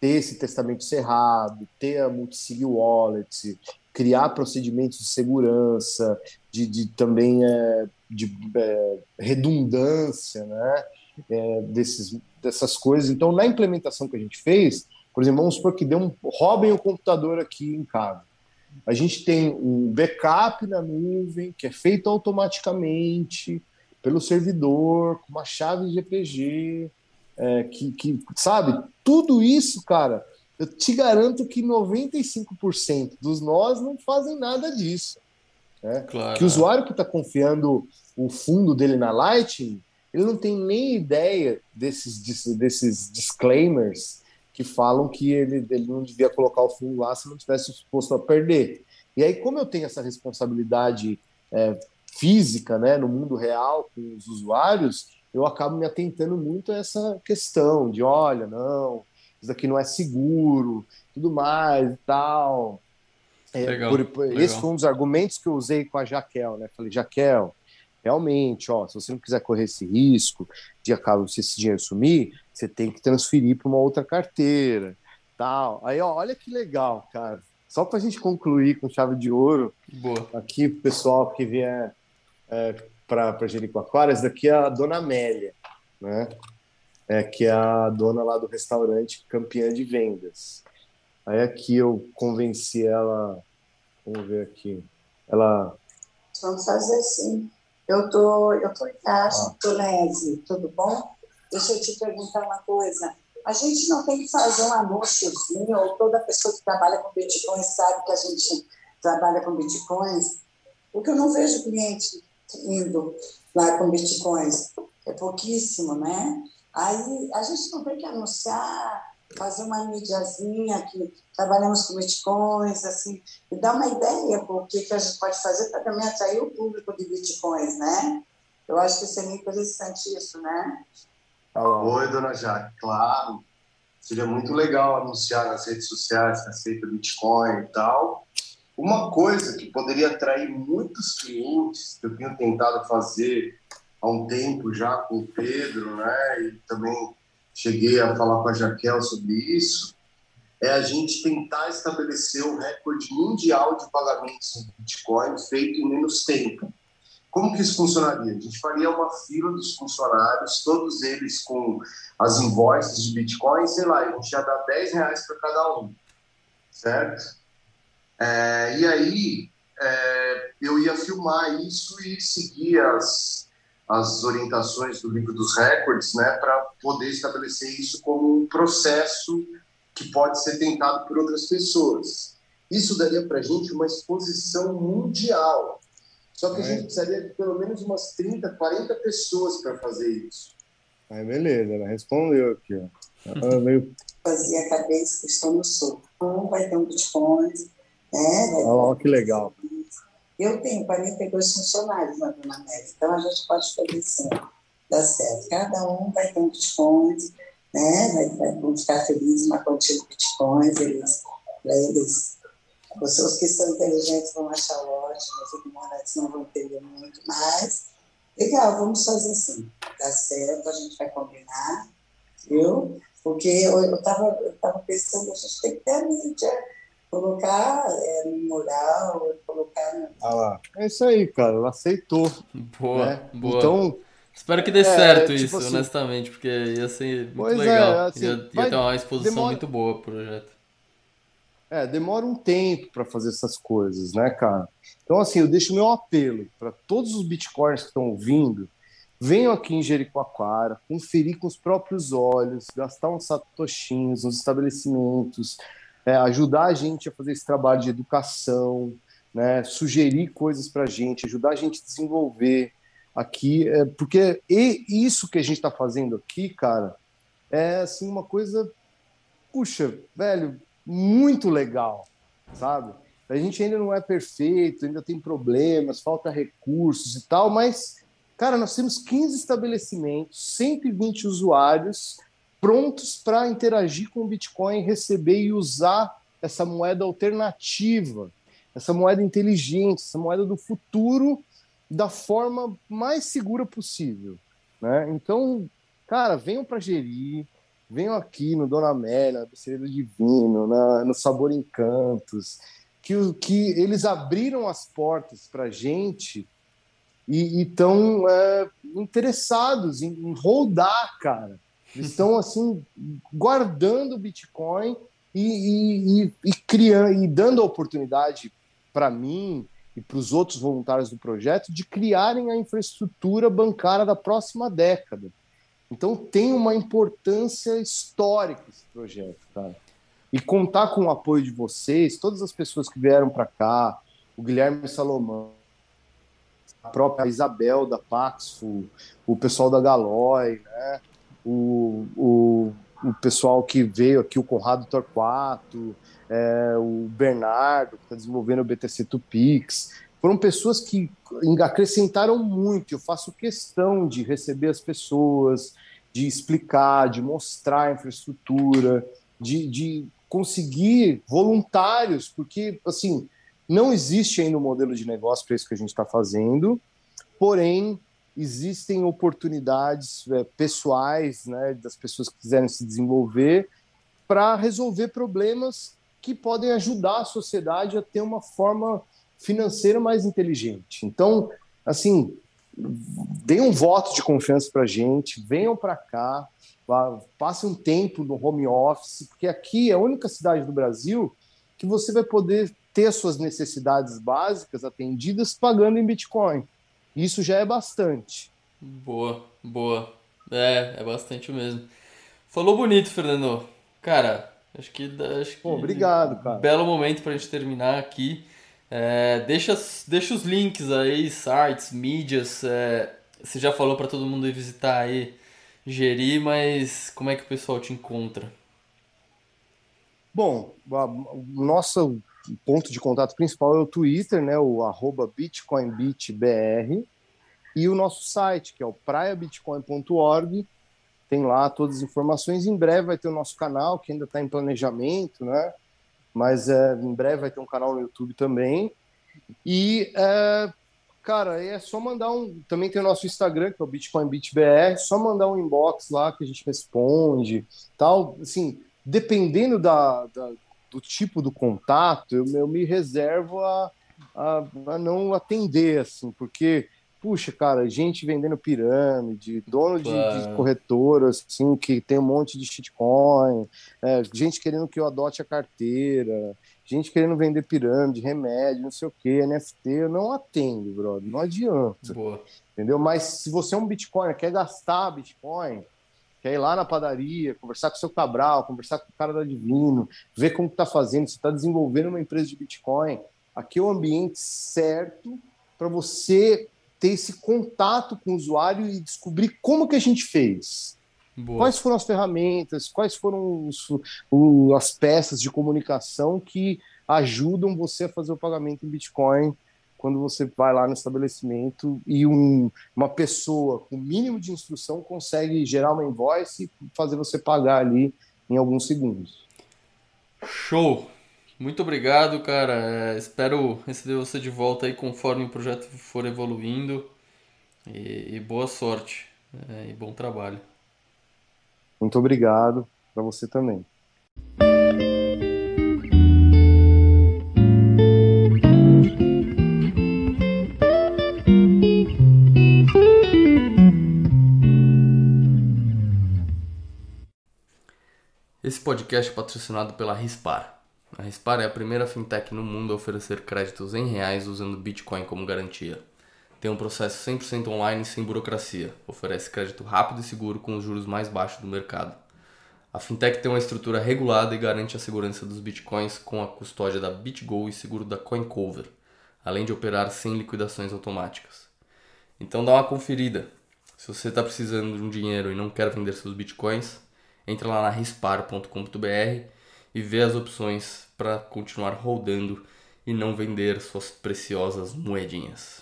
ter esse testamento cerrado, ter a multisig wallet, criar procedimentos de segurança, de, de também é, de é, redundância, né? É, desses, dessas coisas. Então, na implementação que a gente fez, por exemplo, vamos supor que deu um, roubem o computador aqui em casa. A gente tem um backup na nuvem, que é feito automaticamente pelo servidor, com uma chave de GPG, é, que, que, sabe, tudo isso, cara, eu te garanto que 95% dos nós não fazem nada disso. Né? Claro. Que o usuário que está confiando o fundo dele na Lightning, ele não tem nem ideia desses, desses disclaimers que falam que ele, ele não devia colocar o fundo lá se não tivesse exposto a perder. E aí, como eu tenho essa responsabilidade é, física, né, no mundo real com os usuários, eu acabo me atentando muito a essa questão de, olha, não, isso aqui não é seguro, tudo mais e tal. É, legal, por, por, legal. Esse foi um dos argumentos que eu usei com a Jaquel, né? Falei, Jaquel, realmente, ó, se você não quiser correr esse risco de acabar se esse dinheiro sumir, você tem que transferir para uma outra carteira, tal. Aí, ó, olha que legal, cara. Só para a gente concluir com chave de ouro, Boa. aqui o pessoal que vier é, para Jericoacoara, essa daqui é a Dona Amélia, né? É, que é a dona lá do restaurante campeã de vendas. Aí aqui eu convenci ela, vamos ver aqui, ela... Vamos fazer assim. Eu tô, eu tô em casa, ah. Tonese, tudo bom? Deixa eu te perguntar uma coisa. A gente não tem que fazer um anúnciozinho, ou toda pessoa que trabalha com Bitcoin sabe que a gente trabalha com Bitcoins, porque eu não vejo cliente indo lá com Bitcoins. É pouquíssimo, né? Aí a gente não tem que anunciar, fazer uma mídiazinha que trabalhamos com bitcoins, assim, e dar uma ideia do que, que a gente pode fazer para também atrair o público de bitcoins, né? Eu acho que seria interessante isso, né? Oi, dona Jaque, claro. Seria muito legal anunciar nas redes sociais receita Bitcoin e tal. Uma coisa que poderia atrair muitos clientes, que eu tenho tentado fazer há um tempo já com o Pedro, né? E também cheguei a falar com a Jaquel sobre isso, é a gente tentar estabelecer um recorde mundial de pagamentos em Bitcoin feito em menos tempo. Como que isso funcionaria? A gente faria uma fila dos funcionários, todos eles com as invoices de Bitcoin, sei lá, a gente já dá 10 reais para cada um, certo? É, e aí é, eu ia filmar isso e seguir as, as orientações do livro dos recordes, né, para poder estabelecer isso como um processo que pode ser tentado por outras pessoas. Isso daria para a gente uma exposição mundial. Só que a gente precisaria de pelo menos umas 30, 40 pessoas para fazer isso. Aí, beleza, ela respondeu aqui. Ó. Ela veio... Fazia a cabeça que estou no sul. Um vai ter um Bitcoin, né? Olha que legal. Eu tenho 42 funcionários na Dona Média, então a gente pode fazer assim, dá certo. Cada um vai ter um Bitcoin, né? Vai, vai, vão ficar felizes, uma quantia de Bitcoins, eles, para eles, pessoas que são inteligentes vão achar ótimo, os ignorantes não vão entender muito, mas legal, vamos fazer assim, dá certo, a gente vai combinar, viu? Porque eu estava eu tava pensando, a gente tem que ter a mídia, colocar é, no mural, colocar. No... Ah lá. É isso aí, cara. Ela aceitou. Boa, né? boa. Então. Espero que dê é, certo tipo isso, assim, honestamente, porque ia ser muito é, legal. É, assim, ia, ia ter uma exposição demora... muito boa pro projeto. É, demora um tempo para fazer essas coisas, né, cara? Então, assim, eu deixo meu apelo para todos os bitcoins que estão ouvindo, venham aqui em Jericoacoara, conferir com os próprios olhos, gastar uns satoshinhos nos estabelecimentos, é, ajudar a gente a fazer esse trabalho de educação, né, sugerir coisas para a gente, ajudar a gente a desenvolver aqui, é, porque e isso que a gente está fazendo aqui, cara, é assim uma coisa, puxa, velho, muito legal, sabe? A gente ainda não é perfeito, ainda tem problemas, falta recursos e tal, mas, cara, nós temos 15 estabelecimentos, 120 usuários prontos para interagir com o Bitcoin, receber e usar essa moeda alternativa, essa moeda inteligente, essa moeda do futuro da forma mais segura possível. Né? Então, cara, venham para gerir, venham aqui no Dona Amélia, no Becereiro Divino, na, no Sabor Encantos, que, que eles abriram as portas para a gente e estão é, interessados em, em rodar, cara eles estão assim guardando o Bitcoin e, e, e, e criando e dando a oportunidade para mim e para os outros voluntários do projeto de criarem a infraestrutura bancária da próxima década. Então tem uma importância histórica esse projeto, cara. E contar com o apoio de vocês, todas as pessoas que vieram para cá, o Guilherme Salomão, a própria Isabel da Paxful, o pessoal da Galói, né? o, o, o pessoal que veio aqui, o Conrado Torquato, é, o Bernardo, que está desenvolvendo o BTC Tupix. Foram pessoas que acrescentaram muito. Eu faço questão de receber as pessoas, de explicar, de mostrar a infraestrutura, de, de conseguir voluntários, porque assim não existe ainda um modelo de negócio para isso que a gente está fazendo, porém existem oportunidades é, pessoais, né, das pessoas que quiserem se desenvolver para resolver problemas que podem ajudar a sociedade a ter uma forma financeira mais inteligente. Então, assim, deem um voto de confiança para a gente, venham para cá, passem um tempo no home office, porque aqui é a única cidade do Brasil que você vai poder ter suas necessidades básicas atendidas pagando em Bitcoin. Isso já é bastante. Boa, boa. É, é bastante mesmo. Falou bonito, Fernando. Cara, acho que. Acho que obrigado, cara. Belo momento pra gente terminar aqui. É, deixa, deixa os links aí, sites, mídias. É, você já falou para todo mundo ir visitar aí, gerir, mas como é que o pessoal te encontra? Bom, o nosso ponto de contato principal é o Twitter, né, o arroba bitcoinbitbr, e o nosso site, que é o praiabitcoin.org, tem lá todas as informações. Em breve vai ter o nosso canal, que ainda está em planejamento, né? Mas é, em breve vai ter um canal no YouTube também. E, é, cara, é só mandar um. Também tem o nosso Instagram, que é o BitcoinBitBR, só mandar um inbox lá que a gente responde. tal. Assim, dependendo da, da do tipo do contato, eu, eu me reservo a, a, a, não atender, assim, porque, puxa, cara, gente vendendo pirâmide, dono de, de corretora, assim, que tem um monte de shitcoin, é, gente querendo que eu adote a carteira, gente querendo vender pirâmide, remédio, não sei o que, NFT, eu não atendo, brother, não adianta. Boa. Entendeu? Mas se você é um Bitcoin, quer gastar Bitcoin, quer ir lá na padaria, conversar com o seu Cabral, conversar com o cara da Divino, ver como está fazendo, você está desenvolvendo uma empresa de Bitcoin. Aqui é o ambiente certo para você ter esse contato com o usuário e descobrir como que a gente fez. Boa. Quais foram as ferramentas, quais foram os, o, as peças de comunicação que ajudam você a fazer o pagamento em Bitcoin quando você vai lá no estabelecimento e um, uma pessoa com mínimo de instrução consegue gerar uma invoice e fazer você pagar ali em alguns segundos. Show! Muito obrigado, cara. É, espero receber você de volta aí conforme o projeto for evoluindo. E, e boa sorte é, e bom trabalho. Muito obrigado para você também. Esse podcast é patrocinado pela Rispar. A Rispar é a primeira fintech no mundo a oferecer créditos em reais usando Bitcoin como garantia. Tem um processo 100% online sem burocracia. Oferece crédito rápido e seguro com os juros mais baixos do mercado. A fintech tem uma estrutura regulada e garante a segurança dos bitcoins com a custódia da BitGo e seguro da CoinCover, além de operar sem liquidações automáticas. Então dá uma conferida. Se você está precisando de um dinheiro e não quer vender seus bitcoins, entra lá na rispar.com.br e vê as opções para continuar rodando e não vender suas preciosas moedinhas.